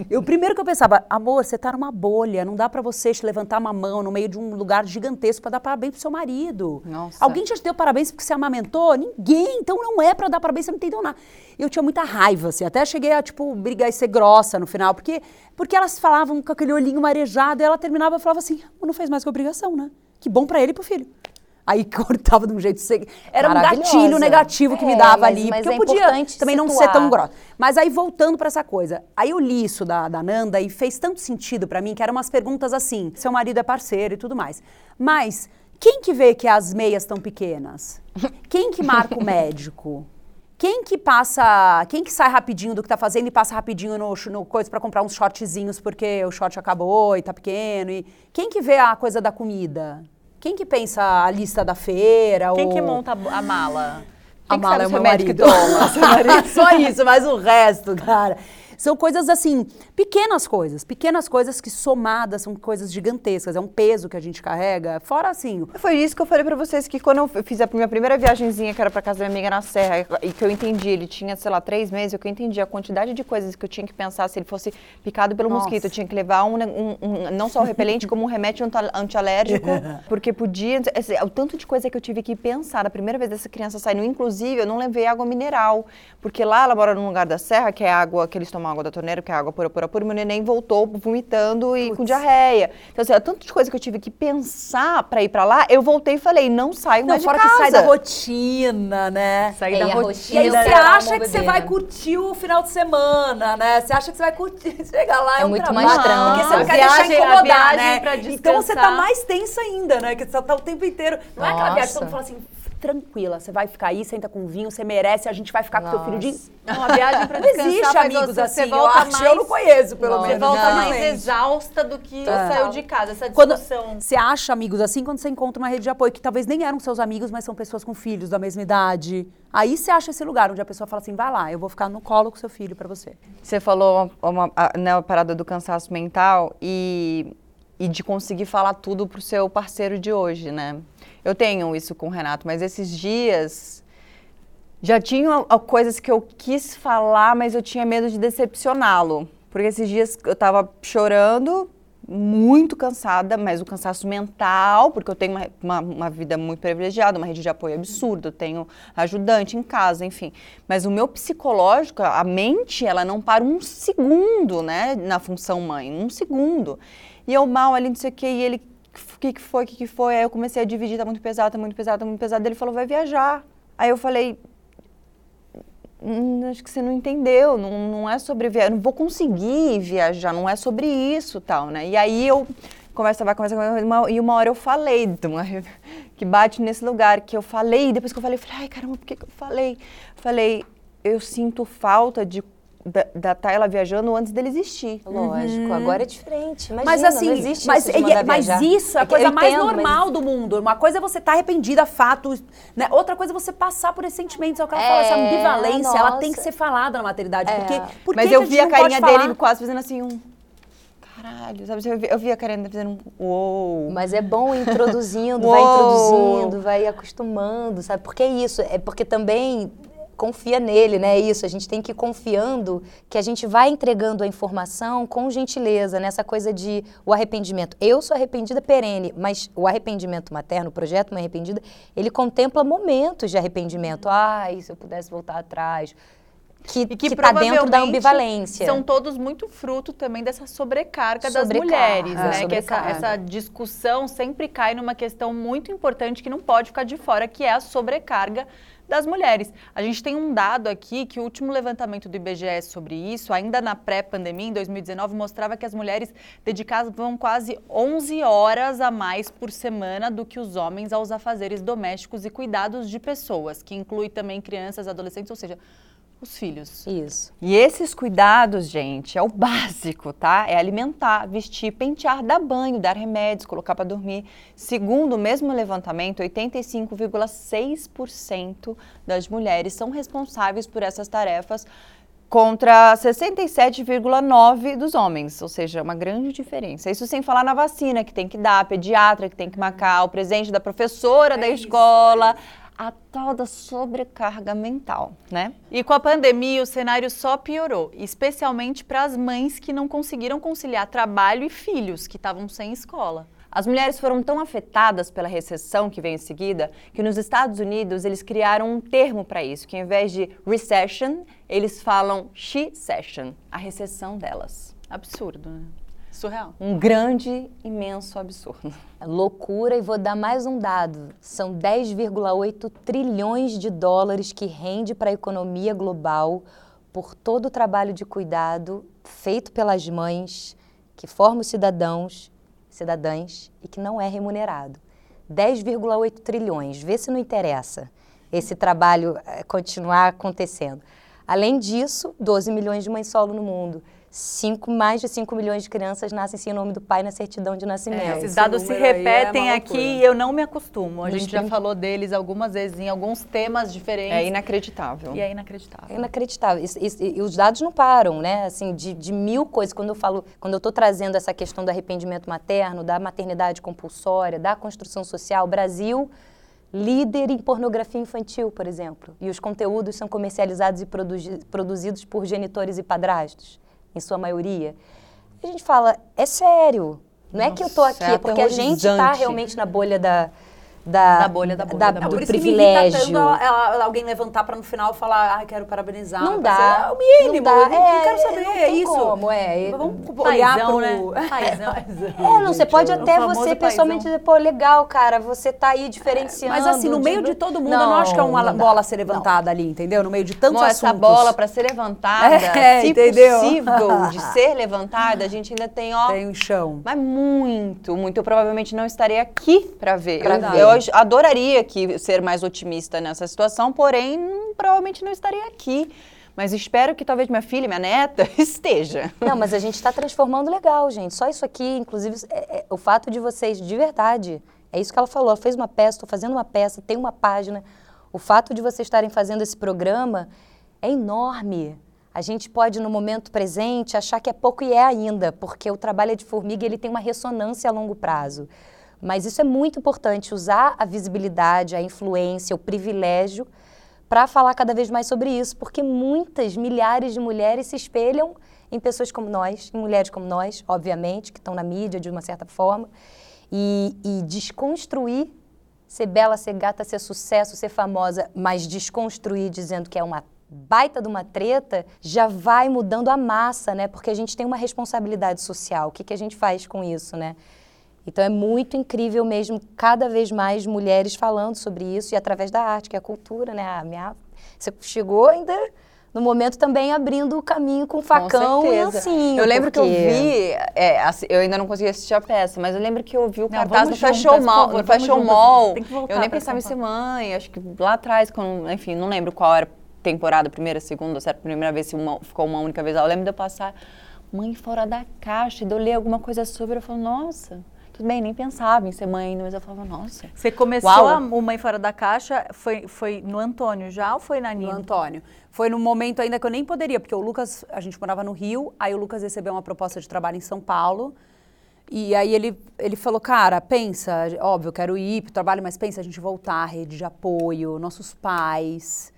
Speaker 5: eu, primeiro que eu pensava, amor, você está numa bolha, não dá para você te levantar uma mão no meio de um lugar gigantesco para dar parabéns pro seu marido.
Speaker 2: Nossa.
Speaker 5: Alguém já te deu parabéns porque você amamentou? Ninguém. Então não é para dar parabéns, você não entendeu nada. Eu tinha muita raiva, assim. Até cheguei a, tipo, brigar e ser grossa no final. Porque, porque elas falavam com aquele olhinho marejado e ela terminava e falava assim, não fez mais que obrigação, né? Que bom para ele e pro filho. Aí cortava de um jeito. Era um gatilho negativo que é, me dava
Speaker 4: mas,
Speaker 5: ali.
Speaker 4: Mas
Speaker 5: porque
Speaker 4: é
Speaker 5: eu podia também
Speaker 4: situar.
Speaker 5: não ser tão grossa. Mas aí, voltando para essa coisa, aí eu li isso da, da Nanda e fez tanto sentido para mim que eram umas perguntas assim: seu marido é parceiro e tudo mais. Mas quem que vê que as meias estão pequenas? Quem que marca o médico? Quem que passa, quem que sai rapidinho do que tá fazendo e passa rapidinho no, no coisa para comprar uns shortzinhos porque o short acabou e tá pequeno? E quem que vê a coisa da comida? Quem que pensa a lista da feira?
Speaker 2: Quem
Speaker 5: ou...
Speaker 2: que monta a mala?
Speaker 5: Quem a mala é o meu
Speaker 2: marido.
Speaker 5: marido. Só isso, mas o resto, cara. São coisas assim, pequenas coisas, pequenas coisas que somadas são coisas gigantescas, é um peso que a gente carrega, fora assim.
Speaker 1: Foi isso que eu falei para vocês, que quando eu fiz a minha primeira viagemzinha, que era pra casa da minha amiga na Serra, e que eu entendi, ele tinha, sei lá, três meses, eu que eu entendi a quantidade de coisas que eu tinha que pensar se ele fosse picado pelo Nossa. mosquito, eu tinha que levar um, um, um não só o repelente, como um remédio antialérgico, porque podia, assim, o tanto de coisa que eu tive que pensar a primeira vez dessa criança saindo, inclusive, eu não levei água mineral, porque lá ela mora num lugar da serra, que é água, que eles água da torneira, que é água pura, pura, pura, meu neném voltou vomitando e Puts. com diarreia. Então, assim, tanto de coisa que eu tive que pensar para ir para lá, eu voltei e falei, não saio não, mais
Speaker 5: fora
Speaker 1: de casa.
Speaker 5: que sai da rotina, né?
Speaker 4: Sai é, da rotina.
Speaker 5: E aí você acha que você vai curtir o final de semana, né? Você acha que você vai curtir, chegar lá, é, é um
Speaker 4: muito
Speaker 5: trabalho,
Speaker 4: mais tranquilo.
Speaker 5: Porque você não quer deixar incomodar, né? Então você tá mais tensa ainda, né? Que você tá o tempo inteiro. Não Nossa. é aquela viagem que todo mundo fala assim, tranquila, você vai ficar aí, senta com vinho, você merece, a gente vai ficar Nossa. com teu filho de...
Speaker 2: Uma viagem pra descansar,
Speaker 5: não existe amigos você, assim, você volta eu acho, mais... eu não conheço, pelo
Speaker 2: não,
Speaker 5: menos.
Speaker 2: Você volta mais exausta do que tá. saiu de casa, essa discussão.
Speaker 5: Quando você acha amigos assim quando você encontra uma rede de apoio, que talvez nem eram seus amigos, mas são pessoas com filhos da mesma idade. Aí você acha esse lugar onde a pessoa fala assim, vai lá, eu vou ficar no colo com seu filho para você.
Speaker 1: Você falou uma, uma, né, a parada do cansaço mental e, e de conseguir falar tudo pro seu parceiro de hoje, né? Eu tenho isso com o Renato, mas esses dias já tinham coisas que eu quis falar, mas eu tinha medo de decepcioná-lo. Porque esses dias eu estava chorando, muito cansada, mas o cansaço mental, porque eu tenho uma, uma, uma, vida muito privilegiada, uma rede de apoio absurda, eu tenho ajudante em casa, enfim. Mas o meu psicológico, a mente, ela não para um segundo, né, na função mãe, um segundo. E eu mal ali, não sei o que, e ele o que, que foi, o que, que foi? Aí eu comecei a dividir, tá muito pesado, tá muito pesado, tá muito pesado. Ele falou, vai viajar. Aí eu falei, hum, acho que você não entendeu, não, não é sobre viajar, não vou conseguir viajar, não é sobre isso, tal, né? E aí eu, conversa vai, conversa vai, uma, e uma hora eu falei, que bate nesse lugar, que eu falei, depois que eu falei, eu falei, ai caramba, por que, que eu falei? Falei, eu sinto falta de da, da Tayla viajando antes dele existir.
Speaker 4: Lógico, uhum. agora é diferente. Imagina,
Speaker 5: mas assim, não existe mas, isso é, mas isso é a coisa mais entendo, normal mas... do mundo. Uma coisa é você estar tá arrependida, fato. Né? Outra coisa é você passar por esses sentimentos. É o que ela é, fala, essa ambivalência, nossa. ela tem que ser falada na maternidade. É. Porque, por
Speaker 1: mas
Speaker 5: que
Speaker 1: eu
Speaker 5: que
Speaker 1: vi a, a carinha dele quase fazendo assim um caralho, sabe? Eu vi, eu vi a Karen fazendo um uou.
Speaker 4: Mas é bom introduzindo, vai introduzindo, vai acostumando, sabe? Porque é isso, é porque também confia nele, né? É isso, a gente tem que ir confiando que a gente vai entregando a informação com gentileza, nessa coisa de o arrependimento. Eu sou arrependida perene, mas o arrependimento materno, o projeto Mãe Arrependida, ele contempla momentos de arrependimento. Ai, se eu pudesse voltar atrás, que está dentro da ambivalência.
Speaker 2: São todos muito fruto também dessa sobrecarga, sobrecarga das mulheres, né? Sobrecarga. Que essa, essa discussão sempre cai numa questão muito importante que não pode ficar de fora, que é a sobrecarga das mulheres. A gente tem um dado aqui que o último levantamento do IBGE sobre isso, ainda na pré-pandemia, em 2019, mostrava que as mulheres dedicavam quase 11 horas a mais por semana do que os homens aos afazeres domésticos e cuidados de pessoas, que inclui também crianças, adolescentes, ou seja, os filhos.
Speaker 4: Isso.
Speaker 1: E esses cuidados, gente, é o básico, tá? É alimentar, vestir, pentear, dar banho, dar remédios, colocar para dormir. Segundo o mesmo levantamento, 85,6% das mulheres são responsáveis por essas tarefas contra 67,9 dos homens, ou seja, uma grande diferença. Isso sem falar na vacina que tem que dar, a pediatra que tem que marcar, o presente da professora é da escola, isso a tal da sobrecarga mental, né?
Speaker 2: E com a pandemia, o cenário só piorou, especialmente para as mães que não conseguiram conciliar trabalho e filhos que estavam sem escola.
Speaker 1: As mulheres foram tão afetadas pela recessão que veio em seguida que nos Estados Unidos eles criaram um termo para isso, que ao invés de recession, eles falam she-session, a recessão delas.
Speaker 2: Absurdo, né? Surreal.
Speaker 1: Um grande, imenso absurdo.
Speaker 4: É loucura e vou dar mais um dado. São 10,8 trilhões de dólares que rende para a economia global por todo o trabalho de cuidado feito pelas mães, que formam cidadãos, cidadãs e que não é remunerado. 10,8 trilhões. Vê se não interessa esse trabalho eh, continuar acontecendo. Além disso, 12 milhões de mães solo no mundo. Cinco, mais de 5 milhões de crianças nascem sem o nome do pai na certidão de nascimento. É,
Speaker 2: esses dados se é repetem é aqui e eu não me acostumo. A gente já falou deles algumas vezes em alguns temas diferentes.
Speaker 1: É inacreditável.
Speaker 2: E é inacreditável.
Speaker 4: É inacreditável. E, e, e os dados não param, né? Assim, de, de, mil coisas. Quando eu falo, quando eu estou trazendo essa questão do arrependimento materno, da maternidade compulsória, da construção social, o Brasil líder em pornografia infantil, por exemplo. E os conteúdos são comercializados e produzidos por genitores e padrastos em sua maioria. A gente fala, é sério. Não Nossa, é que eu estou aqui, é, é porque a gente está realmente na bolha da,
Speaker 2: da, da bolha, da bolha,
Speaker 4: da,
Speaker 2: da
Speaker 4: bolha. do privilégio.
Speaker 5: Que ela, ela, alguém levantar para no final falar, ah, quero parabenizar.
Speaker 4: Não dá.
Speaker 5: É o mínimo. Não, dá.
Speaker 4: não,
Speaker 5: é, quero saber,
Speaker 4: não
Speaker 5: é isso.
Speaker 4: Como, é.
Speaker 5: Vamos olhar
Speaker 2: paizão,
Speaker 5: pro...
Speaker 2: né?
Speaker 4: Paizão. É, não, você pode até você pessoalmente dizer, pô, legal, cara, você tá aí diferenciando.
Speaker 5: Mas assim, no meio de todo mundo, não, eu não acho que é uma bola a ser levantada ali, entendeu? No meio de tantos
Speaker 1: Bom,
Speaker 5: assuntos.
Speaker 1: essa bola para ser levantada, é, se entendeu? possível de ser levantada, a gente ainda tem, ó...
Speaker 5: Tem um chão.
Speaker 1: Mas muito, muito. Eu provavelmente não estaria aqui para ver. Pra eu, ver. eu adoraria gostaria que ser mais otimista nessa situação, porém, provavelmente não estaria aqui. Mas espero que talvez minha filha, minha neta, esteja.
Speaker 4: Não, mas a gente está transformando legal, gente. Só isso aqui, inclusive, é, é, o fato de vocês, de verdade, é isso que ela falou. Ela fez uma peça, estou fazendo uma peça, tem uma página. O fato de vocês estarem fazendo esse programa é enorme. A gente pode, no momento presente, achar que é pouco e é ainda, porque o trabalho é de formiga ele tem uma ressonância a longo prazo. Mas isso é muito importante, usar a visibilidade, a influência, o privilégio para falar cada vez mais sobre isso, porque muitas, milhares de mulheres se espelham em pessoas como nós, em mulheres como nós, obviamente, que estão na mídia de uma certa forma, e, e desconstruir ser bela, ser gata, ser sucesso, ser famosa, mas desconstruir dizendo que é uma baita de uma treta, já vai mudando a massa, né? Porque a gente tem uma responsabilidade social. O que, que a gente faz com isso, né? Então é muito incrível mesmo, cada vez mais mulheres falando sobre isso e através da arte, que é a cultura, né? A minha, você chegou ainda no momento também abrindo o caminho com facão com e assim.
Speaker 1: Eu lembro porque... que eu vi, é, assim, eu ainda não consegui assistir a peça, mas eu lembro que eu vi o não, cartaz no Fashion Mall. No Fashion Mall. Eu nem pensava em ser mãe, acho que lá atrás, quando, enfim, não lembro qual era a temporada, primeira, segunda, certo, primeira vez, se uma, ficou uma única vez. Eu lembro de eu passar mãe fora da caixa, e de eu ler alguma coisa sobre, eu falo, nossa tudo bem, nem pensava em ser mãe, mas eu falava, nossa.
Speaker 2: Você começou uau. o Mãe Fora da Caixa, foi, foi no Antônio já ou foi na Nina?
Speaker 5: No Antônio. Foi no momento ainda que eu nem poderia, porque o Lucas, a gente morava no Rio, aí o Lucas recebeu uma proposta de trabalho em São Paulo. E aí ele, ele falou, cara, pensa, óbvio, eu quero ir para o trabalho, mas pensa a gente voltar, rede de apoio, nossos pais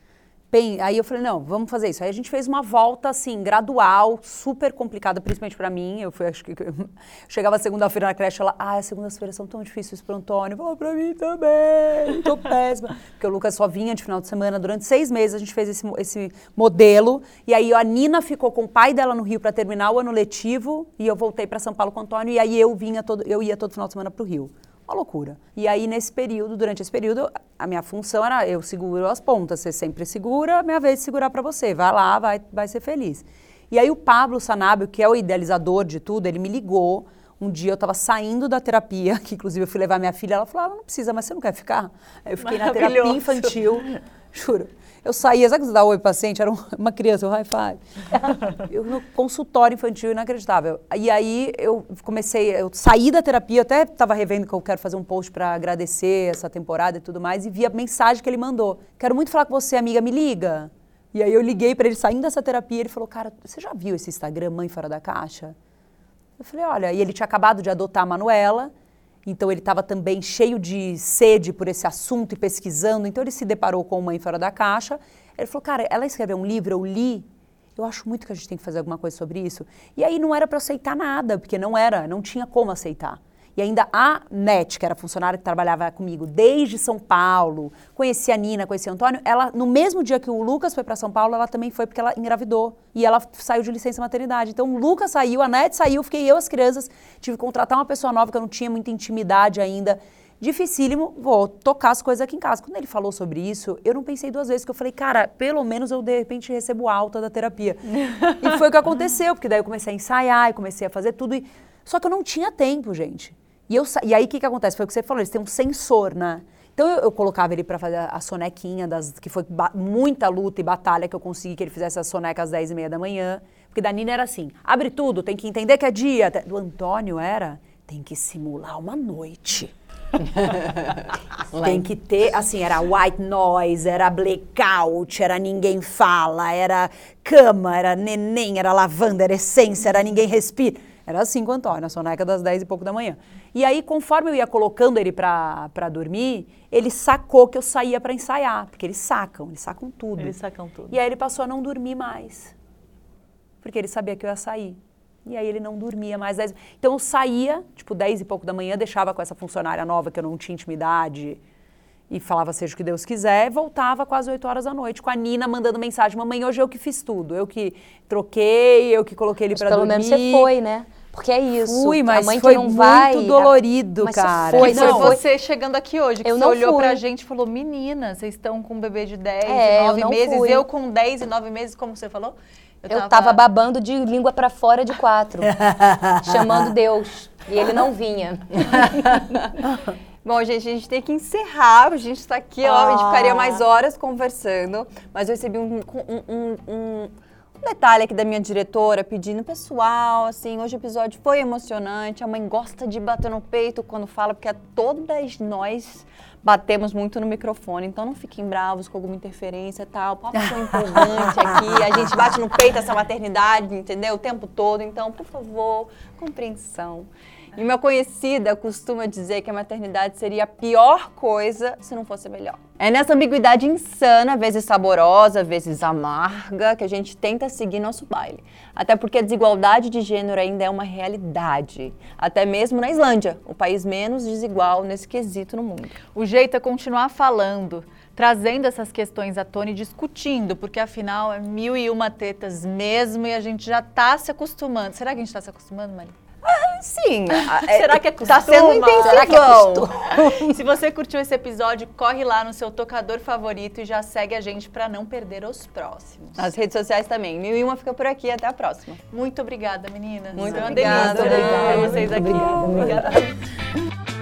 Speaker 5: aí eu falei, não, vamos fazer isso. Aí a gente fez uma volta, assim, gradual, super complicada, principalmente para mim. Eu fui, acho que, chegava segunda-feira na creche, ela, ah, as segundas-feiras são tão difíceis para o Antônio. Falou, para mim também, tô péssima. Porque o Lucas só vinha de final de semana, durante seis meses a gente fez esse, esse modelo. E aí a Nina ficou com o pai dela no Rio para terminar o ano letivo, e eu voltei para São Paulo com o Antônio, e aí eu vinha todo, eu ia todo final de semana para o Rio. Uma loucura. E aí, nesse período, durante esse período, a minha função era eu seguro as pontas, você sempre segura, minha vez de segurar para você. Vai lá, vai, vai ser feliz. E aí o Pablo Sanabio, que é o idealizador de tudo, ele me ligou. Um dia eu estava saindo da terapia, que inclusive eu fui levar minha filha, ela falou, ah, não precisa, mas você não quer ficar? Eu fiquei na terapia infantil, juro. Eu saía, sabe que você dá oi paciente? Era uma criança, um high five. eu no consultório infantil inacreditável. E aí eu comecei, eu saí da terapia, eu até estava revendo que eu quero fazer um post para agradecer essa temporada e tudo mais, e vi a mensagem que ele mandou. Quero muito falar com você, amiga, me liga. E aí eu liguei para ele saindo dessa terapia, ele falou: "Cara, você já viu esse Instagram Mãe Fora da Caixa?" Eu falei: "Olha", e ele tinha acabado de adotar a Manuela. Então ele estava também cheio de sede por esse assunto e pesquisando. Então ele se deparou com Mãe Fora da Caixa. Ele falou, cara, ela escreveu um livro, eu li. Eu acho muito que a gente tem que fazer alguma coisa sobre isso. E aí não era para aceitar nada, porque não era, não tinha como aceitar. E ainda a Net, que era funcionária que trabalhava comigo desde São Paulo, conhecia a Nina, conhecia o Antônio, ela, no mesmo dia que o Lucas foi para São Paulo, ela também foi porque ela engravidou. E ela saiu de licença maternidade. Então o Lucas saiu, a Net saiu, fiquei eu, as crianças, tive que contratar uma pessoa nova que eu não tinha muita intimidade ainda. Dificílimo, vou tocar as coisas aqui em casa. Quando ele falou sobre isso, eu não pensei duas vezes, porque eu falei, cara, pelo menos eu de repente recebo alta da terapia. e foi o que aconteceu, porque daí eu comecei a ensaiar e comecei a fazer tudo. E... Só que eu não tinha tempo, gente. E, eu, e aí o que, que acontece? Foi o que você falou, eles têm um sensor, né? Então eu, eu colocava ele para fazer a sonequinha, das, que foi muita luta e batalha que eu consegui que ele fizesse a soneca às 10 e meia da manhã. Porque da Nina era assim: abre tudo, tem que entender que é dia. Do Antônio era: tem que simular uma noite. tem que ter, assim, era white noise, era blackout, era ninguém fala, era cama, era neném, era lavanda, era essência, era ninguém respira. Era assim com o Antônio, a soneca das 10 e pouco da manhã. E aí, conforme eu ia colocando ele pra, pra dormir, ele sacou que eu saía para ensaiar, porque eles sacam, eles sacam tudo.
Speaker 2: Eles sacam tudo.
Speaker 5: E aí ele passou a não dormir mais, porque ele sabia que eu ia sair. E aí ele não dormia mais. Dez... Então eu saía, tipo, 10 e pouco da manhã, deixava com essa funcionária nova que eu não tinha intimidade e falava seja o que Deus quiser, e voltava quase 8 horas da noite com a Nina mandando mensagem: "Mamãe, hoje eu que fiz tudo, eu que troquei, eu que coloquei ele para dormir".
Speaker 4: Pelo menos você foi, né? Porque é isso.
Speaker 5: Fui, mas a mãe foi que não muito vai, dolorido,
Speaker 2: mas
Speaker 5: cara.
Speaker 2: Foi, não, foi você chegando aqui hoje, que eu você não olhou fui. pra gente e falou, menina, vocês estão com um bebê de 10 é, e 9 meses, fui. eu com 10 e 9 meses, como você falou?
Speaker 4: Eu tava, eu tava babando de língua para fora de quatro, chamando Deus. E ele não vinha.
Speaker 1: Bom, gente, a gente tem que encerrar. A gente está aqui, ó, a gente ficaria mais ah. horas conversando. Mas eu recebi um, um, um, um detalhe aqui da minha diretora pedindo, pessoal, assim, hoje o episódio foi emocionante. A mãe gosta de bater no peito quando fala, porque todas nós batemos muito no microfone, então não fiquem bravos com alguma interferência e tal. O papo foi empolgante aqui, a gente bate no peito essa maternidade, entendeu? O tempo todo, então, por favor, compreensão. E uma conhecida costuma dizer que a maternidade seria a pior coisa se não fosse melhor. É nessa ambiguidade insana, vezes saborosa, vezes amarga, que a gente tenta seguir nosso baile. Até porque a desigualdade de gênero ainda é uma realidade. Até mesmo na Islândia, o país menos desigual nesse quesito no mundo.
Speaker 2: O jeito é continuar falando trazendo essas questões à tona e discutindo, porque afinal é mil e uma tetas mesmo e a gente já está se acostumando. Será que a gente está se acostumando, Maria?
Speaker 1: Sim.
Speaker 2: É, Será que é
Speaker 1: Tá sendo intensivão. Será que
Speaker 2: é Se você curtiu esse episódio, corre lá no seu tocador favorito e já segue a gente para não perder os próximos.
Speaker 1: Nas redes sociais também. Mil e uma fica por aqui. Até a próxima.
Speaker 2: Muito obrigada, meninas.
Speaker 1: Muito obrigada.
Speaker 2: Obrigada. vocês aqui.
Speaker 4: obrigada. obrigada.